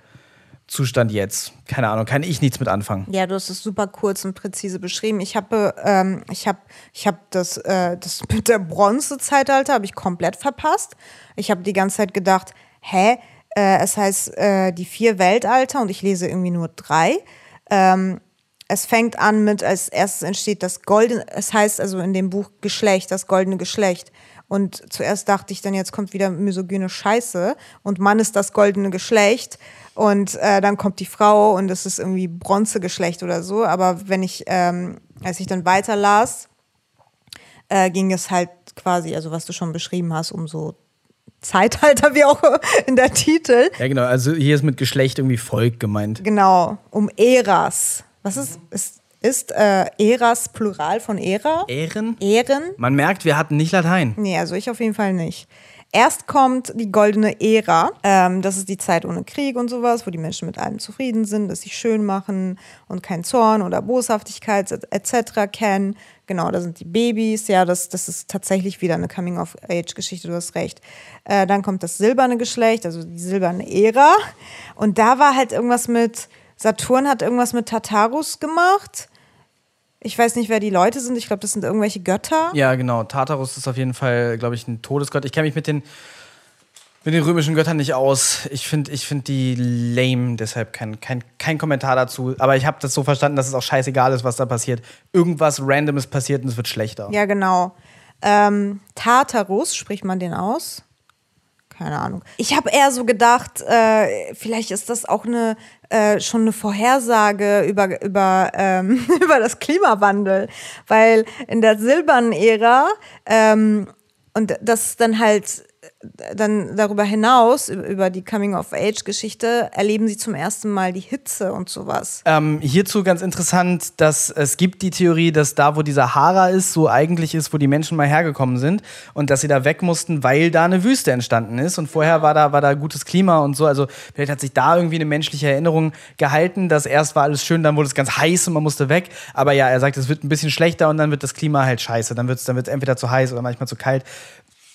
Zustand jetzt. Keine Ahnung, kann ich nichts mit anfangen. Ja, du hast es super kurz und präzise beschrieben. Ich habe ähm, ich hab, ich hab das, äh, das mit der Bronzezeitalter habe ich komplett verpasst. Ich habe die ganze Zeit gedacht, hä, äh, es heißt äh, die vier Weltalter und ich lese irgendwie nur drei. Ähm, es fängt an mit, als erstes entsteht das goldene, es heißt also in dem Buch Geschlecht, das goldene Geschlecht. Und zuerst dachte ich dann, jetzt kommt wieder misogyne Scheiße und Mann ist das goldene Geschlecht. Und äh, dann kommt die Frau und es ist irgendwie Bronzegeschlecht oder so. Aber wenn ich, ähm, als ich dann weiter las, äh, ging es halt quasi, also was du schon beschrieben hast, um so Zeitalter, wie auch in der Titel. Ja, genau. Also hier ist mit Geschlecht irgendwie Volk gemeint. Genau, um Eras. Was ist, ist, ist äh, Eras Plural von Ära? Ehren? Ehren? Man merkt, wir hatten nicht Latein. Nee, also ich auf jeden Fall nicht. Erst kommt die goldene Ära. Ähm, das ist die Zeit ohne Krieg und sowas, wo die Menschen mit allem zufrieden sind, dass sie schön machen und kein Zorn oder Boshaftigkeit etc. kennen. Genau, da sind die Babys. Ja, das, das ist tatsächlich wieder eine Coming-of-Age-Geschichte, du hast recht. Äh, dann kommt das silberne Geschlecht, also die silberne Ära. Und da war halt irgendwas mit, Saturn hat irgendwas mit Tartarus gemacht. Ich weiß nicht, wer die Leute sind. Ich glaube, das sind irgendwelche Götter. Ja, genau. Tartarus ist auf jeden Fall, glaube ich, ein Todesgott. Ich kenne mich mit den, mit den römischen Göttern nicht aus. Ich finde ich find die lame, deshalb kein, kein, kein Kommentar dazu. Aber ich habe das so verstanden, dass es auch scheißegal ist, was da passiert. Irgendwas Randomes passiert und es wird schlechter. Ja, genau. Ähm, Tartarus, spricht man den aus? Keine Ahnung. Ich habe eher so gedacht, äh, vielleicht ist das auch eine äh, schon eine Vorhersage über, über, ähm, über das Klimawandel. Weil in der silbernen Ära ähm, und das dann halt dann darüber hinaus, über die Coming-of-Age-Geschichte, erleben sie zum ersten Mal die Hitze und sowas. Ähm, hierzu ganz interessant, dass es gibt die Theorie, dass da, wo die Sahara ist, so eigentlich ist, wo die Menschen mal hergekommen sind und dass sie da weg mussten, weil da eine Wüste entstanden ist und vorher war da, war da gutes Klima und so. Also vielleicht hat sich da irgendwie eine menschliche Erinnerung gehalten, dass erst war alles schön, dann wurde es ganz heiß und man musste weg. Aber ja, er sagt, es wird ein bisschen schlechter und dann wird das Klima halt scheiße. Dann wird es dann entweder zu heiß oder manchmal zu kalt.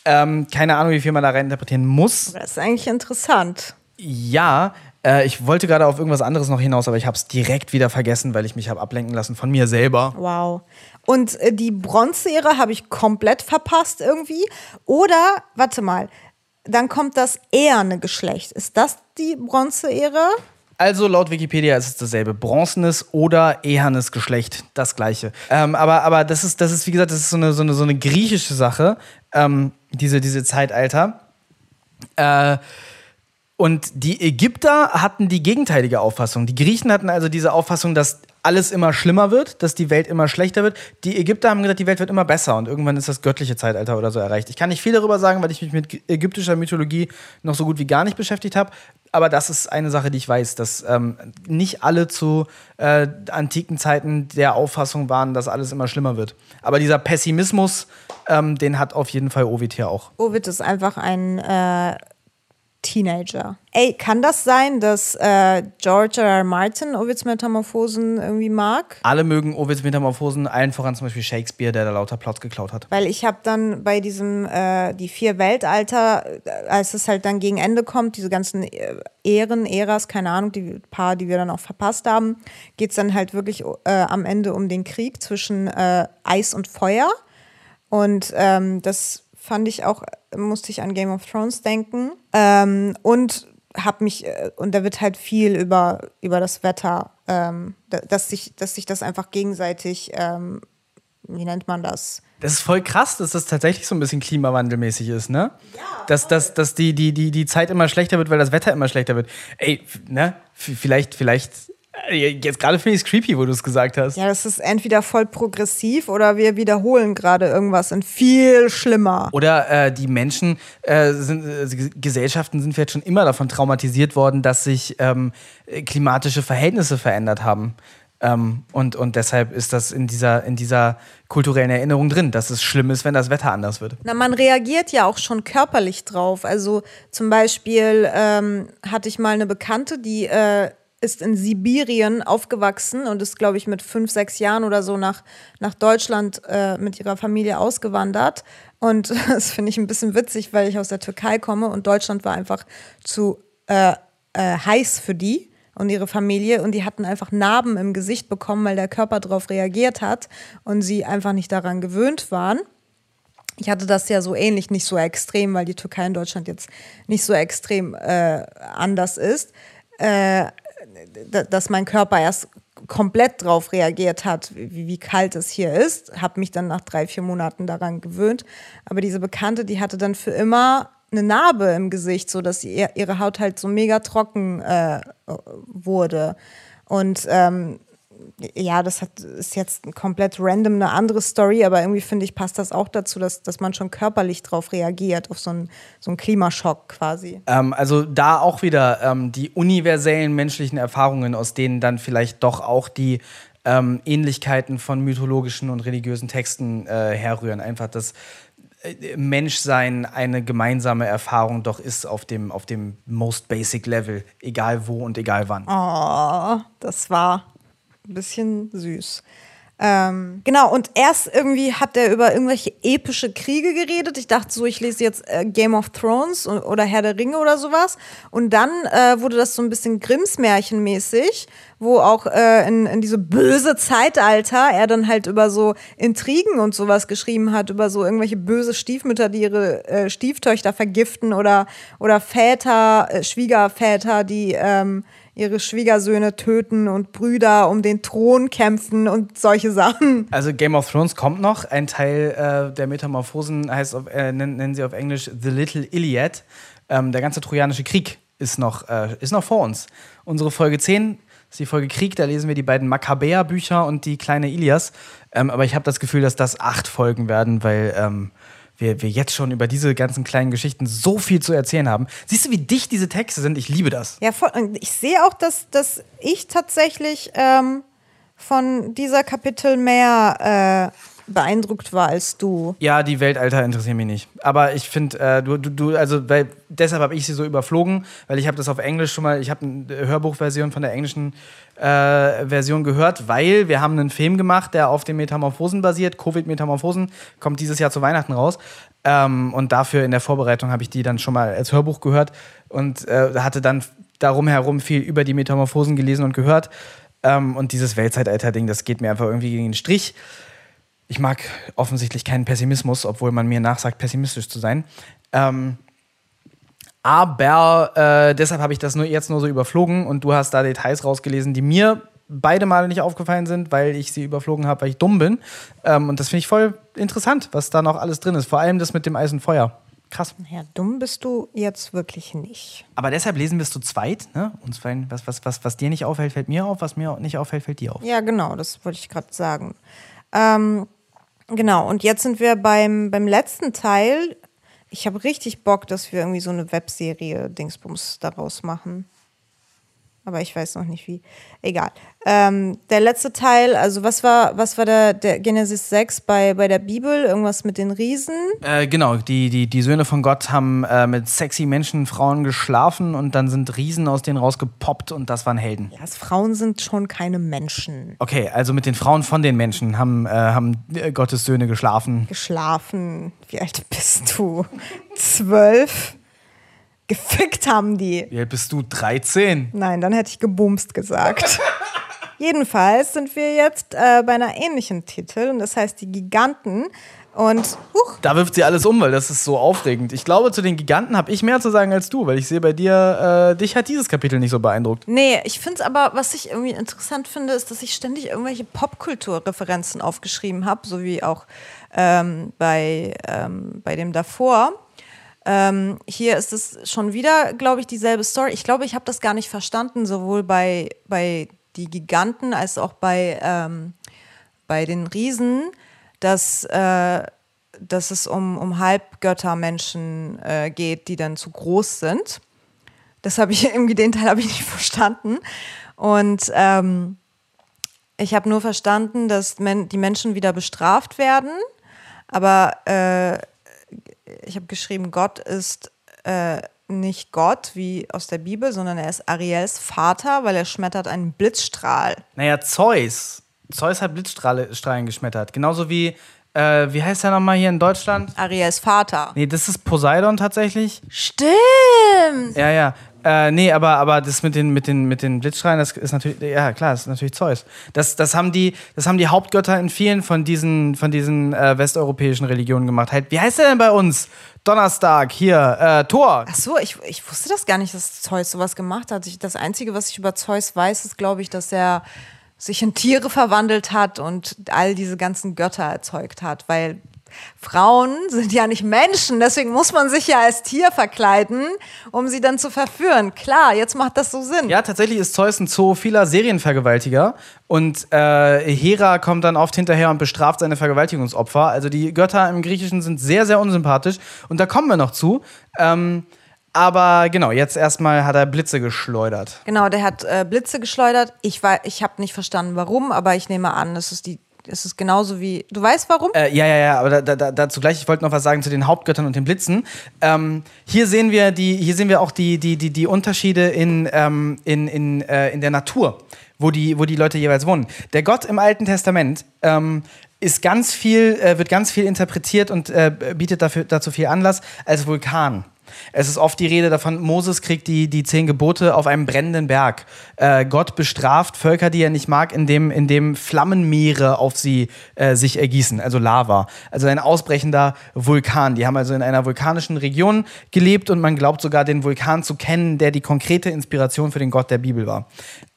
Ähm, keine Ahnung, wie viel man da rein interpretieren muss. Das ist eigentlich interessant. Ja, äh, ich wollte gerade auf irgendwas anderes noch hinaus, aber ich habe es direkt wieder vergessen, weil ich mich habe ablenken lassen von mir selber. Wow. Und äh, die Bronzeära habe ich komplett verpasst irgendwie. Oder, warte mal, dann kommt das eherne Geschlecht. Ist das die Bronzeära? Also laut Wikipedia ist es dasselbe. Bronzenes oder ehernes Geschlecht, das gleiche. Ähm, aber, aber das ist, das ist, wie gesagt, das ist so eine, so eine, so eine griechische Sache, ähm, diese, diese Zeitalter. Äh, Und die Ägypter hatten die gegenteilige Auffassung. Die Griechen hatten also diese Auffassung, dass alles immer schlimmer wird, dass die Welt immer schlechter wird. Die Ägypter haben gesagt, die Welt wird immer besser und irgendwann ist das göttliche Zeitalter oder so erreicht. Ich kann nicht viel darüber sagen, weil ich mich mit ägyptischer Mythologie noch so gut wie gar nicht beschäftigt habe. Aber das ist eine Sache, die ich weiß, dass ähm, nicht alle zu äh, antiken Zeiten der Auffassung waren, dass alles immer schlimmer wird. Aber dieser Pessimismus, ähm, den hat auf jeden Fall Ovid hier auch. Ovid ist einfach ein äh, Teenager. Ey, kann das sein, dass äh, George R. R. Martin Ovids Metamorphosen irgendwie mag? Alle mögen Ovids Metamorphosen, allen voran zum Beispiel Shakespeare, der da lauter Plots geklaut hat. Weil ich habe dann bei diesem, äh, die vier Weltalter, äh, als es halt dann gegen Ende kommt, diese ganzen äh, Ehren, Äras, keine Ahnung, die paar, die wir dann auch verpasst haben, geht es dann halt wirklich äh, am Ende um den Krieg zwischen äh, Eis und Feuer. Und ähm, das fand ich auch, musste ich an Game of Thrones denken. Ähm, und habe mich, äh, und da wird halt viel über, über das Wetter, ähm, dass, sich, dass sich das einfach gegenseitig, ähm, wie nennt man das? Das ist voll krass, dass das tatsächlich so ein bisschen klimawandelmäßig ist, ne? Ja. Dass, dass, dass die, die, die, die Zeit immer schlechter wird, weil das Wetter immer schlechter wird. Ey, ne? Vielleicht, vielleicht jetzt gerade finde ich es creepy, wo du es gesagt hast. Ja, das ist entweder voll progressiv oder wir wiederholen gerade irgendwas in viel schlimmer. Oder äh, die Menschen, äh, sind, äh, Gesellschaften sind vielleicht schon immer davon traumatisiert worden, dass sich ähm, klimatische Verhältnisse verändert haben. Ähm, und, und deshalb ist das in dieser, in dieser kulturellen Erinnerung drin, dass es schlimm ist, wenn das Wetter anders wird. Na, man reagiert ja auch schon körperlich drauf. Also zum Beispiel ähm, hatte ich mal eine Bekannte, die äh, ist in Sibirien aufgewachsen und ist, glaube ich, mit fünf, sechs Jahren oder so nach, nach Deutschland äh, mit ihrer Familie ausgewandert. Und das finde ich ein bisschen witzig, weil ich aus der Türkei komme und Deutschland war einfach zu äh, äh, heiß für die und ihre Familie und die hatten einfach Narben im Gesicht bekommen, weil der Körper darauf reagiert hat und sie einfach nicht daran gewöhnt waren. Ich hatte das ja so ähnlich, nicht so extrem, weil die Türkei in Deutschland jetzt nicht so extrem äh, anders ist. Äh, dass mein Körper erst komplett drauf reagiert hat, wie, wie kalt es hier ist. Habe mich dann nach drei, vier Monaten daran gewöhnt. Aber diese Bekannte, die hatte dann für immer eine Narbe im Gesicht, so dass ihre Haut halt so mega trocken äh, wurde. Und ähm, ja, das hat, ist jetzt komplett random eine andere Story, aber irgendwie finde ich, passt das auch dazu, dass, dass man schon körperlich drauf reagiert, auf so einen, so einen Klimaschock quasi. Ähm, also da auch wieder ähm, die universellen menschlichen Erfahrungen, aus denen dann vielleicht doch auch die ähm, Ähnlichkeiten von mythologischen und religiösen Texten äh, herrühren. Einfach das äh, Menschsein eine gemeinsame Erfahrung doch ist auf dem, auf dem most basic Level, egal wo und egal wann. Oh, das war ein bisschen süß. Ähm, genau, und erst irgendwie hat er über irgendwelche epische Kriege geredet. Ich dachte so, ich lese jetzt äh, Game of Thrones oder Herr der Ringe oder sowas. Und dann äh, wurde das so ein bisschen Grimms-Märchenmäßig, wo auch äh, in, in diese böse Zeitalter er dann halt über so Intrigen und sowas geschrieben hat, über so irgendwelche böse Stiefmütter, die ihre äh, Stieftöchter vergiften oder, oder Väter, äh, Schwiegerväter, die ähm, ihre Schwiegersöhne töten und Brüder um den Thron kämpfen und solche Sachen. Also Game of Thrones kommt noch. Ein Teil äh, der Metamorphosen heißt, auf, äh, nennen, nennen, sie auf Englisch The Little Iliad. Ähm, der ganze Trojanische Krieg ist noch, äh, ist noch vor uns. Unsere Folge 10 ist die Folge Krieg, da lesen wir die beiden Makkabäer-Bücher und die kleine Ilias. Ähm, aber ich habe das Gefühl, dass das acht Folgen werden, weil ähm, wir, wir jetzt schon über diese ganzen kleinen Geschichten so viel zu erzählen haben. Siehst du, wie dicht diese Texte sind? Ich liebe das. Ja, voll. ich sehe auch, dass, dass ich tatsächlich ähm, von dieser Kapitel mehr äh, beeindruckt war als du. Ja, die Weltalter interessieren mich nicht. Aber ich finde, äh, du, du, du, also weil, deshalb habe ich sie so überflogen, weil ich habe das auf Englisch schon mal, ich habe eine Hörbuchversion von der englischen äh, Version gehört, weil wir haben einen Film gemacht, der auf den Metamorphosen basiert. Covid-Metamorphosen kommt dieses Jahr zu Weihnachten raus. Ähm, und dafür in der Vorbereitung habe ich die dann schon mal als Hörbuch gehört und äh, hatte dann darum herum viel über die Metamorphosen gelesen und gehört. Ähm, und dieses Weltzeitalter-Ding, das geht mir einfach irgendwie gegen den Strich. Ich mag offensichtlich keinen Pessimismus, obwohl man mir nachsagt, pessimistisch zu sein. Ähm, aber äh, deshalb habe ich das nur jetzt nur so überflogen und du hast da Details rausgelesen, die mir beide Male nicht aufgefallen sind, weil ich sie überflogen habe, weil ich dumm bin. Ähm, und das finde ich voll interessant, was da noch alles drin ist. Vor allem das mit dem Eis und Feuer. Krass. Ja, dumm bist du jetzt wirklich nicht. Aber deshalb lesen wir es zu zweit, ne? Uns fallen, was, was, was, was dir nicht auffällt, fällt mir auf, was mir nicht auffällt, fällt dir auf. Ja, genau, das wollte ich gerade sagen. Ähm, genau, und jetzt sind wir beim, beim letzten Teil. Ich habe richtig Bock, dass wir irgendwie so eine Webserie Dingsbums daraus machen. Aber ich weiß noch nicht wie. Egal. Ähm, der letzte Teil, also was war, was war der, der Genesis 6 bei, bei der Bibel? Irgendwas mit den Riesen? Äh, genau, die, die, die Söhne von Gott haben äh, mit sexy Menschen, Frauen geschlafen und dann sind Riesen aus denen rausgepoppt und das waren Helden. Ja, Frauen sind schon keine Menschen. Okay, also mit den Frauen von den Menschen haben, äh, haben äh, Gottes Söhne geschlafen. Geschlafen. Wie alt bist du? Zwölf? Gefickt haben die. Alt bist du? 13? Nein, dann hätte ich gebumst gesagt. Jedenfalls sind wir jetzt äh, bei einer ähnlichen Titel und das heißt die Giganten. Und huch, Da wirft sie alles um, weil das ist so aufregend. Ich glaube, zu den Giganten habe ich mehr zu sagen als du, weil ich sehe bei dir, äh, dich hat dieses Kapitel nicht so beeindruckt. nee, ich finde es aber, was ich irgendwie interessant finde, ist, dass ich ständig irgendwelche Popkulturreferenzen aufgeschrieben habe, so wie auch ähm, bei, ähm, bei dem davor. Ähm, hier ist es schon wieder, glaube ich, dieselbe Story. Ich glaube, ich habe das gar nicht verstanden, sowohl bei, bei die Giganten als auch bei, ähm, bei den Riesen, dass, äh, dass es um, um Halbgöttermenschen äh, geht, die dann zu groß sind. Das habe ich irgendwie, den Teil habe ich nicht verstanden. Und ähm, ich habe nur verstanden, dass men die Menschen wieder bestraft werden. Aber äh, ich habe geschrieben, Gott ist äh, nicht Gott wie aus der Bibel, sondern er ist Ariels Vater, weil er schmettert einen Blitzstrahl. Naja, Zeus. Zeus hat Blitzstrahlen geschmettert. Genauso wie, äh, wie heißt der nochmal hier in Deutschland? Ariels Vater. Nee, das ist Poseidon tatsächlich. Stimmt! Ja, ja. Äh, nee, aber, aber das mit den, mit den, mit den Blitzstrahlen, das ist natürlich, ja klar, das ist natürlich Zeus. Das, das, haben, die, das haben die Hauptgötter in vielen von diesen, von diesen äh, westeuropäischen Religionen gemacht. Halt, wie heißt der denn bei uns? Donnerstag, hier, äh, Thor. Ach so, ich, ich wusste das gar nicht, dass Zeus sowas gemacht hat. Ich, das Einzige, was ich über Zeus weiß, ist, glaube ich, dass er sich in Tiere verwandelt hat und all diese ganzen Götter erzeugt hat, weil Frauen sind ja nicht Menschen, deswegen muss man sich ja als Tier verkleiden, um sie dann zu verführen. Klar, jetzt macht das so Sinn. Ja, tatsächlich ist Zeus ein zoophiler Serienvergewaltiger und äh, Hera kommt dann oft hinterher und bestraft seine Vergewaltigungsopfer. Also die Götter im Griechischen sind sehr, sehr unsympathisch und da kommen wir noch zu. Ähm, aber genau, jetzt erstmal hat er Blitze geschleudert. Genau, der hat äh, Blitze geschleudert. Ich, war- ich habe nicht verstanden, warum, aber ich nehme an, es ist die, es ist genauso wie. Du weißt warum? Äh, ja, ja, ja, aber da, da, da, dazu gleich, ich wollte noch was sagen zu den Hauptgöttern und den Blitzen. Ähm, hier sehen wir die, hier sehen wir auch die, die, die, die Unterschiede in, ähm, in, in, äh, in der Natur, wo die, wo die Leute jeweils wohnen. Der Gott im Alten Testament ähm, ist ganz viel, äh, wird ganz viel interpretiert und äh, bietet dafür, dazu viel Anlass als Vulkan. Es ist oft die Rede davon, Moses kriegt die, die zehn Gebote auf einem brennenden Berg. Äh, Gott bestraft Völker, die er nicht mag, indem, indem Flammenmeere auf sie äh, sich ergießen, also Lava. Also ein ausbrechender Vulkan. Die haben also in einer vulkanischen Region gelebt und man glaubt sogar den Vulkan zu kennen, der die konkrete Inspiration für den Gott der Bibel war.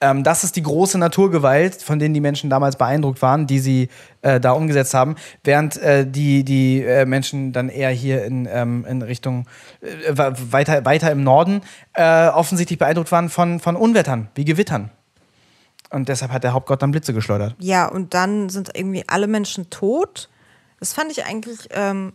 Ähm, das ist die große Naturgewalt, von denen die Menschen damals beeindruckt waren, die sie äh, da umgesetzt haben, während äh, die, die äh, Menschen dann eher hier in, ähm, in Richtung äh, weiter, weiter im Norden äh, offensichtlich beeindruckt waren von, von Unwettern, wie Gewittern. Und deshalb hat der Hauptgott dann Blitze geschleudert. Ja, und dann sind irgendwie alle Menschen tot. Das fand ich eigentlich ähm,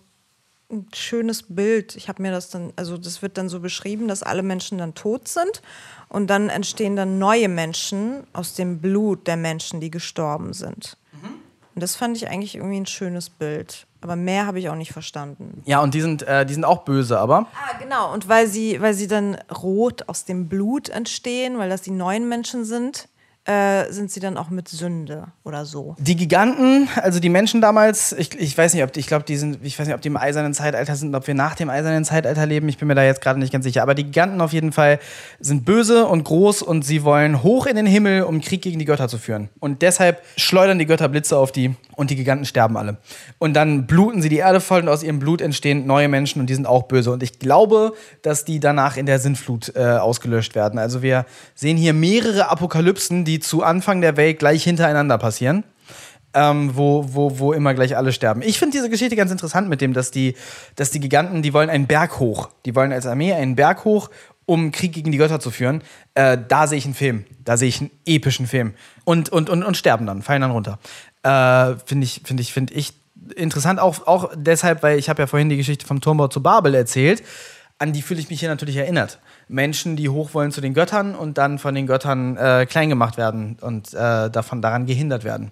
ein schönes Bild. Ich habe mir das dann, also das wird dann so beschrieben, dass alle Menschen dann tot sind und dann entstehen dann neue Menschen aus dem Blut der Menschen, die gestorben sind. Und das fand ich eigentlich irgendwie ein schönes Bild. Aber mehr habe ich auch nicht verstanden. Ja, und die sind, äh, die sind auch böse, aber. Ah, genau. Und weil sie, weil sie dann rot aus dem Blut entstehen, weil das die neuen Menschen sind, äh, sind sie dann auch mit Sünde oder so. Die Giganten, also die Menschen damals, ich, ich weiß nicht, ob ich glaube, die sind, ich weiß nicht, ob die im eisernen Zeitalter sind, ob wir nach dem eisernen Zeitalter leben, ich bin mir da jetzt gerade nicht ganz sicher. Aber die Giganten auf jeden Fall sind böse und groß und sie wollen hoch in den Himmel, um Krieg gegen die Götter zu führen. Und deshalb schleudern die Götter Blitze auf die und die Giganten sterben alle. Und dann bluten sie die Erde voll und aus ihrem Blut entstehen neue Menschen und die sind auch böse. Und ich glaube, dass die danach in der Sintflut äh, ausgelöscht werden. Also wir sehen hier mehrere Apokalypsen, die zu Anfang der Welt gleich hintereinander passieren. ähm, wo, wo, wo immer gleich alle sterben. Ich finde diese Geschichte ganz interessant mit dem, dass die, dass die Giganten, die wollen einen Berg hoch. Die wollen als Armee einen Berg hoch, um Krieg gegen die Götter zu führen. Äh, da sehe ich einen Film. Da sehe ich einen epischen Film. Und, und, und, und sterben dann, fallen dann runter. Äh, finde ich, finde ich, finde ich interessant, auch, auch deshalb, weil ich habe ja vorhin die Geschichte vom Turmbau zu Babel erzählt. An die fühle ich mich hier natürlich erinnert. Menschen, die hoch wollen zu den Göttern und dann von den Göttern äh, klein gemacht werden und äh, davon daran gehindert werden.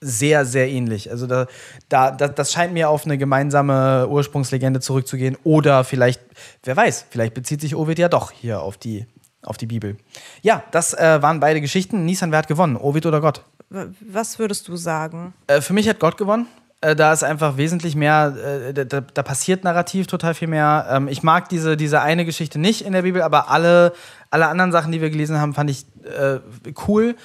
Sehr, sehr ähnlich. Also da, da, das scheint mir auf eine gemeinsame Ursprungslegende zurückzugehen. Oder vielleicht, wer weiß, vielleicht bezieht sich Ovid ja doch hier auf die, auf die Bibel. Ja, das äh, waren beide Geschichten. Nissan, wer hat gewonnen? Ovid oder Gott? Was würdest du sagen? Äh, für mich hat Gott gewonnen. Äh, da ist einfach wesentlich mehr, äh, da, da, passiert narrativ total viel mehr. Ähm, ich mag diese, diese eine Geschichte nicht in der Bibel, aber alle, alle anderen Sachen, die wir gelesen haben, fand ich äh, cool.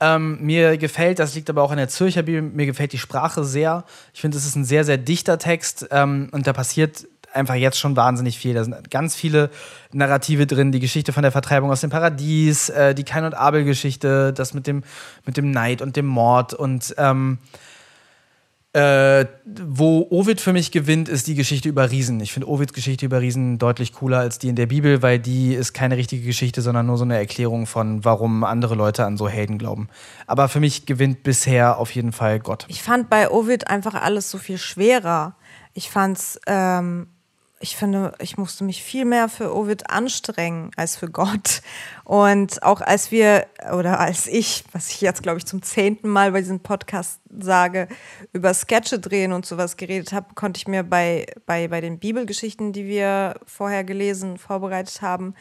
Ähm, mir gefällt, das liegt aber auch an der Zürcher Bibel, mir gefällt die Sprache sehr. Ich finde, es ist ein sehr, sehr dichter Text ähm, und da passiert einfach jetzt schon wahnsinnig viel. Da sind ganz viele Narrative drin. Die Geschichte von der Vertreibung aus dem Paradies, äh, die Kain- und Abel-Geschichte, das mit dem, mit dem Neid und dem Mord und ähm, äh, wo Ovid für mich gewinnt, ist die Geschichte über Riesen. Ich finde Ovids Geschichte über Riesen deutlich cooler als die in der Bibel, weil die ist keine richtige Geschichte, sondern nur so eine Erklärung von, warum andere Leute an so Helden glauben. Aber für mich gewinnt bisher auf jeden Fall Gott. Ich fand bei Ovid einfach alles so viel schwerer. Ich fand's ähm, ich finde, ich musste mich viel mehr für Ovid anstrengen als für Gott. Und auch als wir, oder als ich, was ich jetzt, glaube ich, zum zehnten Mal bei diesem Podcast sage, über Sketche drehen und sowas geredet habe, konnte ich mir bei, bei, bei den Bibelgeschichten, die wir vorher gelesen, vorbereitet haben,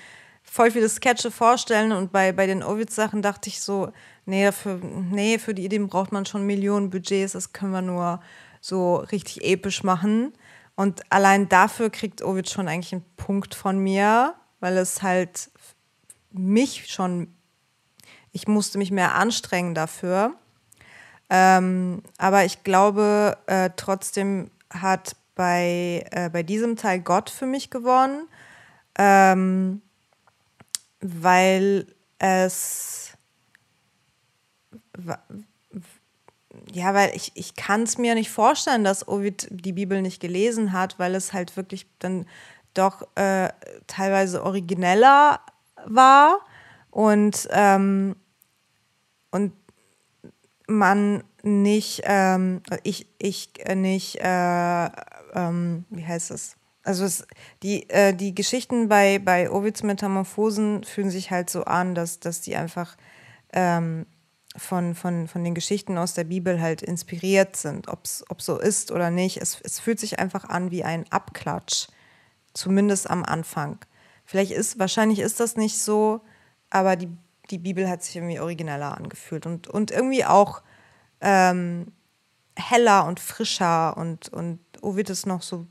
voll viele Sketche vorstellen. Und bei, bei den Ovid-Sachen dachte ich so, nee für, nee, für die Ideen braucht man schon Millionen Budgets, das können wir nur so richtig episch machen. Und allein dafür kriegt Ovid schon eigentlich einen Punkt von mir, weil es halt mich schon, ich musste mich mehr anstrengen dafür. Ähm, aber ich glaube, äh, trotzdem hat bei, äh, bei diesem Teil Gott für mich gewonnen, ähm, weil es ja, weil ich, ich kann es mir nicht vorstellen, dass Ovid die Bibel nicht gelesen hat, weil es halt wirklich dann doch äh, teilweise origineller war und, ähm, und man nicht, ähm, ich, ich nicht, äh, ähm, wie heißt es? Also es, die, äh, die Geschichten bei, bei Ovids Metamorphosen fühlen sich halt so an, dass, dass die einfach ähm, von, von, von den Geschichten aus der Bibel halt inspiriert sind, ob es so ist oder nicht. Es, es fühlt sich einfach an wie ein Abklatsch, zumindest am Anfang. Vielleicht ist, wahrscheinlich ist das nicht so, aber die, die Bibel hat sich irgendwie origineller angefühlt und, und irgendwie auch ähm, heller und frischer und, und Ovid ist noch so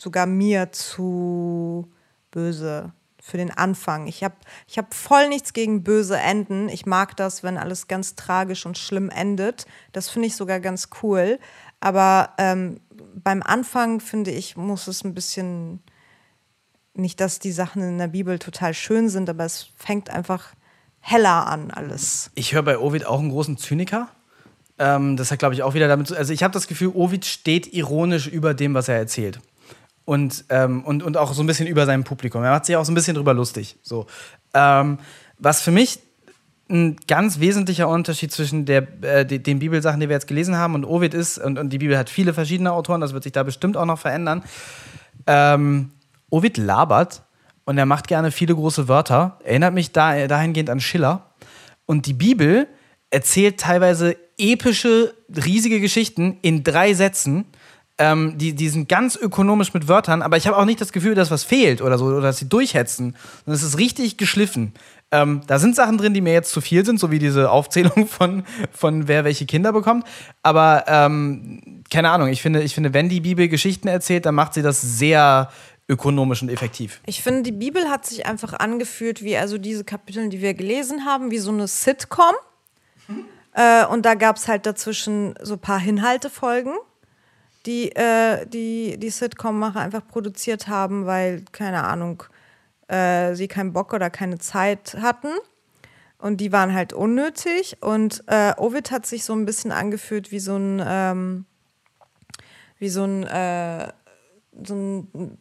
sogar mir zu böse für den Anfang. Ich habe ich hab voll nichts gegen böse Enden. Ich mag das, wenn alles ganz tragisch und schlimm endet. Das finde ich sogar ganz cool. Aber ähm, beim Anfang, finde ich, muss es ein bisschen, nicht, dass die Sachen in der Bibel total schön sind, aber es fängt einfach heller an alles. Ich höre bei Ovid auch einen großen Zyniker. Ähm, das hat, glaube ich, auch wieder damit zu. Also, ich habe das Gefühl, Ovid steht ironisch über dem, was er erzählt und, ähm, und, und auch so ein bisschen über sein Publikum. Er macht sich auch so ein bisschen drüber lustig. So. Ähm, was für mich ein ganz wesentlicher Unterschied zwischen der, äh, den Bibelsachen, die wir jetzt gelesen haben, und Ovid ist, und, und die Bibel hat viele verschiedene Autoren, das wird sich da bestimmt auch noch verändern. Ähm, Ovid labert und er macht gerne viele große Wörter. Erinnert mich da, dahingehend an Schiller. Und die Bibel erzählt teilweise epische, riesige Geschichten in drei Sätzen ähm, die, die sind ganz ökonomisch mit Wörtern, aber ich habe auch nicht das Gefühl, dass was fehlt oder so, oder dass sie durchhetzen. Und es ist richtig geschliffen. Ähm, da sind Sachen drin, die mir jetzt zu viel sind, so wie diese Aufzählung von, von wer welche Kinder bekommt. Aber ähm, keine Ahnung, ich finde, ich finde, wenn die Bibel Geschichten erzählt, dann macht sie das sehr ökonomisch und effektiv. Ich finde, die Bibel hat sich einfach angefühlt wie also diese Kapitel, die wir gelesen haben, wie so eine Sitcom. Mhm. Äh, und da gab es halt dazwischen so ein paar Inhaltefolgen die äh, die, die Sitcom-Macher einfach produziert haben, weil, keine Ahnung, äh, sie keinen Bock oder keine Zeit hatten. und die waren halt unnötig. Und äh, Ovid hat sich so ein bisschen angefühlt wie so ein, ähm, wie so ein, äh, so ein,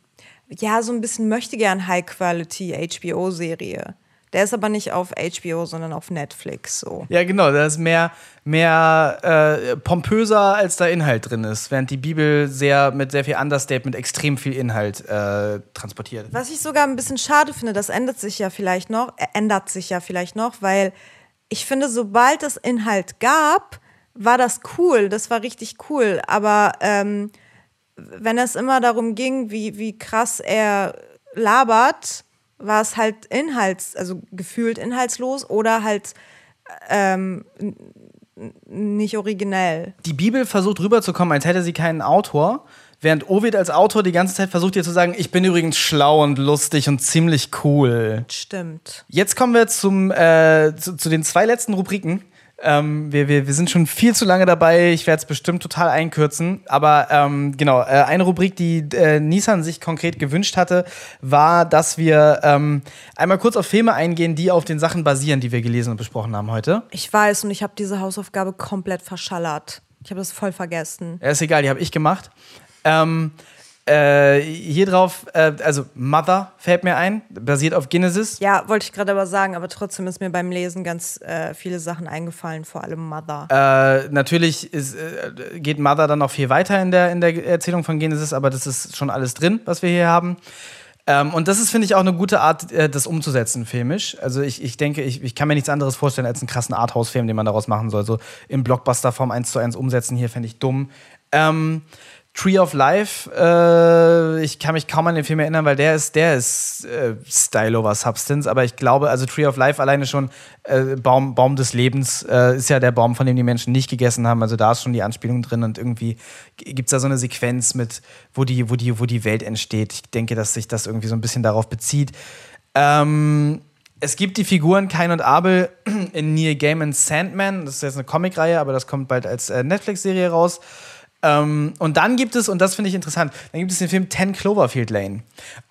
ja, so ein bisschen möchte gern High-Quality HBO-Serie. Der ist aber nicht auf HBO, sondern auf Netflix so. Ja, genau, da ist mehr, mehr äh, pompöser, als da Inhalt drin ist, während die Bibel sehr mit sehr viel Understatement extrem viel Inhalt äh, transportiert. Was ich sogar ein bisschen schade finde, das ändert sich ja vielleicht noch, äh, ändert sich ja vielleicht noch, weil ich finde, sobald es Inhalt gab, war das cool, das war richtig cool. Aber ähm, wenn es immer darum ging, wie, wie krass er labert, war es halt inhalts, also gefühlt inhaltslos oder halt ähm, nicht originell. Die Bibel versucht rüberzukommen, als hätte sie keinen Autor, während Ovid als Autor die ganze Zeit versucht dir zu sagen, ich bin übrigens schlau und lustig und ziemlich cool. Stimmt. Jetzt kommen wir zum, äh, zu, zu den zwei letzten Rubriken. Ähm, wir, wir, wir sind schon viel zu lange dabei. Ich werde es bestimmt total einkürzen. Aber ähm, genau, äh, eine Rubrik, die äh, Nissan sich konkret gewünscht hatte, war, dass wir ähm, einmal kurz auf Filme eingehen, die auf den Sachen basieren, die wir gelesen und besprochen haben heute. Ich weiß und ich habe diese Hausaufgabe komplett verschallert. Ich habe das voll vergessen. Ja, ist egal, die habe ich gemacht. Ähm, äh, hier drauf, äh, also Mother fällt mir ein, basiert auf Genesis. Ja, wollte ich gerade aber sagen, aber trotzdem ist mir beim Lesen ganz äh, viele Sachen eingefallen, vor allem Mother. Äh, natürlich ist, äh, geht Mother dann noch viel weiter in der, in der Erzählung von Genesis, aber das ist schon alles drin, was wir hier haben. Ähm, und das ist, finde ich, auch eine gute Art, das umzusetzen, filmisch. Also ich, ich denke, ich, ich kann mir nichts anderes vorstellen als einen krassen Arthouse-Film, den man daraus machen soll. So in Blockbuster-Form eins zu eins umsetzen, hier fände ich dumm. Ähm, Tree of Life, äh, ich kann mich kaum an den Film erinnern, weil der ist, der ist äh, Style over Substance, aber ich glaube, also Tree of Life alleine schon, äh, Baum, Baum des Lebens, äh, ist ja der Baum, von dem die Menschen nicht gegessen haben, also da ist schon die Anspielung drin und irgendwie gibt es da so eine Sequenz mit, wo die, wo, die, wo die Welt entsteht. Ich denke, dass sich das irgendwie so ein bisschen darauf bezieht. Ähm, es gibt die Figuren Kain und Abel in Neil Gaiman's Sandman, das ist jetzt eine Comicreihe, aber das kommt bald als äh, Netflix-Serie raus. Ähm, und dann gibt es, und das finde ich interessant, dann gibt es den Film 10 Cloverfield Lane.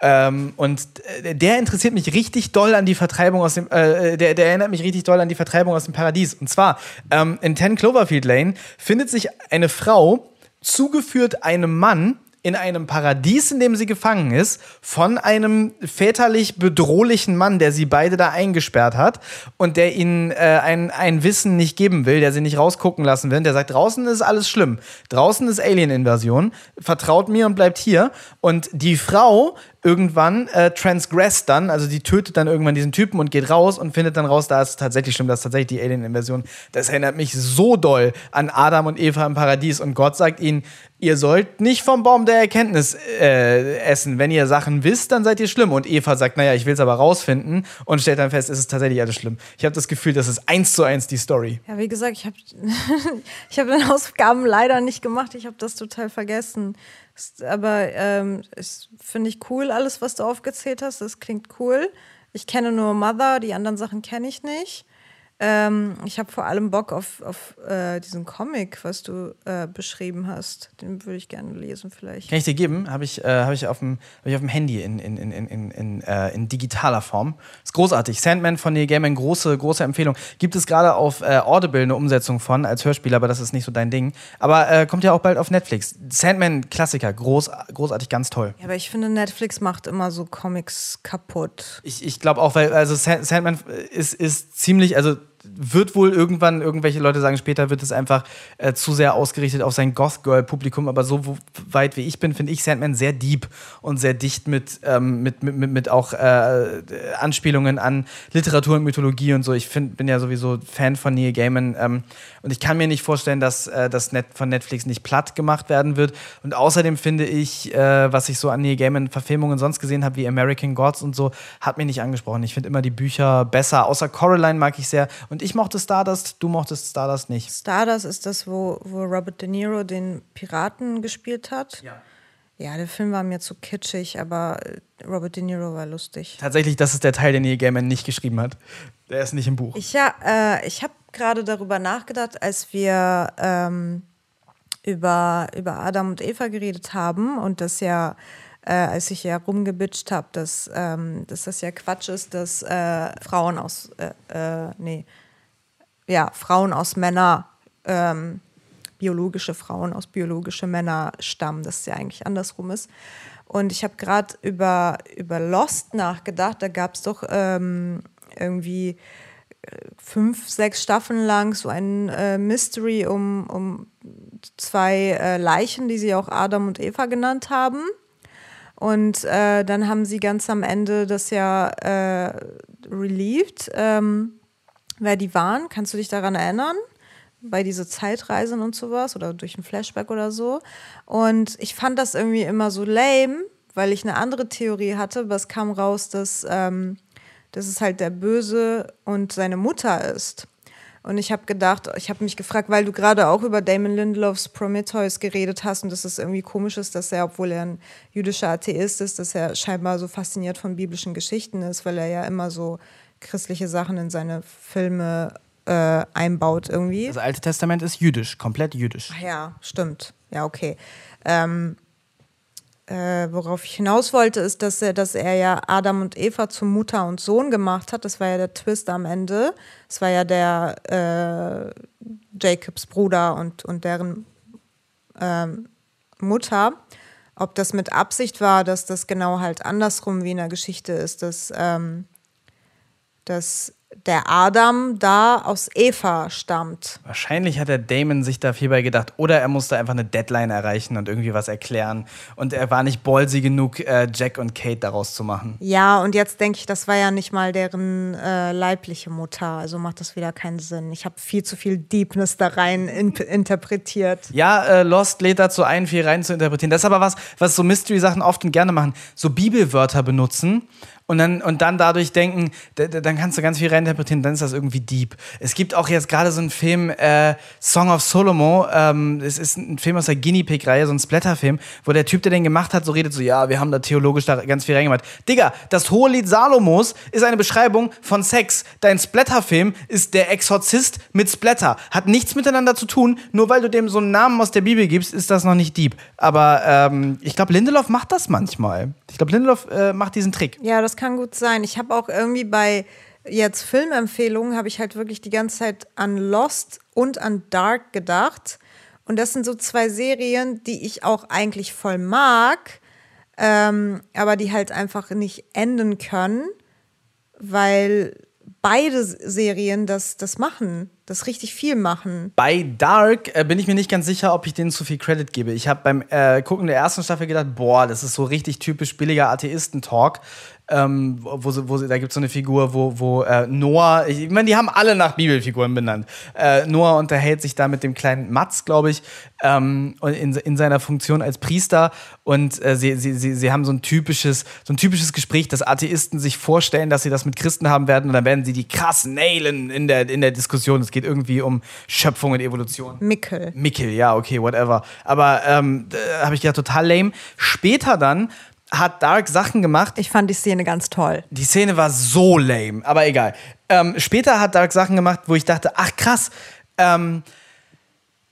Ähm, und äh, der interessiert mich richtig doll an die Vertreibung aus dem, äh, der, der erinnert mich richtig doll an die Vertreibung aus dem Paradies. Und zwar, ähm, in 10 Cloverfield Lane findet sich eine Frau, zugeführt einem Mann, in einem Paradies, in dem sie gefangen ist, von einem väterlich bedrohlichen Mann, der sie beide da eingesperrt hat und der ihnen äh, ein, ein Wissen nicht geben will, der sie nicht rausgucken lassen will. Der sagt, draußen ist alles schlimm. Draußen ist Alien-Invasion. Vertraut mir und bleibt hier. Und die Frau irgendwann äh, transgress dann, also die tötet dann irgendwann diesen Typen und geht raus und findet dann raus, da ist es tatsächlich schlimm, das ist tatsächlich die Alien-Invasion. Das erinnert mich so doll an Adam und Eva im Paradies und Gott sagt ihnen, ihr sollt nicht vom Baum der Erkenntnis äh, essen. Wenn ihr Sachen wisst, dann seid ihr schlimm. Und Eva sagt, naja, ich will es aber rausfinden und stellt dann fest, es ist tatsächlich alles schlimm. Ich habe das Gefühl, das ist eins zu eins die Story. Ja, wie gesagt, ich habe ich hab meine Hausaufgaben leider nicht gemacht. Ich habe das total vergessen. Aber ähm, finde ich cool, alles, was du aufgezählt hast. Das klingt cool. Ich kenne nur Mother, die anderen Sachen kenne ich nicht. Ähm, ich habe vor allem Bock auf, auf äh, diesen Comic, was du äh, beschrieben hast. Den würde ich gerne lesen, vielleicht. Kann ich dir geben? Habe ich, äh, hab ich, auf dem, hab ich auf dem Handy in, in, in, in, in, äh, in digitaler Form. Ist großartig. Sandman von Neil Gaiman, große, große Empfehlung. Gibt es gerade auf äh, Audible eine Umsetzung von als Hörspiel, aber das ist nicht so dein Ding. Aber äh, kommt ja auch bald auf Netflix. Sandman, Klassiker, groß, großartig, ganz toll. Ja, aber ich finde, Netflix macht immer so Comics kaputt. Ich, ich glaube auch, weil also Sandman ist, ist ziemlich, also wird wohl irgendwann, irgendwelche Leute sagen, später wird es einfach äh, zu sehr ausgerichtet auf sein Goth-Girl-Publikum. Aber so weit wie ich bin, finde ich Sandman sehr deep und sehr dicht mit, ähm, mit, mit, mit, auch äh, Anspielungen an Literatur und Mythologie und so. Ich find, bin ja sowieso Fan von Neil Gaiman. Ähm, und ich kann mir nicht vorstellen, dass äh, das Net von Netflix nicht platt gemacht werden wird. Und außerdem finde ich, äh, was ich so an Neil Gaiman-Verfilmungen sonst gesehen habe, wie American Gods und so, hat mich nicht angesprochen. Ich finde immer die Bücher besser. Außer Coraline mag ich sehr. Und ich mochte Stardust, du mochtest Stardust nicht. Stardust ist das, wo, wo Robert De Niro den Piraten gespielt hat. Ja. Ja, der Film war mir zu kitschig, aber äh, Robert De Niro war lustig. Tatsächlich, das ist der Teil, den Neil Gaiman nicht geschrieben hat. Der ist nicht im Buch. Ich, ja, äh, ich habe gerade darüber nachgedacht, als wir ähm, über, über Adam und Eva geredet haben und das ja äh, als ich ja rumgebitcht habe, dass, ähm, dass das ja Quatsch ist, dass äh, Frauen aus, äh, äh, nee, ja, Frauen aus Männer, ähm, biologische Frauen aus biologische Männer stammen, dass es ja eigentlich andersrum ist. Und ich habe gerade über, über Lost nachgedacht, da gab es doch ähm, irgendwie äh, fünf, sechs Staffeln lang so ein äh, Mystery um, um zwei äh, Leichen, die sie auch Adam und Eva genannt haben. Und äh, dann haben sie ganz am Ende das ja äh, relieved, ähm, wer die waren. Kannst du dich daran erinnern? Bei diese Zeitreisen und sowas oder durch ein Flashback oder so. Und ich fand das irgendwie immer so lame, weil ich eine andere Theorie hatte, aber es kam raus, dass, ähm, dass es halt der Böse und seine Mutter ist. Und ich habe gedacht, ich habe mich gefragt, weil du gerade auch über Damon Lindelofs Prometheus geredet hast und dass es irgendwie komisch ist, dass er, obwohl er ein jüdischer Atheist ist, dass er scheinbar so fasziniert von biblischen Geschichten ist, weil er ja immer so christliche Sachen in seine Filme äh, einbaut irgendwie. Das Alte Testament ist jüdisch, komplett jüdisch. Ach ja, stimmt. Ja, okay. Ähm, äh, worauf ich hinaus wollte, ist, dass er, dass er ja Adam und Eva zu Mutter und Sohn gemacht hat. Das war ja der Twist am Ende. Das war ja der äh, Jacobs Bruder und, und deren ähm, Mutter. Ob das mit Absicht war, dass das genau halt andersrum wie in der Geschichte ist, dass, ähm, dass der Adam da aus Eva stammt. Wahrscheinlich hat der Damon sich da viel bei gedacht. Oder er musste einfach eine Deadline erreichen und irgendwie was erklären. Und er war nicht ballsy genug, äh, Jack und Kate daraus zu machen. Ja, und jetzt denke ich, das war ja nicht mal deren äh, leibliche Mutter. Also macht das wieder keinen Sinn. Ich habe viel zu viel Deepness da rein in interpretiert. Ja, äh, Lost lädt dazu ein, viel rein zu interpretieren. Das ist aber was, was so Mystery-Sachen oft und gerne machen. So Bibelwörter benutzen und dann, und dann dadurch denken, dann kannst du ganz viel reininterpretieren, dann ist das irgendwie deep. Es gibt auch jetzt gerade so einen Film, äh, Song of Solomon, ähm, es ist ein Film aus der Guinea Pig-Reihe, so ein Splatter-Film, wo der Typ, der den gemacht hat, so redet so, ja, wir haben da theologisch da ganz viel reingemacht. Digga, das hohe Lied Salomos ist eine Beschreibung von Sex. Dein Splatter-Film ist der Exorzist mit Splatter. Hat nichts miteinander zu tun, nur weil du dem so einen Namen aus der Bibel gibst, ist das noch nicht deep. Aber ähm, ich glaube, Lindelof macht das manchmal. Ich glaube, Lindelof äh, macht diesen Trick. Ja, das kann gut sein. Ich habe auch irgendwie bei jetzt Filmempfehlungen, habe ich halt wirklich die ganze Zeit an Lost und an Dark gedacht. Und das sind so zwei Serien, die ich auch eigentlich voll mag, ähm, aber die halt einfach nicht enden können, weil beide Serien das, das machen, das richtig viel machen. Bei Dark äh, bin ich mir nicht ganz sicher, ob ich denen zu viel Credit gebe. Ich habe beim äh, Gucken der ersten Staffel gedacht, boah, das ist so richtig typisch billiger Atheisten-Talk ähm, wo, wo da gibt es so eine Figur, wo, wo äh, Noah, ich meine, die haben alle nach Bibelfiguren benannt. Äh, Noah unterhält sich da mit dem kleinen Mats, glaube ich, ähm, in, in seiner Funktion als Priester und äh, sie, sie, sie, sie haben so ein typisches, so ein typisches Gespräch, dass Atheisten sich vorstellen, dass sie das mit Christen haben werden und dann werden sie die krass nailen in der, in der Diskussion. Es geht irgendwie um Schöpfung und Evolution. Mickel. Mickel, ja, okay, whatever. Aber ähm, habe ich gedacht, total lame. Später dann hat Dark Sachen gemacht. Ich fand die Szene ganz toll. Die Szene war so lame, aber egal. Ähm, später hat Dark Sachen gemacht, wo ich dachte, ach krass, ähm,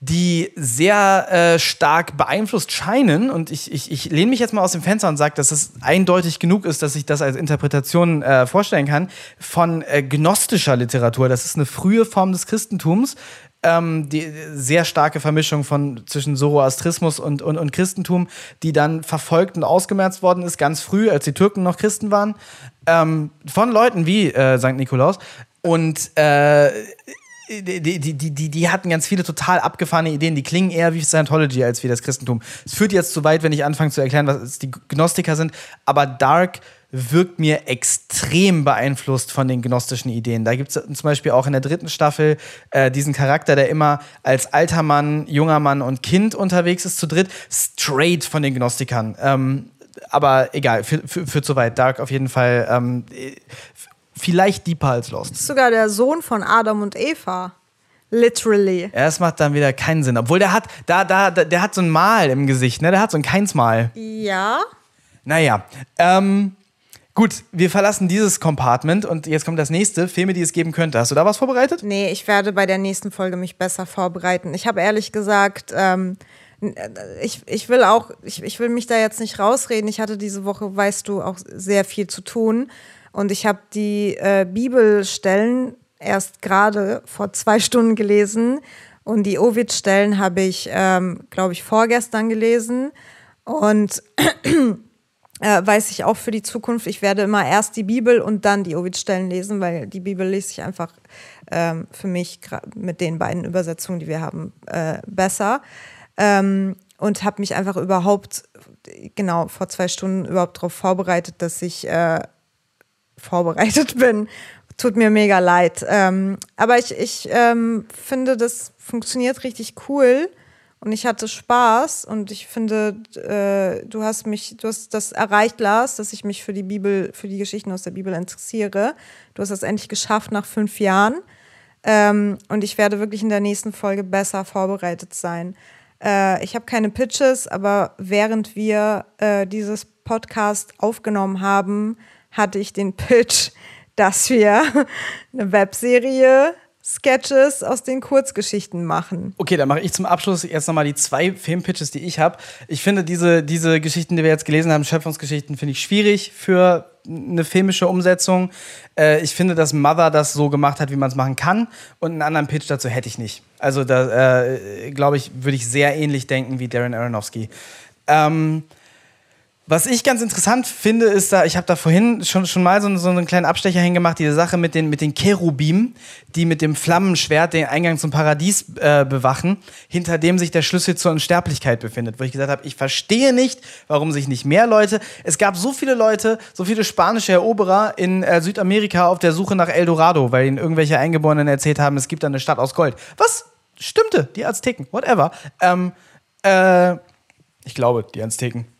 die sehr äh, stark beeinflusst scheinen. Und ich, ich, ich lehne mich jetzt mal aus dem Fenster und sage, dass es eindeutig genug ist, dass ich das als Interpretation äh, vorstellen kann, von äh, gnostischer Literatur. Das ist eine frühe Form des Christentums, ähm, die sehr starke Vermischung von zwischen Zoroastrismus und, und, und Christentum, die dann verfolgt und ausgemerzt worden ist, ganz früh, als die Türken noch Christen waren, ähm, von Leuten wie äh, St. Nikolaus. Und äh, die, die, die, die, hatten ganz viele total abgefahrene Ideen, die klingen eher wie Scientology als wie das Christentum. Es führt jetzt zu weit, wenn ich anfange zu erklären, was die Gnostiker sind, aber Dark wirkt mir extrem beeinflusst von den gnostischen Ideen. Da gibt es zum Beispiel auch in der dritten Staffel äh, diesen Charakter, der immer als alter Mann, junger Mann und Kind unterwegs ist, zu dritt, straight von den Gnostikern. Ähm, aber egal, führt zu weit. Dark auf jeden Fall ähm, vielleicht deeper als Lost. Das ist sogar der Sohn von Adam und Eva. Literally. Es macht dann wieder keinen Sinn. Obwohl der hat, da, da, der hat so ein Mal im Gesicht, ne? Der hat so ein Keinsmal. Ja. Naja. Ähm, Gut, wir verlassen dieses Compartment und jetzt kommt das nächste, Filme, die es geben könnte. Hast du da was vorbereitet? Nee, ich werde bei der nächsten Folge mich besser vorbereiten. Ich habe ehrlich gesagt ähm, ich, ich will auch, ich, ich will mich da jetzt nicht rausreden. Ich hatte diese Woche, weißt du, auch sehr viel zu tun. Und ich habe die äh, Bibelstellen erst gerade vor zwei Stunden gelesen. Und die Ovid-Stellen habe ich, ähm, glaube ich, vorgestern gelesen. Und äh, weiß ich auch für die Zukunft, ich werde immer erst die Bibel und dann die Ovid-Stellen lesen, weil die Bibel lese ich einfach ähm, für mich mit den beiden Übersetzungen, die wir haben, äh, besser. Ähm, und habe mich einfach überhaupt, genau, vor zwei Stunden überhaupt darauf vorbereitet, dass ich äh, vorbereitet bin. Tut mir mega leid. Ähm, aber ich, ich ähm, finde, das funktioniert richtig cool und ich hatte Spaß und ich finde, äh, du hast mich, du hast das erreicht, Lars, dass ich mich für die Bibel, für die Geschichten aus der Bibel interessiere. Du hast das endlich geschafft nach fünf Jahren. Ähm, und ich werde wirklich in der nächsten Folge besser vorbereitet sein. Äh, ich habe keine Pitches, aber während wir äh, dieses Podcast aufgenommen haben, hatte ich den Pitch, dass wir eine Webserie Sketches aus den Kurzgeschichten machen. Okay, dann mache ich zum Abschluss jetzt nochmal die zwei Filmpitches, die ich habe. Ich finde diese, diese Geschichten, die wir jetzt gelesen haben, Schöpfungsgeschichten, finde ich schwierig für eine filmische Umsetzung. Äh, ich finde, dass Mother das so gemacht hat, wie man es machen kann. Und einen anderen Pitch dazu hätte ich nicht. Also da, äh, glaube ich, würde ich sehr ähnlich denken wie Darren Aronofsky. Ähm, was ich ganz interessant finde, ist da, ich habe da vorhin schon, schon mal so, so einen kleinen Abstecher hingemacht, diese Sache mit den, mit den Cherubim, die mit dem Flammenschwert den Eingang zum Paradies äh, bewachen, hinter dem sich der Schlüssel zur Unsterblichkeit befindet. Wo ich gesagt habe, ich verstehe nicht, warum sich nicht mehr Leute, es gab so viele Leute, so viele spanische Eroberer in äh, Südamerika auf der Suche nach El Dorado, weil ihnen irgendwelche Eingeborenen erzählt haben, es gibt da eine Stadt aus Gold. Was? Stimmte, die Azteken, whatever. Ähm, äh, ich glaube, die Azteken.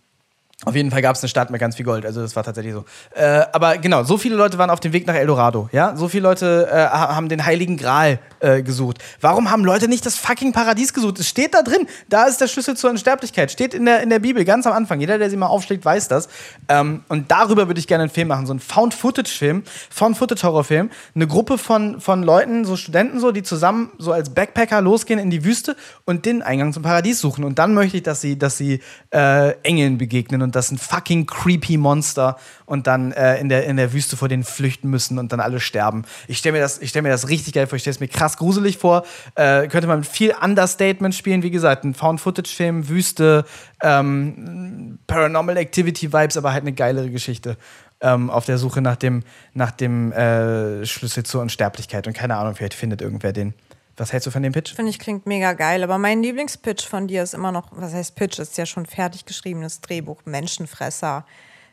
Auf jeden Fall gab es eine Stadt mit ganz viel Gold, also das war tatsächlich so. Äh, aber genau, so viele Leute waren auf dem Weg nach Eldorado, ja? So viele Leute äh, haben den Heiligen Gral äh, gesucht. Warum haben Leute nicht das fucking Paradies gesucht? Es steht da drin. Da ist der Schlüssel zur Unsterblichkeit. Steht in der, in der Bibel, ganz am Anfang. Jeder, der sie mal aufschlägt, weiß das. Ähm, und darüber würde ich gerne einen Film machen. So einen Found-Footage-Film, Found-Footage-Horrorfilm. Eine Gruppe von, von Leuten, so Studenten so, die zusammen so als Backpacker losgehen in die Wüste und den Eingang zum Paradies suchen. Und dann möchte ich, dass sie, dass sie äh, Engeln begegnen und das sind fucking creepy Monster und dann äh, in, der, in der Wüste vor denen flüchten müssen und dann alle sterben. Ich stelle mir, das, stell mir das richtig geil vor. Ich stelle es mir krass gruselig vor. Äh, könnte man viel Understatement spielen. Wie gesagt, ein Found-Footage-Film, Wüste, ähm, Paranormal Activity-Vibes, aber halt eine geilere Geschichte. Ähm, auf der Suche nach dem, nach dem äh, Schlüssel zur Unsterblichkeit. Und keine Ahnung, vielleicht findet irgendwer den. Was hältst du von dem Pitch? Finde ich klingt mega geil, aber mein Lieblingspitch von dir ist immer noch, was heißt Pitch, ist ja schon fertig geschriebenes Drehbuch, Menschenfresser.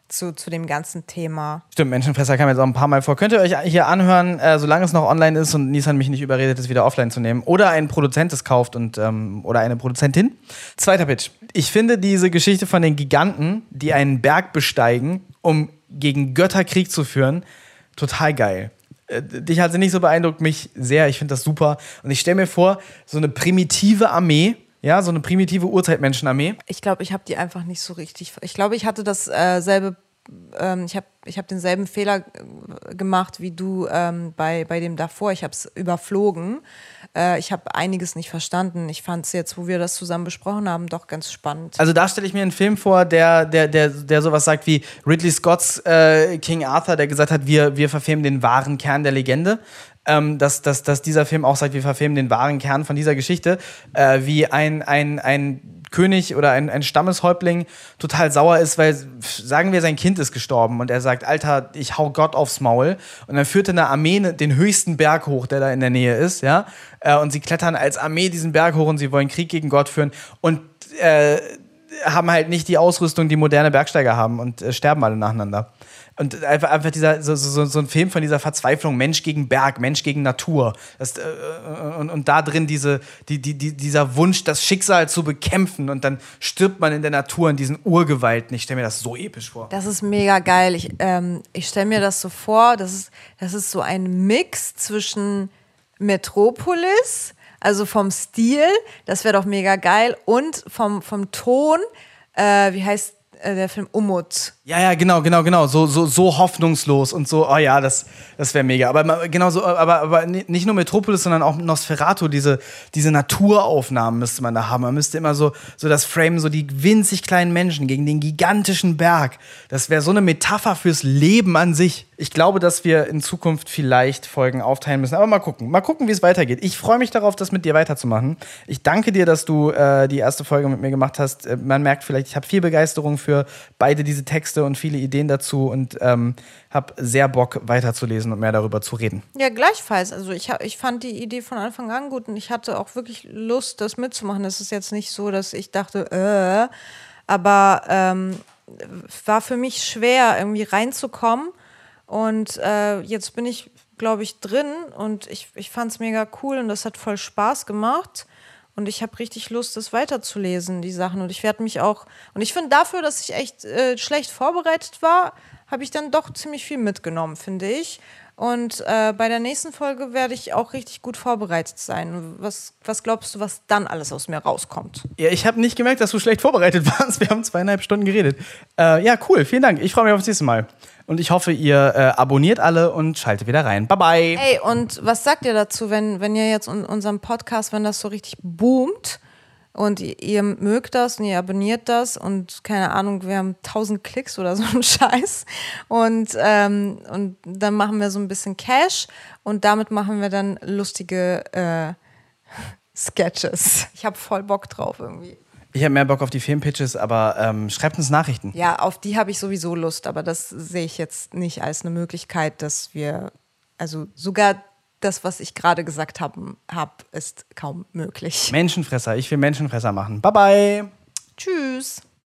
Zu, zu dem ganzen Thema. Stimmt, Menschenfresser kam jetzt auch ein paar Mal vor. Könnt ihr euch hier anhören, äh, solange es noch online ist und Nissan mich nicht überredet, es wieder offline zu nehmen. Oder ein Produzent es kauft und ähm, oder eine Produzentin. Zweiter Pitch. Ich finde diese Geschichte von den Giganten, die einen Berg besteigen, um gegen Götter Krieg zu führen, total geil. Äh, dich hat sie nicht so beeindruckt, mich sehr. Ich finde das super. Und ich stelle mir vor, so eine primitive Armee, ja, so eine primitive Urzeitmenschenarmee. Ich glaube, ich habe die einfach nicht so richtig. Ich glaube, ich hatte dasselbe. Äh, ähm, ich habe ich hab denselben Fehler äh, gemacht wie du ähm, bei, bei dem davor. Ich habe es überflogen. Äh, ich habe einiges nicht verstanden. Ich fand es jetzt, wo wir das zusammen besprochen haben, doch ganz spannend. Also da stelle ich mir einen Film vor, der, der, der, der sowas sagt wie Ridley Scotts äh, King Arthur, der gesagt hat, wir, wir verfilmen den wahren Kern der Legende. Ähm, dass, dass, dass dieser Film auch sagt, wir verfilmen den wahren Kern von dieser Geschichte, äh, wie ein, ein, ein König oder ein, ein Stammeshäuptling total sauer ist, weil, sagen wir, sein Kind ist gestorben und er sagt, Alter, ich hau Gott aufs Maul. Und dann führt eine Armee den höchsten Berg hoch, der da in der Nähe ist, ja. Äh, und sie klettern als Armee diesen Berg hoch und sie wollen Krieg gegen Gott führen. Und äh, haben halt nicht die Ausrüstung, die moderne Bergsteiger haben und äh, sterben alle nacheinander. Und einfach, einfach dieser, so, so, so ein Film von dieser Verzweiflung, Mensch gegen Berg, Mensch gegen Natur. Das, äh, und, und da drin diese, die, die, die, dieser Wunsch, das Schicksal zu bekämpfen und dann stirbt man in der Natur in diesen Urgewalten. Ich stelle mir das so episch vor. Das ist mega geil. Ich, ähm, ich stelle mir das so vor, das ist, das ist so ein Mix zwischen Metropolis, also vom Stil, das wäre doch mega geil, und vom, vom Ton, äh, wie heißt äh, der Film Umut? Ja, ja, genau, genau, genau. So, so, so hoffnungslos und so, oh ja, das, das wäre mega. Aber genau so, aber, aber nicht nur Metropolis, sondern auch Nosferatu, diese, diese Naturaufnahmen müsste man da haben. Man müsste immer so, so das Frame, so die winzig kleinen Menschen gegen den gigantischen Berg. Das wäre so eine Metapher fürs Leben an sich. Ich glaube, dass wir in Zukunft vielleicht Folgen aufteilen müssen. Aber mal gucken. Mal gucken, wie es weitergeht. Ich freue mich darauf, das mit dir weiterzumachen. Ich danke dir, dass du äh, die erste Folge mit mir gemacht hast. Äh, man merkt vielleicht, ich habe viel Begeisterung für beide diese Texte und viele Ideen dazu und ähm, habe sehr Bock, weiterzulesen und mehr darüber zu reden. Ja, gleichfalls. Also ich, ich fand die Idee von Anfang an gut und ich hatte auch wirklich Lust, das mitzumachen. Es ist jetzt nicht so, dass ich dachte, äh, aber ähm, war für mich schwer, irgendwie reinzukommen und äh, jetzt bin ich, glaube ich, drin und ich, ich fand es mega cool und das hat voll Spaß gemacht. Und ich habe richtig Lust, das weiterzulesen, die Sachen. Und ich werde mich auch. Und ich finde dafür, dass ich echt äh, schlecht vorbereitet war, habe ich dann doch ziemlich viel mitgenommen, finde ich. Und äh, bei der nächsten Folge werde ich auch richtig gut vorbereitet sein. Was, was glaubst du, was dann alles aus mir rauskommt? Ja, ich habe nicht gemerkt, dass du schlecht vorbereitet warst. Wir haben zweieinhalb Stunden geredet. Äh, ja, cool. Vielen Dank. Ich freue mich auf das nächste Mal. Und ich hoffe, ihr äh, abonniert alle und schaltet wieder rein. Bye bye. Ey, und was sagt ihr dazu, wenn, wenn ihr jetzt un unserem Podcast, wenn das so richtig boomt? Und ihr mögt das und ihr abonniert das und keine Ahnung, wir haben 1000 Klicks oder so ein Scheiß und, ähm, und dann machen wir so ein bisschen Cash und damit machen wir dann lustige äh, Sketches. Ich habe voll Bock drauf irgendwie. Ich habe mehr Bock auf die Filmpitches, aber ähm, schreibt uns Nachrichten. Ja, auf die habe ich sowieso Lust, aber das sehe ich jetzt nicht als eine Möglichkeit, dass wir, also sogar das, was ich gerade gesagt habe, hab, ist kaum möglich. Menschenfresser, ich will Menschenfresser machen. Bye bye. Tschüss.